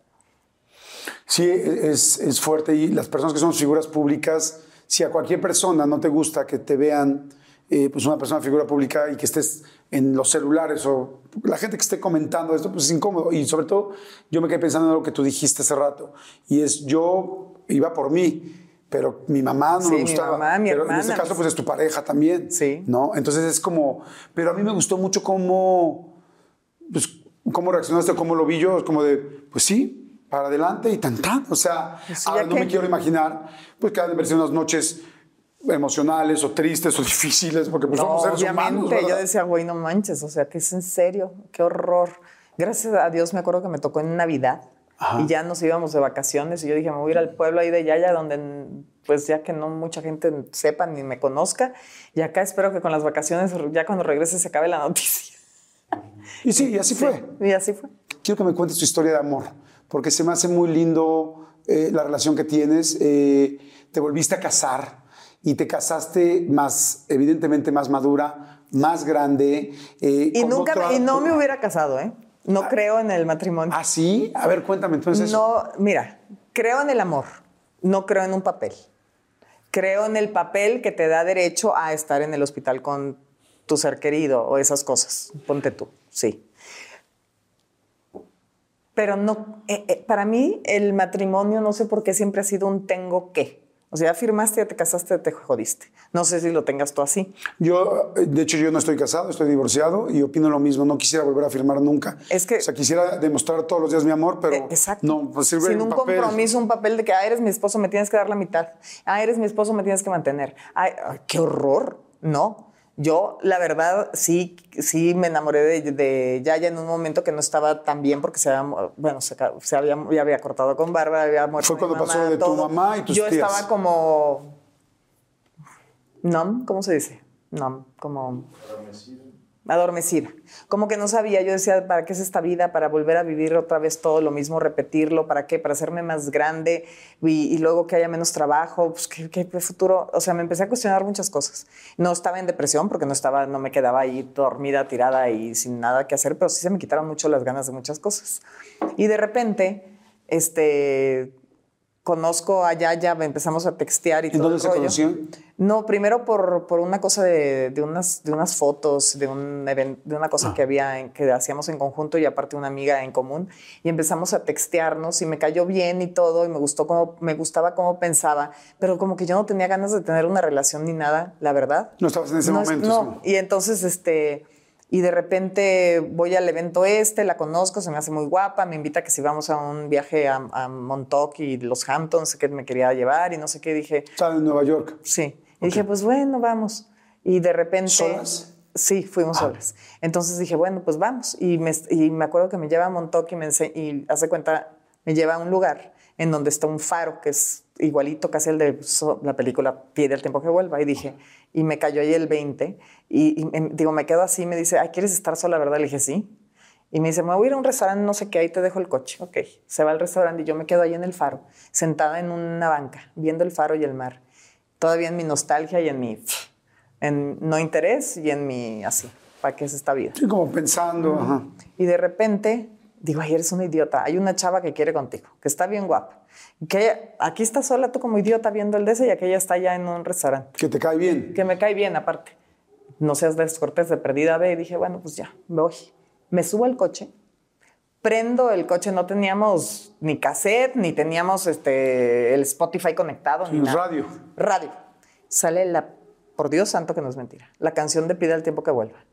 Sí, es, es fuerte y las personas que son figuras públicas, si a cualquier persona no te gusta que te vean, eh, pues una persona figura pública y que estés en los celulares o la gente que esté comentando esto, pues es incómodo. Y sobre todo, yo me quedé pensando en lo que tú dijiste hace rato, y es yo iba por mí. Pero mi mamá no Sí, me mi gustaba. mamá, mi pero en este hermana. caso, pues es tu pareja también. Sí. ¿No? Entonces es como. Pero a mí me gustó mucho cómo. Pues, cómo reaccionaste, cómo lo vi yo. Es como de, pues sí, para adelante y tan tan. O sea, Pues ahora ¿ya no me quiero imaginar, pues que han de unas noches emocionales o tristes o difíciles, porque pues No, somos seres obviamente. humanos. yo decía, güey, no manches, o sea, que es en serio, qué horror. Gracias a Dios me acuerdo que me tocó en Navidad y ya nos íbamos de vacaciones y yo dije, me voy a ir al pueblo ahí de Yaya, donde pues ya que no mucha gente sepa ni me conozca. Y acá espero que con las vacaciones, ya cuando regrese, se acabe la noticia. Y sí, y así fue. Y así fue. Quiero que me cuentes tu historia de amor, porque se me hace muy lindo eh, la relación que tienes. Eh, te volviste a casar y te casaste más, evidentemente más madura, más grande. eh, Y nunca, otra- y no me hubiera casado, ¿eh? No creo en el matrimonio. ¿Ah, sí? A ver, cuéntame entonces. No, mira, creo en el amor, no creo en un papel. Creo en el papel que te da derecho a estar en el hospital con tu ser querido o esas cosas. Ponte tú, sí. Pero no, eh, eh, para mí el matrimonio no sé por qué siempre ha sido un tengo que. O sea, ya firmaste, ya te casaste, te jodiste. No sé si lo tengas tú así. Yo, eh, de hecho, yo no estoy casado, estoy divorciado y opino lo mismo. No quisiera volver a firmar nunca. Es que- O sea, quisiera demostrar todos los días mi amor, pero Eh, Exacto. no, pues sirve Sin un papel. compromiso, un papel de que, ah, eres mi esposo, me tienes que dar la mitad. Ah, eres mi esposo, me tienes que mantener. Ay, ay, qué horror. No. Yo, la verdad, sí, sí me enamoré de, de Yaya en un momento que no estaba tan bien porque se había, bueno, se, se había, ya había cortado con Bárbara, había muerto Fue mi cuando pasó mamá, de tu todo. mamá y tus Yo tías. estaba como... ¿Nom? ¿Cómo se dice? Nom, como... Adormecida. Como que no sabía, yo decía, ¿para qué es esta vida? ¿Para volver a vivir otra vez todo lo mismo, repetirlo? ¿Para qué? ¿Para hacerme más grande y, y luego que haya menos trabajo? Pues, ¿qué, qué futuro? O sea, me empecé a cuestionar muchas cosas. No estaba en depresión porque no, estaba, no me quedaba ahí dormida, tirada y sin nada que hacer, pero sí se me quitaron mucho las ganas de muchas cosas. Y de repente, este, conozco a Yaya, empezamos a textear y ¿En todo dónde el se rollo. No, primero por, por una cosa de, de unas, de unas fotos, de, un even- de una cosa que había, en- que hacíamos en conjunto y aparte una amiga en común. Y empezamos a textearnos y me cayó bien y todo y me gustó cómo, me gustaba cómo pensaba, pero como que yo no tenía ganas de tener una relación ni nada, la verdad. No estabas en ese No momento. no. sí. Y entonces, este, y de repente voy al evento este, la conozco, se me hace muy guapa, me invita a que si vamos a un viaje a, a Montauk y los Hamptons, que me quería llevar y no sé qué, dije, Estaba en Nueva York. Sí. Y dije, pues bueno, vamos. Y de repente... ¿Solas? Sí, fuimos solas. Entonces dije, bueno, pues vamos. Y me, y me acuerdo que me lleva a Montauk y, me ense- y hace cuenta, me lleva a un lugar en donde está un faro que es igualito casi el de la película Pide el tiempo que vuelva. Y dije, y me cayó ahí el 20. Y, digo, me quedo así, me dice, ay, ¿quieres estar sola, verdad? Le dije, sí. Y me dice, me voy a ir a un restaurante, no sé qué, ahí te dejo el coche. Ok, se va al restaurante y yo me quedo ahí en el faro, sentada en una banca, viendo el faro y el mar. Todavía en mi nostalgia y en mi en no interés y en mi así, ¿para qué es esta vida? Sí, como pensando. ajá. Y de repente digo, ay, eres una idiota. Hay una chava que quiere contigo, que está bien guapa. Que aquí está sola tú como idiota viendo el de ese y aquella está ya en un restaurante. Que te cae bien. Que me cae bien aparte. No seas descortés de perdida ve. Y dije, bueno, pues ya, voy. Me subo al coche, prendo el coche, no teníamos ni cassette, ni teníamos este, el Spotify conectado, ni nada. radio. Radio. Sale la, por Dios santo que no es mentira, la canción de Pide el tiempo que vuelva.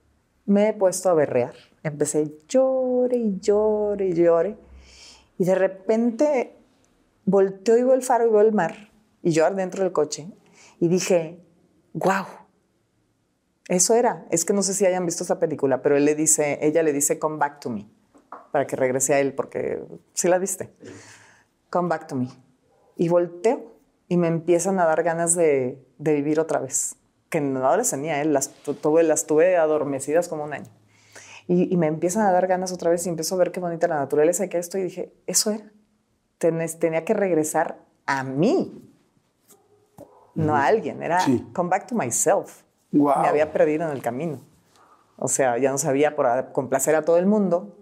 Me he puesto a berrear. Empecé llore y llore y llore. Y de repente volteo y veo el faro y veo el mar. Y yo dentro del coche. Y dije, wow. Eso era. Es que no sé si hayan visto esa película, pero él le dice, ella le dice, come back to me. Para que regrese a él, porque sí la viste. Come back to me. Y volteo y me empiezan a dar ganas de, de vivir otra vez. Que no las tenía él, las tu- tuve, las tuve adormecidas como un año. Y, y me empiezan a dar ganas otra vez y empiezo a ver qué bonita la naturaleza y que esto. Y dije, eso era. Tenés- tenía que regresar a mí, no a alguien. Era Sí. come back to myself. Me había perdido en el camino. O sea, ya no sabía por complacer a todo el mundo,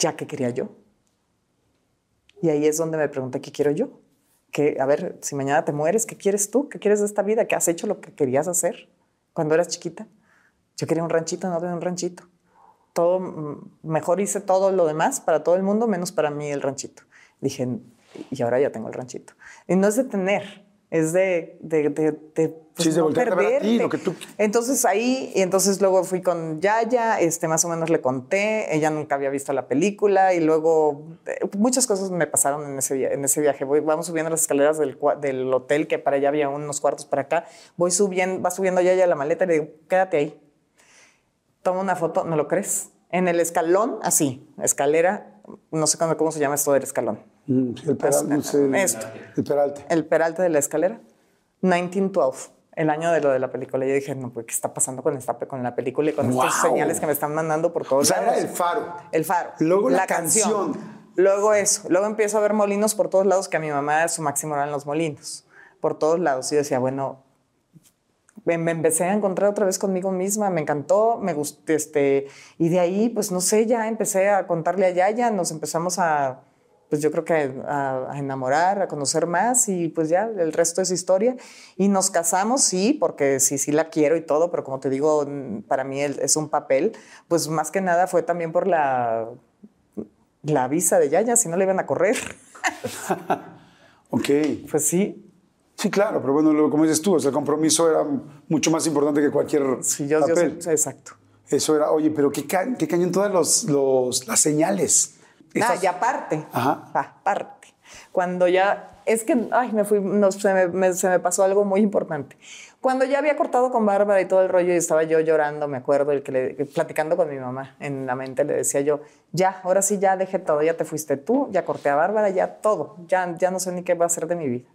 ya que quería yo. Y ahí es donde me pregunté qué quiero yo. Que, a ver, si mañana te mueres, ¿qué quieres tú? ¿Qué quieres de esta vida? ¿Qué has hecho lo que querías hacer cuando eras chiquita? Yo quería un ranchito, no tenía un ranchito. Todo, mm, mejor hice todo lo demás para todo el mundo, menos para mí el ranchito. Dije, y ahora ya tengo el ranchito. Y no es de tener, Es de, de, de, de, pues, Sí, no a ti, perderte. lo que tú- Entonces ahí, y entonces luego fui con Yaya, este, más o menos le conté, ella nunca había visto la película y luego eh, muchas cosas me pasaron en ese, via- en ese viaje. Voy, vamos subiendo las escaleras del, del hotel, que para allá había unos cuartos para acá. Voy subiendo, va subiendo Yaya la maleta y le digo, quédate ahí. Toma una foto, ¿no lo crees? En el escalón, así, escalera, no sé cómo, cómo se llama esto del escalón. Mm, el peralte. no sé, el- Esto. El peralte. El de la escalera, 1912, el año de lo de la película. Yo dije, no, pues, ¿qué está pasando con, esta, con la película y con estas Wow. señales que me están mandando por O todos sea, lados? era el faro. El faro. Luego la canción. Luego eso. Luego empiezo a ver molinos por todos lados, que a mi mamá su máximo eran los molinos. Por todos lados. Y yo decía, bueno, me, me empecé a encontrar otra vez conmigo misma, me encantó, me gustó, este, y de ahí, pues no sé, ya empecé a contarle a Yaya, nos empezamos a, pues yo creo que a, a enamorar, a conocer más, y pues ya, el resto es historia. Y nos casamos, sí, porque sí, sí la quiero y todo, pero como te digo, para mí es un papel, pues más que nada fue también por la, la visa de Yaya, si no le iban a correr. Ok. Pues sí, Sí, claro, pero bueno, como dices tú, o sea, el compromiso era mucho más importante que cualquier sí, yo, yo papel. sé- exacto. Eso era, oye, pero qué, ca qué cañón todas los, los- las señales. Ah, y aparte, Ajá. aparte, cuando ya, es que, ay, me fui, no, se, me, me- se me pasó algo muy importante. Cuando ya había cortado con Bárbara y todo el rollo y estaba yo llorando, me acuerdo, el que le, platicando con mi mamá en la mente, le decía yo, ya, ahora sí, ya dejé todo, ya te fuiste tú, ya corté a Bárbara, ya todo, ya, ya no sé ni qué va a hacer de mi vida.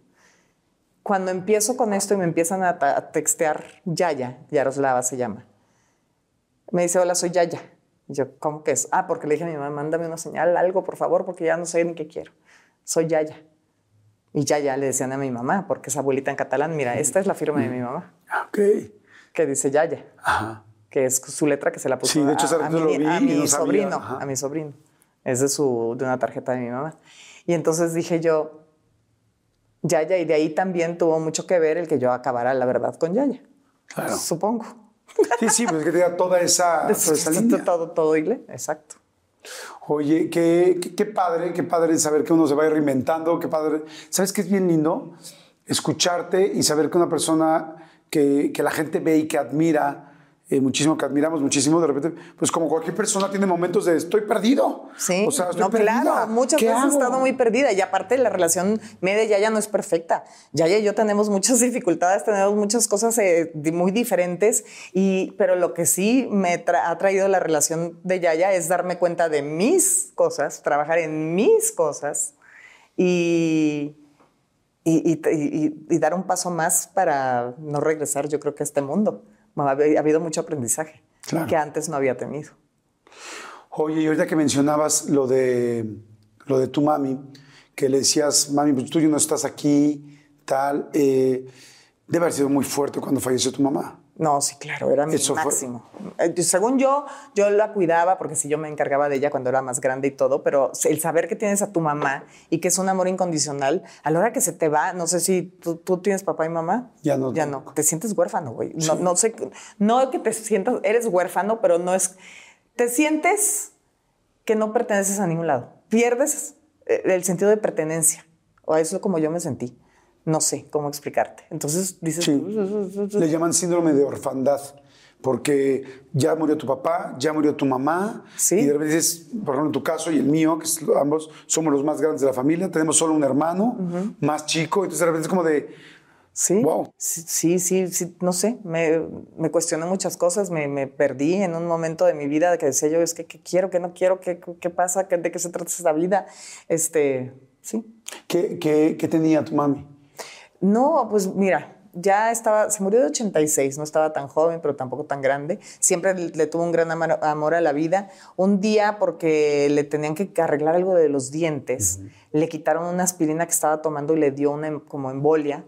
Cuando empiezo con esto y me empiezan a, a textear Yaya, Yaroslava se llama, me dice, hola, soy Yaya. Y yo, ¿cómo que es? Ah, porque le dije a mi mamá, mándame una señal, algo, por favor, porque ya no sé ni qué quiero. Soy Yaya. Y Yaya le decían a mi mamá, porque es abuelita en catalán. Mira, esta es la firma de mi mamá, Ah, Ok. que dice Yaya, Ajá. que es su letra que se la puso Sí, de hecho, a, a mi, vi a mi no sobrino, ajá. a mi sobrino. Es de, su, de una tarjeta de mi mamá. Y entonces dije yo, Yaya, y de ahí también tuvo mucho que ver el que yo acabara la verdad con Yaya. Claro. Supongo. Sí, sí, pues es que te da toda esa, toda esa línea. todo, todo, Igle, exacto. Oye, qué, qué, qué padre, qué padre saber que uno se va reinventando, qué padre. ¿Sabes qué es bien lindo? Escucharte y saber que una persona que, que la gente ve y que admira eh, muchísimo, que admiramos muchísimo, de repente, pues como cualquier persona tiene momentos de estoy perdido. Sí, o sea, estoy no, perdida. claro, muchas ¿Qué veces he estado muy perdida y aparte la relación media y Yaya no es perfecta. Yaya y yo tenemos muchas dificultades, tenemos muchas cosas eh, muy diferentes, y, pero lo que sí me tra- ha traído la relación de Yaya es darme cuenta de mis cosas, trabajar en mis cosas y- y- y dar un paso más para no regresar, yo creo que a este mundo. Ha habi- ha habido mucho aprendizaje Claro. que antes no había tenido. Oye, y ahorita que mencionabas lo de, lo de tu mami, que le decías, mami, pues tú ya no estás aquí, tal, eh, debe haber sido muy fuerte cuando falleció tu mamá. No, sí, claro, era mi Eso máximo. Eh, Según yo, yo la cuidaba porque sí, yo me encargaba de ella cuando era más grande y todo, pero el saber que tienes a tu mamá y que es un amor incondicional, a la hora que se te va, no sé si tú, tú tienes papá y mamá. Ya no. Ya no. Te sientes huérfano, güey. No, no sé, no que te sientas, eres huérfano, pero no es. Te sientes que no perteneces a ningún lado. Pierdes eh, el sentido de pertenencia. O eso es como yo me sentí. No sé cómo explicarte. Entonces dices. Sí. Le llaman síndrome de orfandad, porque ya murió tu papá, ya murió tu mamá, Sí. y de repente dices, por ejemplo, en tu caso y el mío, que ambos somos los más grandes de la familia, tenemos solo un hermano más chico, entonces de repente es como de, Sí, Wow. sí, sí, sí, no sé, me, me cuestioné muchas cosas, me, me perdí en un momento de mi vida que decía yo, es que ¿qué quiero, qué no quiero, qué, qué pasa, ¿Qué- de qué se trata esta vida, este, sí. ¿qué, qué, qué tenía tu mami? No, pues mira, ya estaba, se murió de 86, no estaba tan joven, pero tampoco tan grande. Siempre le, le tuvo un gran amor, amor a la vida. Un día, porque le tenían que arreglar algo de los dientes, le quitaron una aspirina que estaba tomando y le dio una em- como embolia.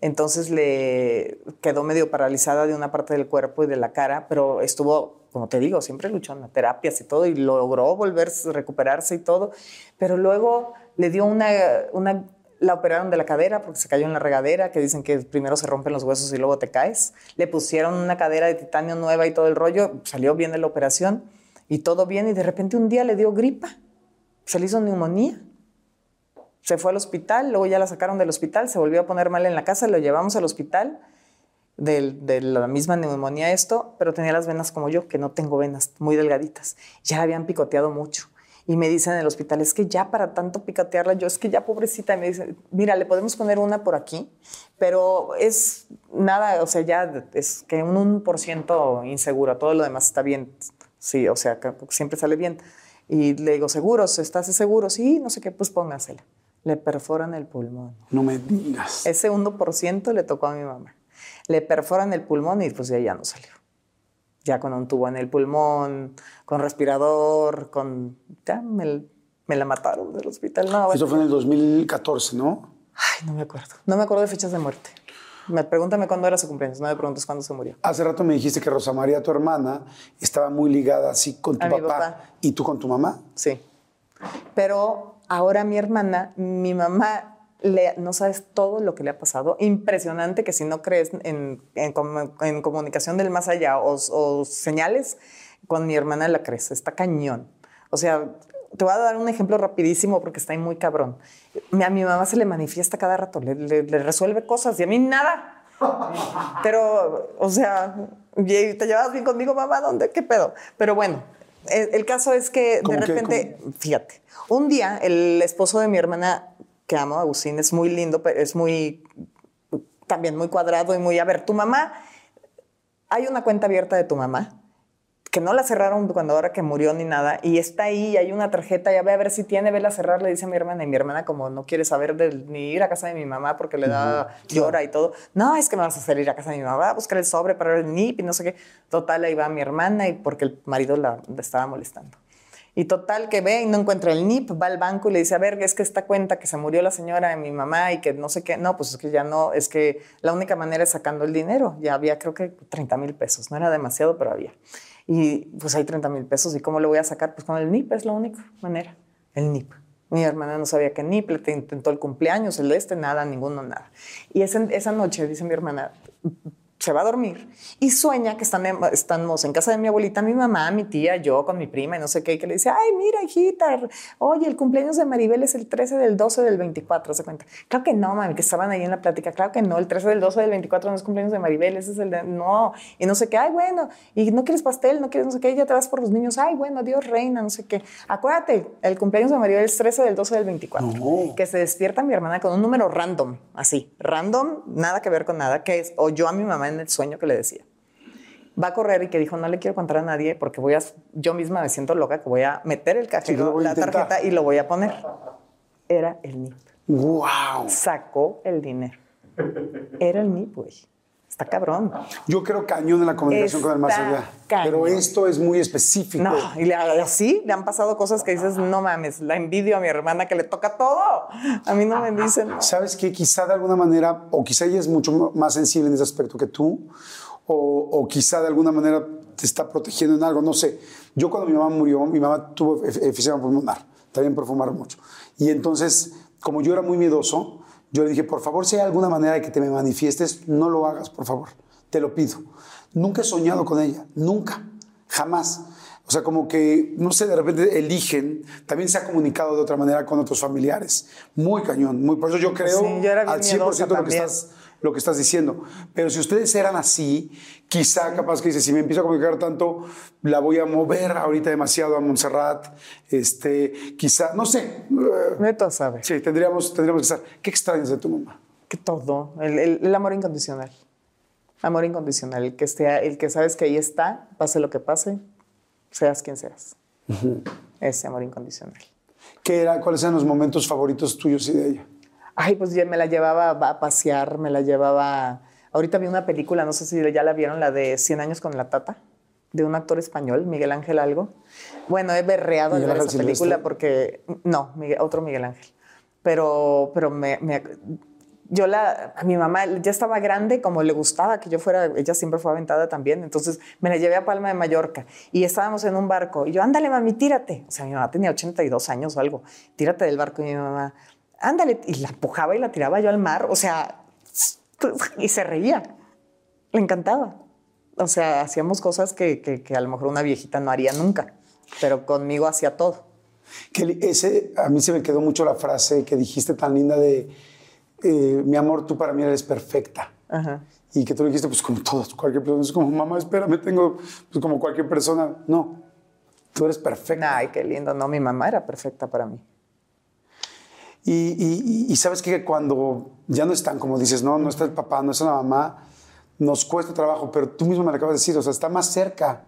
Entonces le quedó medio paralizada de una parte del cuerpo y de la cara, pero estuvo, como te digo, siempre luchó en las terapias y todo y logró volverse, recuperarse y todo. Pero luego le dio una, una la operaron de la cadera porque se cayó en la regadera, que dicen que primero se rompen los huesos y luego te caes. Le pusieron una cadera de titanio nueva y todo el rollo, salió bien de la operación y todo bien y de repente un día le dio gripa, se le hizo neumonía Se fue al hospital, luego ya la sacaron del hospital, se volvió a poner mal en la casa, lo llevamos al hospital de, la misma neumonía esto, pero tenía las venas como yo, que no tengo venas, muy delgaditas. Ya habían picoteado mucho. Y me dicen en el hospital, es que ya para tanto picotearla, yo es que ya pobrecita, y me dicen, mira, le podemos poner una por aquí, pero es nada, o sea, ya es que un 1% inseguro, todo lo demás está bien. Sí, o sea, siempre sale bien. Y le digo, ¿seguros? ¿Estás seguro? Sí, no sé qué, pues póngasela. Le perforan el pulmón. No me digas. Ese 1% le tocó a mi mamá. Le perforan el pulmón y pues ya, ya no salió. Ya con un tubo en el pulmón, con respirador, con... Ya me, me la mataron del hospital. No, Eso fue en el 2014, ¿no? Ay, no me acuerdo. No me acuerdo de fechas de muerte. Me, pregúntame cuándo era su cumpleaños, no me preguntes cuándo se murió. Hace rato me dijiste que Rosa María, tu hermana, estaba muy ligada así con tu papá. y tú con tu mamá. Sí. Pero ahora mi hermana, mi mamá, le- no sabes todo lo que le ha pasado. Impresionante que si no crees en, en com- en comunicación del más allá o, o señales, con mi hermana la crees. Está cañón. O sea, te voy a dar un ejemplo rapidísimo porque está ahí muy cabrón. A mi mamá se le manifiesta cada rato, le, le- le resuelve cosas y a mí nada. Pero, o sea, te llevas bien conmigo, mamá, ¿dónde? ¿Qué pedo? Pero bueno, el, el caso es que de repente, fíjate, un día el esposo de mi hermana, que amo, Agustín, es muy lindo, pero es muy, también muy cuadrado y muy, a ver, tu mamá, hay una cuenta abierta de tu mamá que no la cerraron cuando ahora que murió ni nada, y está ahí, hay una tarjeta, ya ve a ver si tiene, vela a cerrar, le dice a mi hermana, y mi hermana como no quiere saber del- ni ir a casa de mi mamá porque le da, llora y todo, no, es que me vas a hacer ir a casa de mi mamá a buscar el sobre para el NIP y no sé qué, total, ahí va mi hermana, y porque el marido la, la estaba molestando. Y total que ve y no encuentra el NIP, va al banco y le dice, a ver, es que esta cuenta que se murió la señora de mi mamá y que no sé qué, no, pues es que ya no, es que la única manera es sacando el dinero. Ya había creo que 30 mil pesos, no era demasiado, pero había. Y pues hay 30 mil pesos y ¿cómo lo voy a sacar? Pues con el NIP es la única manera, el NIP. Mi hermana no sabía que NIP, le te- intentó el cumpleaños, el este, nada, ninguno, nada. Y esa, esa noche, dice mi hermana, se va a dormir y sueña que están en- estamos en casa de mi abuelita, mi mamá, mi tía, yo con mi prima y no sé qué, y que le dice, ay, mira, hijita, oye, el cumpleaños de Maribel es el 13 del 12 del 24, se cuenta. Claro que no, mami, que estaban ahí en la plática, claro que no, el 13 del 12 del 24 no es cumpleaños de Maribel, ese es el de, no, y no sé qué, ay, bueno, y no quieres pastel, no quieres no sé qué, ya te vas por los niños, ay, bueno, adiós, reina, no sé qué. Acuérdate, el cumpleaños de Maribel es 13 del 12 del 24. No. Que se despierta mi hermana con un número random, así, random, nada que ver con nada, que es, o yo a mi mamá en el sueño que le decía va a correr y que dijo, no le quiero contar a nadie porque voy a, yo misma me siento loca que voy a meter el cajero, la tarjeta y lo voy a poner. Era el NIP. ¡Wow! Sacó el dinero. Era el NIP, güey. Está cabrón. Yo creo cañón en la comunicación con el más Está allá. cañón. Pero esto es muy específico. No, y le, así le han pasado cosas que dices, no mames, la envidio a mi hermana que le toca todo. A mí no me dicen. no. ¿Sabes qué? Quizá de alguna manera, o quizá ella es mucho más sensible en ese aspecto que tú, o, o quizá de alguna manera te está protegiendo en algo, no sé. Yo cuando mi mamá murió, mi mamá tuvo ef- efisema pulmonar, también perfumaron mucho. Y entonces, como yo era muy miedoso, yo le dije, por favor, si hay alguna manera de que te me manifiestes, no lo hagas, por favor, te lo pido. Nunca he soñado con ella, nunca, jamás. O sea, como que, no sé, de repente eligen, también se ha comunicado de otra manera con otros familiares. Muy cañón, muy, por eso yo creo Sí, yo al 100% miedosa lo que, estás, lo que estás diciendo. Pero si ustedes eran así, quizá capaz que dice, si me empiezo a comunicar tanto, la voy a mover ahorita demasiado a Montserrat, este, quizá, no sé. Neto sabe. Sí, tendríamos, tendríamos que estar. ¿Qué extrañas de tu mamá? Que todo. El, el- el amor incondicional. Amor incondicional. El que, esté, el que sabes que ahí está, pase lo que pase, seas quien seas. Ese amor incondicional. ¿Qué era, ¿Cuáles eran los momentos favoritos tuyos y de ella? Ay, pues ya me la llevaba a pasear, me la llevaba. Ahorita vi una película, no sé si ya la vieron, la de 100 años con la tata, de un actor español, Miguel Ángel Algo. Bueno, he berreado Ángel esa película Silvestre. porque. No, Miguel- otro Miguel Ángel. Pero, pero me, me- yo la, a mi mamá ya estaba grande, como le gustaba que yo fuera, ella siempre fue aventada también, entonces me la llevé a Palma de Mallorca y estábamos en un barco y yo, ándale mami, tírate. O sea, mi mamá tenía 82 años o algo, tírate del barco y mi mamá, ándale, y la empujaba y la tiraba yo al mar, o sea, y se reía, le encantaba. O sea, hacíamos cosas que, que, que a lo mejor una viejita no haría nunca, pero conmigo hacía todo. Que ese, a mí se me quedó mucho la frase que dijiste tan linda de, eh, mi amor, tú para mí eres perfecta. Ajá. Y que tú le dijiste, pues como todos, cualquier persona. Es como, mamá, espérame, tengo, pues como cualquier persona. No, tú eres perfecta. Ay, qué lindo. No, mi mamá era perfecta para mí. Y, y- y- sabes que cuando ya no están, como dices, no, no está el papá, no está la mamá, nos cuesta trabajo, pero tú mismo me lo acabas de decir, o sea, está más cerca.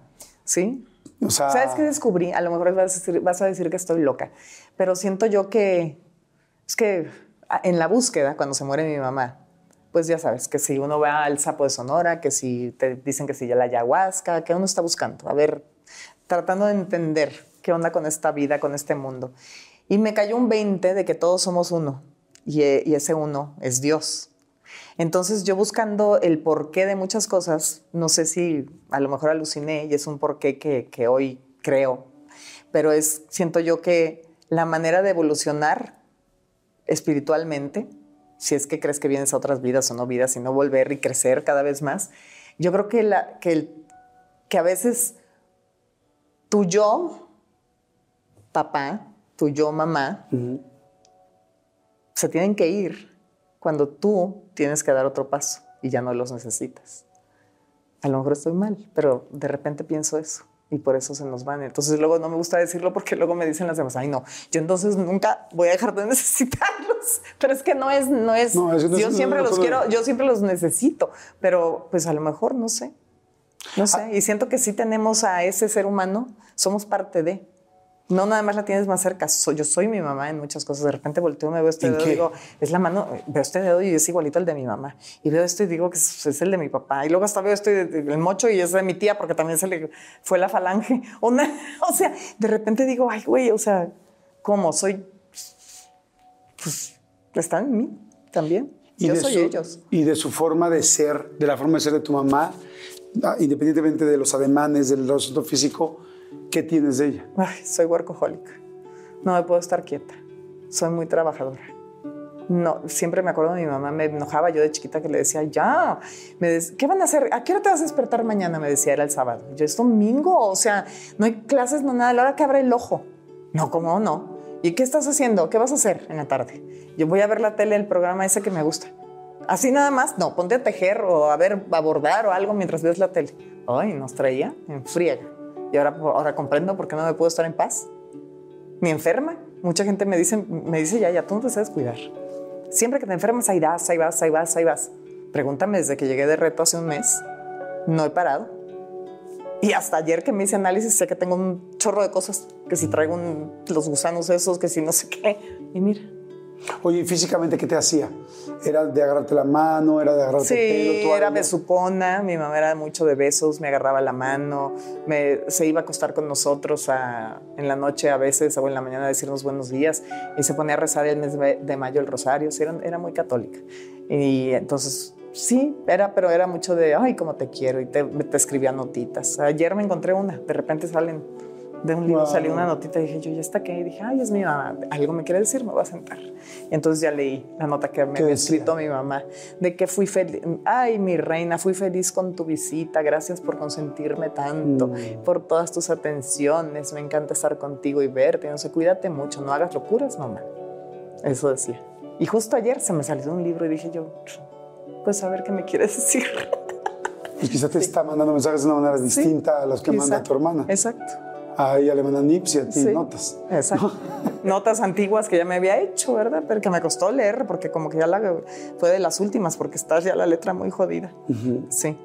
¿Sí? O sea, ¿Sabes qué descubrí? A lo mejor vas a, decir, vas a decir que estoy loca, pero siento yo que es que en la búsqueda, cuando se muere mi mamá, pues ya sabes, que si uno va al sapo de Sonora, que si te dicen que si ya la ayahuasca, que uno está buscando, a ver, tratando de entender qué onda con esta vida, con este mundo. Y me cayó un 20 de que todos somos uno y, e- y ese uno es Dios. Entonces yo buscando el porqué de muchas cosas, no sé si a lo mejor aluciné y es un porqué que, que hoy creo, pero es, siento yo que la manera de evolucionar espiritualmente, si es que crees que vienes a otras vidas o no vidas y no volver y crecer cada vez más, yo creo que, la, que, que a veces tu yo, papá, tu yo, mamá, se tienen que ir cuando tú tienes que dar otro paso y ya no los necesitas. A lo mejor estoy mal, pero de repente pienso eso y por eso se nos van. Entonces luego no me gusta decirlo porque luego me dicen las demás, ay no, yo entonces nunca voy a dejar de necesitarlos. Pero es que no es, no es, No, es que no yo es- siempre no, los quiero, yo siempre los necesito, pero pues a lo mejor no sé. No sé, y siento que sí tenemos a ese ser humano, somos parte de. No nada más la tienes más cerca. Soy- yo soy mi mamá en muchas cosas. De repente volteo, me veo este ¿En dedo y digo, es la mano, veo este dedo y es igualito al de mi mamá. Y veo esto y digo que es, es el de mi papá. Y luego hasta veo esto y el mocho y es de mi tía porque también se le fue la falange. O sea, de repente digo, ay, güey, o sea, ¿cómo? Soy, pues, están en mí también. Yo de soy su- ellos. Y de su forma de ser, de la forma de ser de tu mamá, ah, independientemente de los ademanes, del asunto físico, ¿qué tienes de ella? Ay, soy workaholic. No me puedo estar quieta. Soy muy trabajadora. No, siempre me acuerdo de mi mamá, me enojaba yo de chiquita que le decía, ya, me des- ¿qué van a hacer? ¿A qué hora te vas a despertar mañana? Me decía, era el sábado. Yo, es domingo, o sea, no hay clases, no nada, a la hora que abre el ojo. No, ¿cómo no? ¿Y qué estás haciendo? ¿Qué vas a hacer en la tarde? Yo voy a ver la tele, el programa ese que me gusta. Así nada más, no, ponte a tejer o a ver, a bordar o algo mientras ves la tele. Ay, nos traía en friega. Y ahora, ahora comprendo por qué no me puedo estar en paz. Ni enferma. Mucha gente me dice, me dice, ya, ya, tú no te sabes cuidar. Siempre que te enfermas, ahí vas, ahí vas, ahí vas, ahí vas. Pregúntame desde que llegué de reto hace un mes. No he parado. Y hasta ayer que me hice análisis, sé que tengo un chorro de cosas. Que si traigo los gusanos esos, que si no sé qué. Y mira, Oye, ¿y físicamente qué te hacía? ¿Era de agarrarte la mano? ¿Era de agarrarte el pelo? Sí, ¿Tú era besupona, mi mamá era mucho de besos, me agarraba la mano, me, se iba a acostar con nosotros a- en la noche a veces o en la mañana a decirnos buenos días y se ponía a rezar el mes de de mayo el rosario, sí, era, era muy católica. Y entonces, sí, era, pero era mucho de, ay, cómo te quiero, y te, te escribía notitas. Ayer me encontré una, de repente salen de un libro, Wow. salió una notita y dije, yo ya está qué, y dije, ay, es mi mamá, algo me quiere decir, me voy a sentar. Y entonces ya leí la nota que me ¿Qué había escrito mi mamá, de que fui feliz, ay, mi reina, fui feliz con tu visita, gracias por consentirme tanto, Mm. por todas tus atenciones, me encanta estar contigo y verte, no sé, cuídate mucho, no hagas locuras, mamá. Eso decía. Y justo ayer se me salió un libro y dije yo, pues a ver qué me quieres decir. Pues quizá te está mandando mensajes de una manera distinta a los que Quizá. manda tu hermana. Exacto. A ella le mandan nips y a ti Sí. notas. Exacto. Notas antiguas que ya me había hecho, ¿verdad? Pero que me costó leer porque como que ya la, fue de las últimas porque está ya la letra muy jodida. Sí.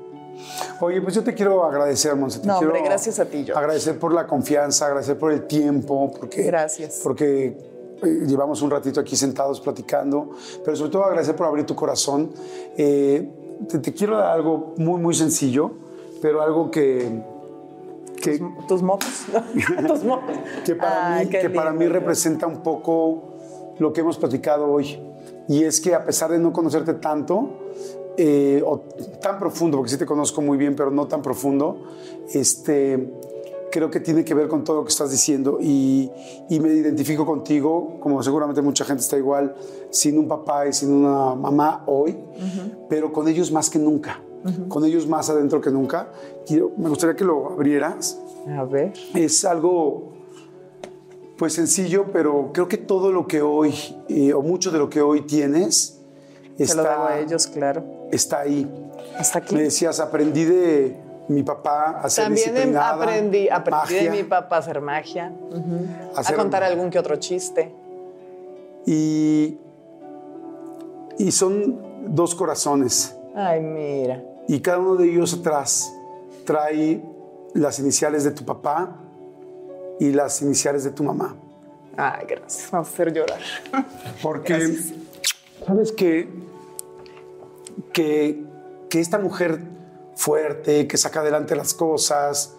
Oye, pues yo te quiero agradecer, Monse. No, hombre, gracias a ti, yo. Agradecer por la confianza, agradecer por el tiempo, porque, Gracias. porque eh, llevamos un ratito aquí sentados platicando, pero sobre todo agradecer por abrir tu corazón. Eh, te, te quiero dar algo muy, muy sencillo, pero algo que, que, Tus mocos. Tus mocos. que para, mí, que para mí representa un poco lo que hemos platicado hoy. Y es que a pesar de no conocerte tanto, eh, o tan profundo, porque sí te conozco muy bien, pero no tan profundo, este, creo que tiene que ver con todo lo que estás diciendo y, y me identifico contigo, como seguramente mucha gente está igual, sin un papá y sin una mamá hoy, pero con ellos más que nunca, con ellos más adentro que nunca. Quiero- me gustaría que lo abrieras A ver. es algo Pues sencillo, pero creo que todo lo que hoy, eh, o mucho de lo que hoy tienes, Se lo debo está, a ellos, claro. está ahí. Hasta aquí. Me decías, aprendí de mi papá a ser También disciplinada, aprendí, aprendí de magia, mi papá a hacer magia, ujú, a, hacer- contar algún que otro chiste. Y, y son dos corazones. Ay, mira. Y cada uno de ellos atrás trae las iniciales de tu papá y las iniciales de tu mamá. Ay, gracias. Vamos a hacer llorar. Porque, ¿sabes qué? Que, que esta mujer fuerte, que saca adelante las cosas,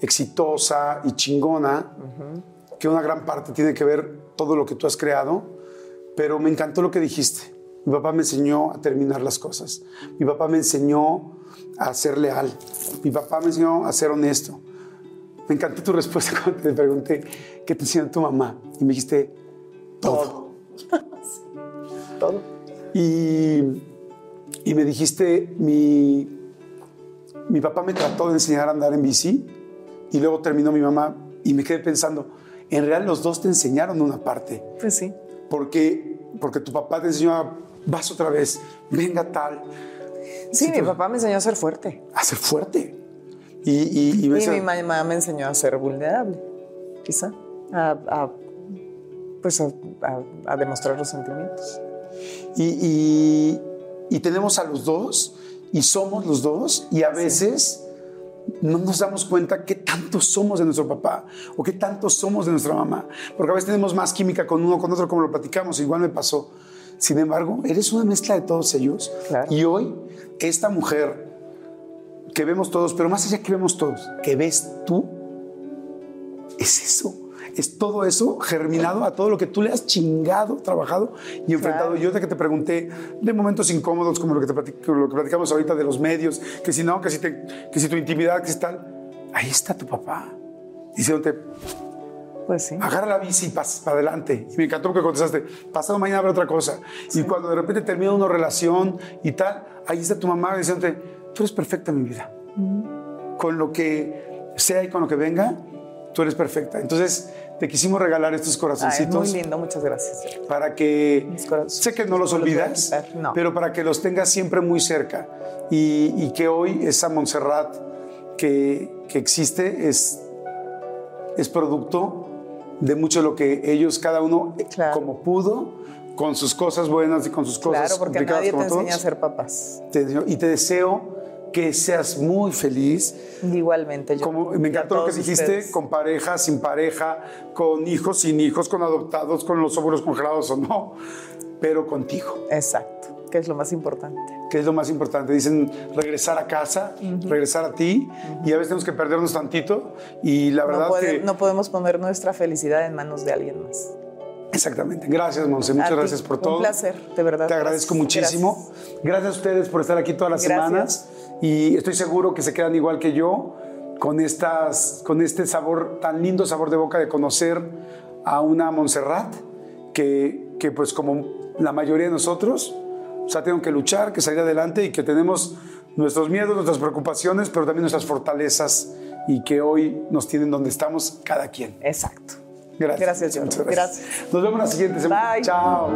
exitosa y chingona, que una gran parte tiene que ver todo lo que tú has creado, pero me encantó lo que dijiste. Mi papá me enseñó a terminar las cosas. Mi papá me enseñó a ser leal. Mi papá me enseñó a ser honesto. Me encantó tu respuesta cuando te pregunté qué te enseñó tu mamá. Y me dijiste, todo. Todo. Y, y me dijiste, mi, mi papá me trató de enseñar a andar en bici y luego terminó mi mamá y me quedé pensando, en realidad los dos te enseñaron una parte, Pues sí. porque, porque tu papá te enseñó a, vas otra vez, venga tal, Sí, mi papá me enseñó a ser fuerte. a ser fuerte. Y, y, mi mamá me enseñó a ser vulnerable, quizá. A, a- pues a, a- a demostrar los sentimientos. y, y- y tenemos a los dos y somos los dos y a veces no nos damos cuenta qué tanto somos de nuestro papá o qué tanto somos de nuestra mamá, porque a veces tenemos más química con uno con otro como lo platicamos, igual me pasó. Sin embargo, eres una mezcla de todos ellos Claro. y hoy esta mujer que vemos todos, pero más allá que vemos todos, que ves tú, es eso. Es todo eso germinado a todo lo que tú le has chingado, trabajado y enfrentado. Claro. Yo de que te pregunté de momentos incómodos como lo que, te platic- lo que platicamos ahorita de los medios, que si no, que si, te- que si tu intimidad, que si tal. Ahí está tu papá. Diciéndote, Pues sí. agarra la bici y pasa para adelante. Y me encantó porque contestaste, pasado mañana habrá otra cosa. Y cuando de repente termina una relación y tal, ahí está tu mamá diciéndote, tú eres perfecta, mi vida. Con lo que sea y con lo que venga, tú eres perfecta. Entonces, te quisimos regalar estos Ay, corazoncitos muy lindo, muchas gracias. para que sé que no los los olvidas, quitar, no. pero para que los tengas siempre muy cerca y, y que hoy esa Montserrat que, que existe es, es producto de mucho lo que ellos cada uno eh, Claro. como pudo con sus cosas buenas y con sus cosas Claro, porque complicadas nadie te enseña a ser papás. Te y te deseo que seas muy feliz Igualmente yo. como, me encantó lo que dijiste, ustedes. con pareja, sin pareja, con hijos, sin hijos, con adoptados, con los óvulos congelados o no, pero contigo, Exacto, que es lo más importante. que es lo más importante. Dicen regresar a casa, regresar a ti, y a veces tenemos que perdernos tantito, y la verdad No, puede- que... no podemos poner nuestra felicidad en manos de alguien más. Exactamente. Gracias, Monse. Muchas A ti. gracias por Un todo. placer, de verdad. Te agradezco Gracias. muchísimo. Gracias. a ustedes por estar aquí todas las Gracias. semanas. Y estoy seguro que se quedan igual que yo con, estas, con este sabor, tan lindo sabor de boca de conocer a una Montserrat que, que pues como la mayoría de nosotros, o sea, tengo que luchar, que salir adelante y que tenemos nuestros miedos, nuestras preocupaciones, pero también nuestras fortalezas y que hoy nos tienen donde estamos cada quien. Exacto. Gracias. Gracias, Jordi. Muchas Gracias. Nos vemos la siguiente semana. Bye. Chao.